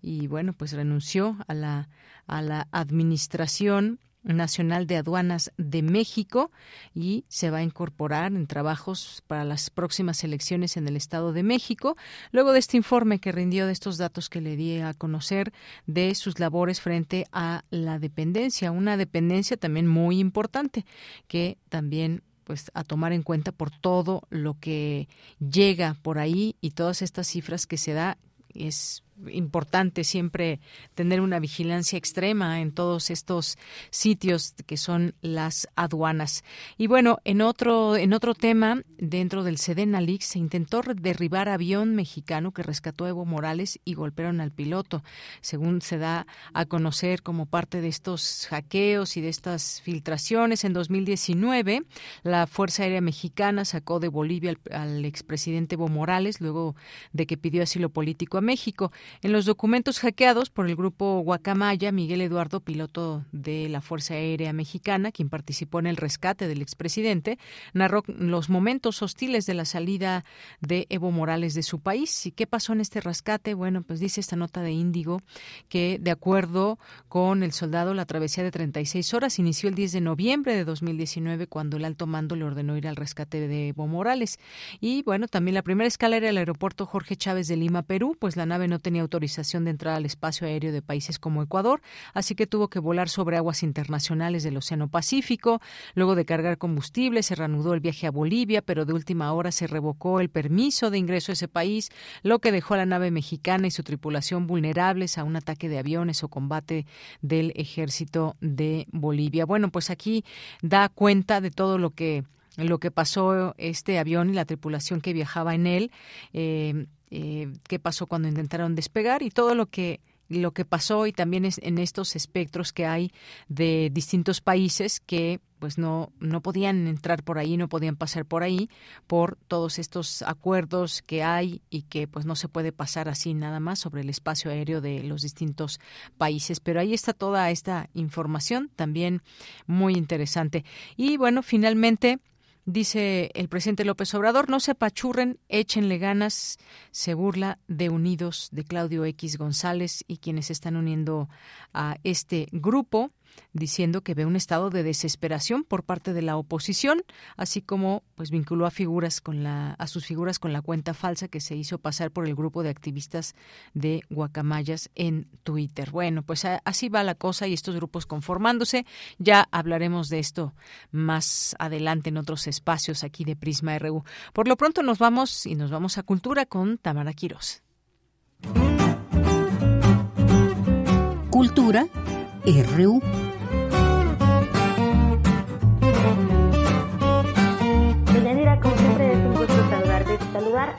Y bueno, pues renunció a la, a la administración Nacional de Aduanas de México y se va a incorporar en trabajos para las próximas elecciones en el Estado de México. Luego de este informe que rindió de estos datos que le di a conocer de sus labores frente a la dependencia, una dependencia también muy importante que también pues a tomar en cuenta por todo lo que llega por ahí y todas estas cifras que se da es importante siempre tener una vigilancia extrema en todos estos sitios que son las aduanas. Y bueno, en otro en otro tema, dentro del Sedenalix se intentó derribar avión mexicano que rescató a Evo Morales y golpearon al piloto, según se da a conocer como parte de estos hackeos y de estas filtraciones en 2019, la Fuerza Aérea Mexicana sacó de Bolivia al, al expresidente Evo Morales luego de que pidió asilo político a México. En los documentos hackeados por el grupo Guacamaya, Miguel Eduardo, piloto de la Fuerza Aérea Mexicana, quien participó en el rescate del expresidente, narró los momentos hostiles de la salida de Evo Morales de su país. ¿Y qué pasó en este rescate? Bueno, pues dice esta nota de Índigo que, de acuerdo con el soldado, la travesía de 36 horas inició el 10 de noviembre de 2019, cuando el alto mando le ordenó ir al rescate de Evo Morales. Y bueno, también la primera escala era el aeropuerto Jorge Chávez de Lima, Perú, pues la nave no tenía autorización de entrar al espacio aéreo de países como Ecuador, así que tuvo que volar sobre aguas internacionales del Océano Pacífico. Luego de cargar combustible, se reanudó el viaje a Bolivia, pero de última hora se revocó el permiso de ingreso a ese país, lo que dejó a la nave mexicana y su tripulación vulnerables a un ataque de aviones o combate del ejército de Bolivia. Bueno, pues aquí da cuenta de todo lo que lo que pasó este avión y la tripulación que viajaba en él. Eh, eh, qué pasó cuando intentaron despegar y todo lo que lo que pasó y también es en estos espectros que hay de distintos países que pues no no podían entrar por ahí, no podían pasar por ahí por todos estos acuerdos que hay y que pues no se puede pasar así nada más sobre el espacio aéreo de los distintos países, pero ahí está toda esta información también muy interesante. Y bueno, finalmente Dice el presidente López Obrador, no se apachurren, échenle ganas, se burla de Unidos de Claudio X González y quienes están uniendo a este grupo diciendo que ve un estado de desesperación por parte de la oposición, así como pues vinculó a figuras con la a sus figuras con la cuenta falsa que se hizo pasar por el grupo de activistas de Guacamayas en Twitter. Bueno, pues así va la cosa y estos grupos conformándose. Ya hablaremos de esto más adelante en otros espacios aquí de Prisma RU. Por lo pronto nos vamos y nos vamos a Cultura con Tamara Quirós. Cultura RU. Thank you.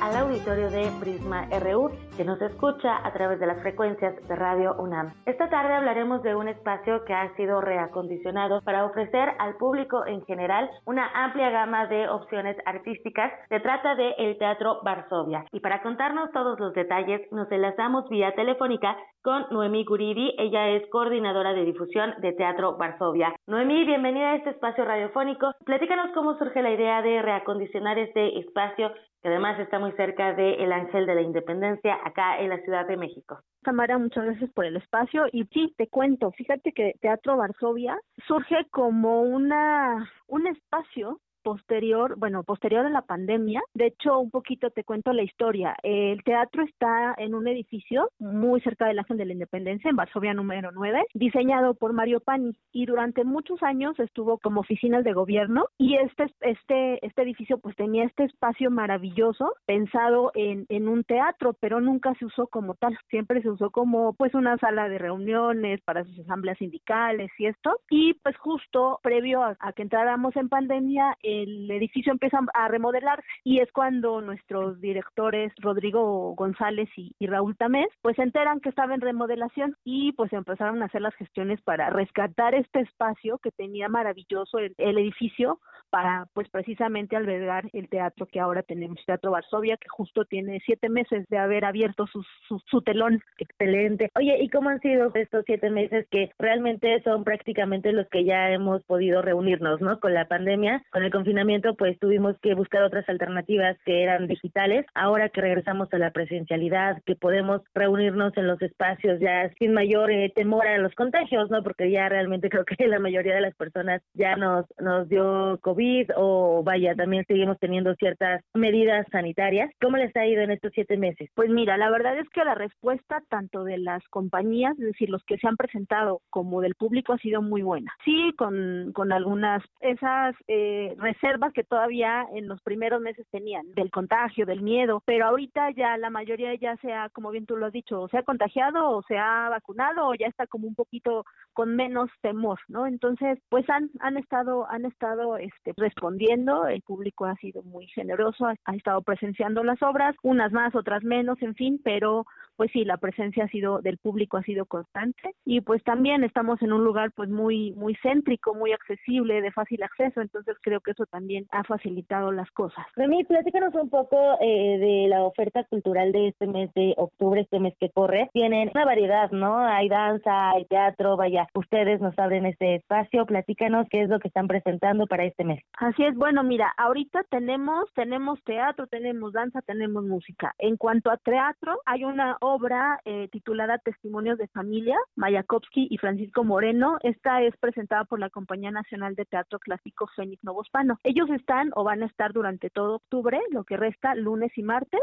Auditorio de Prisma RU, que nos escucha a través de las frecuencias de Radio UNAM. Esta tarde hablaremos de un espacio que ha sido reacondicionado para ofrecer al público en general una amplia gama de opciones artísticas. Se trata de el Teatro Varsovia. Y para contarnos todos los detalles, nos enlazamos vía telefónica con Noemí Guridi. Ella es coordinadora de difusión de Teatro Varsovia. Noemí, bienvenida a este espacio radiofónico. Platícanos cómo surge la idea de reacondicionar este espacio que además está muy cerca del el Ángel de la Independencia acá en la Ciudad de México. Tamara, muchas gracias por el espacio y sí, te cuento, fíjate que Teatro Varsovia surge como una un espacio posterior, bueno, posterior a la pandemia. De hecho, un poquito te cuento la historia. El teatro está en un edificio muy cerca del Ángel de la Independencia, en Varsovia número 9, diseñado por Mario Pani y durante muchos años estuvo como oficinas de gobierno y este este este edificio pues tenía este espacio maravilloso pensado en, en un teatro, pero nunca se usó como tal. Siempre se usó como pues una sala de reuniones para sus asambleas sindicales y esto. Y pues justo previo a, que entráramos en pandemia, el edificio empieza a remodelarse y es cuando nuestros directores Rodrigo González y, Raúl Tamés pues se enteran que estaba en remodelación y pues empezaron a hacer las gestiones para rescatar este espacio que tenía maravilloso el, edificio para pues precisamente albergar el teatro que ahora tenemos, Teatro Varsovia, que justo tiene siete meses de haber abierto su telón. Excelente. Oye, ¿y cómo han sido estos siete meses que realmente son prácticamente los que ya hemos podido reunirnos, ¿no? Con la pandemia, con el confinamiento pues tuvimos que buscar otras alternativas que eran digitales. Ahora que regresamos a la presencialidad, que podemos reunirnos en los espacios ya sin mayor eh, temor a los contagios, ¿no? Porque ya realmente creo que la mayoría de las personas ya nos, nos dio COVID o vaya, también seguimos teniendo ciertas medidas sanitarias. ¿Cómo les ha ido en estos siete meses? Pues mira, la verdad es que la respuesta tanto de las compañías, es decir, los que se han presentado, como del público ha sido muy buena. Sí, con, con algunas, esas eh, reservas que todavía en los primeros meses tenían, del contagio, del miedo, pero ahorita ya la mayoría ya se ha, como bien tú lo has dicho, se ha contagiado o se ha vacunado o ya está como un poquito con menos temor, ¿no? Entonces, pues han, han estado, han estado este, respondiendo, el público ha sido muy generoso, ha estado presenciando las obras, unas más, otras menos, en fin, pero pues sí, la presencia ha sido del público ha sido constante y pues también estamos en un lugar pues muy muy céntrico, muy accesible, de fácil acceso, entonces creo que eso también ha facilitado las cosas. Remy, platícanos un poco eh, de la oferta cultural de este mes de octubre, este mes que corre. Tienen una variedad, ¿no? Hay danza, hay teatro, vaya, ustedes nos abren este espacio, platícanos qué es lo que están presentando para este mes. Así es, bueno, mira, ahorita tenemos tenemos teatro, tenemos danza, tenemos música. En cuanto a teatro, hay una obra eh, titulada Testimonios de Familia, Mayakovsky y Francisco Moreno. Esta es presentada por la Compañía Nacional de Teatro Clásico Fénix Novospano. Ellos están o van a estar durante todo octubre, lo que resta lunes y martes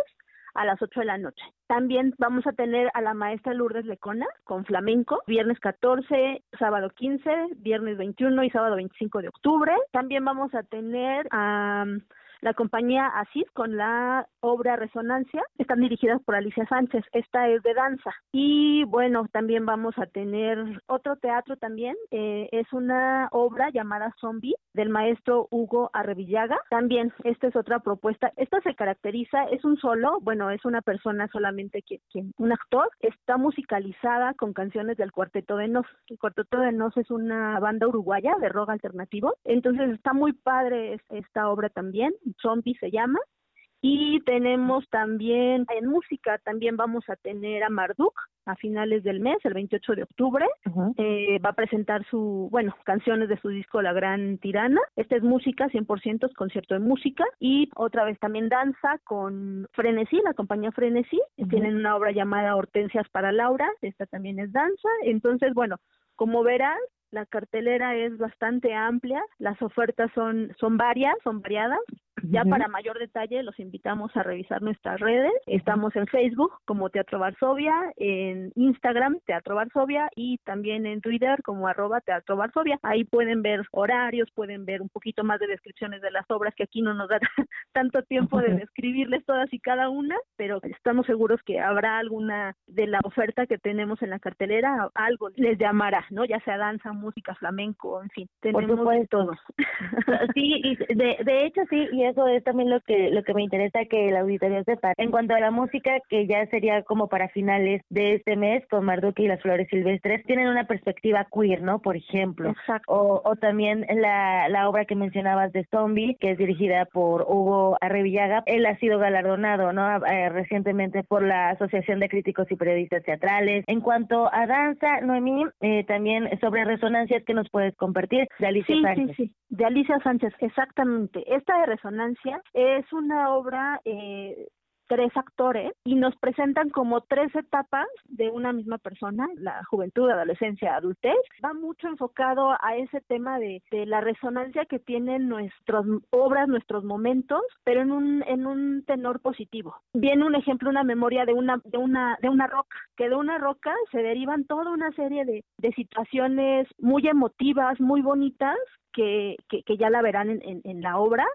a las 8 de la noche. También vamos a tener a la maestra Lourdes Lecona con flamenco, viernes 14, sábado 15, viernes 21 y sábado 25 de octubre. También vamos a tener a la compañía Asís con la obra Resonancia están dirigidas por Alicia Sánchez. Esta es de danza. Y bueno, también vamos a tener otro teatro también. Eh, es una obra llamada Zombie del maestro Hugo Arrevillaga. También esta es otra propuesta. Esta se caracteriza, es un solo, bueno, es una persona solamente quien, quien un actor. Está musicalizada con canciones del Cuarteto de Nos. El Cuarteto de Nos es una banda uruguaya de rock alternativo. Entonces está muy padre esta obra también. Zombie se llama. Y tenemos también en música, también vamos a tener a Marduk a finales del mes, el 28 de octubre. eh, va a presentar su, bueno, canciones de su disco La Gran Tirana. Esta es música, 100% es concierto de música. Y otra vez también danza con Frenesí, la compañía Frenesí. Tienen una obra llamada Hortensias para Laura. Esta también es danza. Entonces, bueno, como verás, la cartelera es bastante amplia, las ofertas son, son varias, son variadas. Ya para mayor detalle los invitamos a revisar nuestras redes. Estamos en Facebook como Teatro Varsovia, en Instagram Teatro Varsovia y también en Twitter como arroba Teatro Varsovia. Ahí pueden ver horarios, pueden ver un poquito más de descripciones de las obras que aquí no nos da tanto tiempo de describirles todas y cada una, pero estamos seguros que habrá alguna de la oferta que tenemos en la cartelera, algo les llamará, ¿no? Ya sea danza, música, flamenco, en fin, tenemos de todo. sí, y de, de hecho sí, y eso es también lo que lo que me interesa que el auditorio sepa. En cuanto a la música, que ya sería como para finales de este mes con Marduque y las Flores Silvestres, tienen una perspectiva queer, ¿no? Por ejemplo. Exacto. O, o también la, la obra que mencionabas de Zombie, que es dirigida por Hugo Arrevillaga. Él ha sido galardonado, ¿no? Eh, recientemente por la Asociación de Críticos y Periodistas Teatrales. En cuanto a danza, Noemí, eh, también sobre resonancias que nos puedes compartir de Alicia sí, Sánchez. Sí, sí, de Alicia Sánchez, exactamente. Esta de Resonancia es una obra eh, tres actores y nos presentan como tres etapas de una misma persona, la juventud, adolescencia, adultez. Va mucho enfocado a ese tema de, la resonancia que tienen nuestras obras, nuestros momentos, pero en un, en un tenor positivo. Viene un ejemplo, una memoria de una, de una, de una roca, que de una roca se derivan toda una serie de, de situaciones muy emotivas, muy bonitas, que, que, ya la verán en, en la obra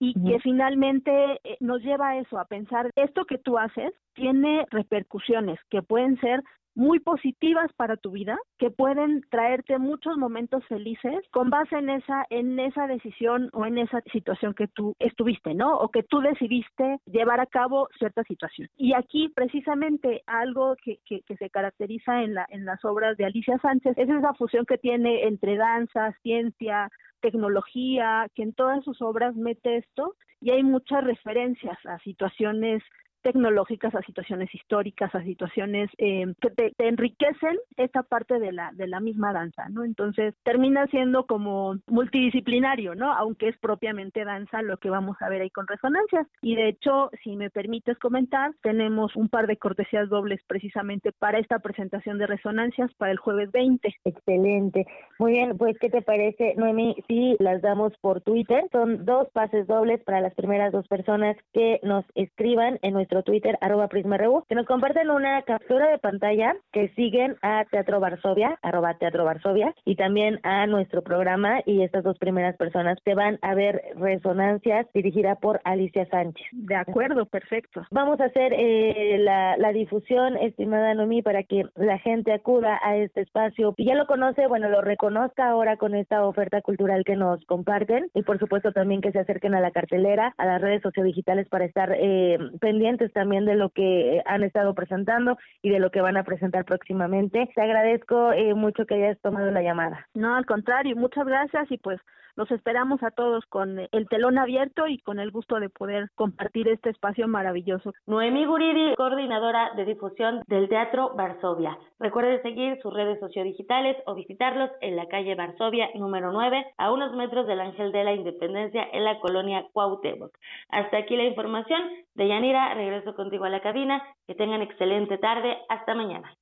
y que finalmente eh, nos lleva a eso, a pensar, esto que tú haces tiene repercusiones que pueden ser muy positivas para tu vida, que pueden traerte muchos momentos felices con base en esa en esa decisión o en esa situación que tú estuviste, ¿no? O que tú decidiste llevar a cabo cierta situación. Y aquí precisamente algo que, que, se caracteriza en la en las obras de Alicia Sánchez es esa fusión que tiene entre danza, ciencia, tecnología, que en todas sus obras mete esto y hay muchas referencias a situaciones tecnológicas, a situaciones históricas, a situaciones eh, que te, enriquecen esta parte de la de la misma danza, ¿no? Entonces termina siendo como multidisciplinario, ¿no? Aunque es propiamente danza lo que vamos a ver ahí con resonancias. Y de hecho, si me permites comentar, tenemos un par de cortesías dobles precisamente para esta presentación de resonancias para el jueves 20. Excelente. Muy bien, pues ¿qué te parece, Noemi? Si las damos por Twitter, son dos pases dobles para las primeras dos personas que nos escriban en nuestro Twitter, arroba PrismaRU, que nos comparten una captura de pantalla que siguen a Teatro Varsovia, arroba Teatro Varsovia, y también a nuestro programa, y estas dos primeras personas te van a ver Resonancias, dirigida por Alicia Sánchez. De acuerdo, perfecto. Vamos a hacer eh, la, la difusión, estimada Nomi, para que la gente acuda a este espacio, y ya lo conoce, bueno, lo reconozca ahora con esta oferta cultural que nos comparten, y por supuesto también que se acerquen a la cartelera, a las redes sociodigitales para estar eh, pendientes también de lo que han estado presentando y de lo que van a presentar próximamente. Te agradezco eh, mucho que hayas tomado la llamada. No, al contrario, muchas gracias y pues los esperamos a todos con el telón abierto y con el gusto de poder compartir este espacio maravilloso. Noemí Guridi, coordinadora de difusión del Teatro Varsovia. Recuerde seguir sus redes sociodigitales o visitarlos en la calle Varsovia número 9, a unos metros del Ángel de la Independencia en la colonia Cuauhtémoc. Hasta aquí la información. De Yanira, regreso contigo a la cabina. Que tengan excelente tarde. Hasta mañana.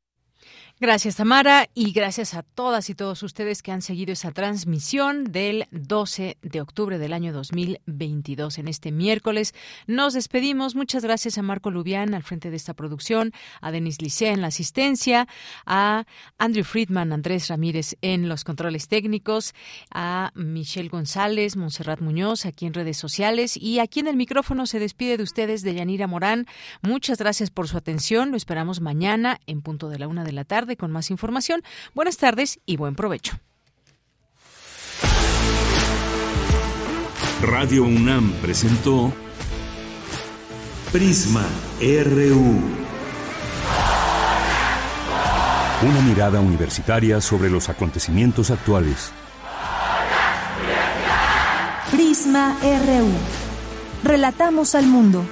Gracias, Tamara, y gracias a todas y todos ustedes que han seguido esa transmisión del 12 de octubre del año 2022 en este miércoles. Nos despedimos. Muchas gracias a Marco Lubián al frente de esta producción, a Denis Licea en la asistencia, a Andrew Friedman, Andrés Ramírez en los controles técnicos, a Michelle González, Monserrat Muñoz aquí en redes sociales y aquí en el micrófono se despide de ustedes de Yanira Morán. Muchas gracias por su atención. Lo esperamos mañana en punto de la una de la tarde con más información. Buenas tardes y buen provecho. Radio UNAM presentó Prisma RU. Una mirada universitaria sobre los acontecimientos actuales. Prisma RU. Relatamos al mundo.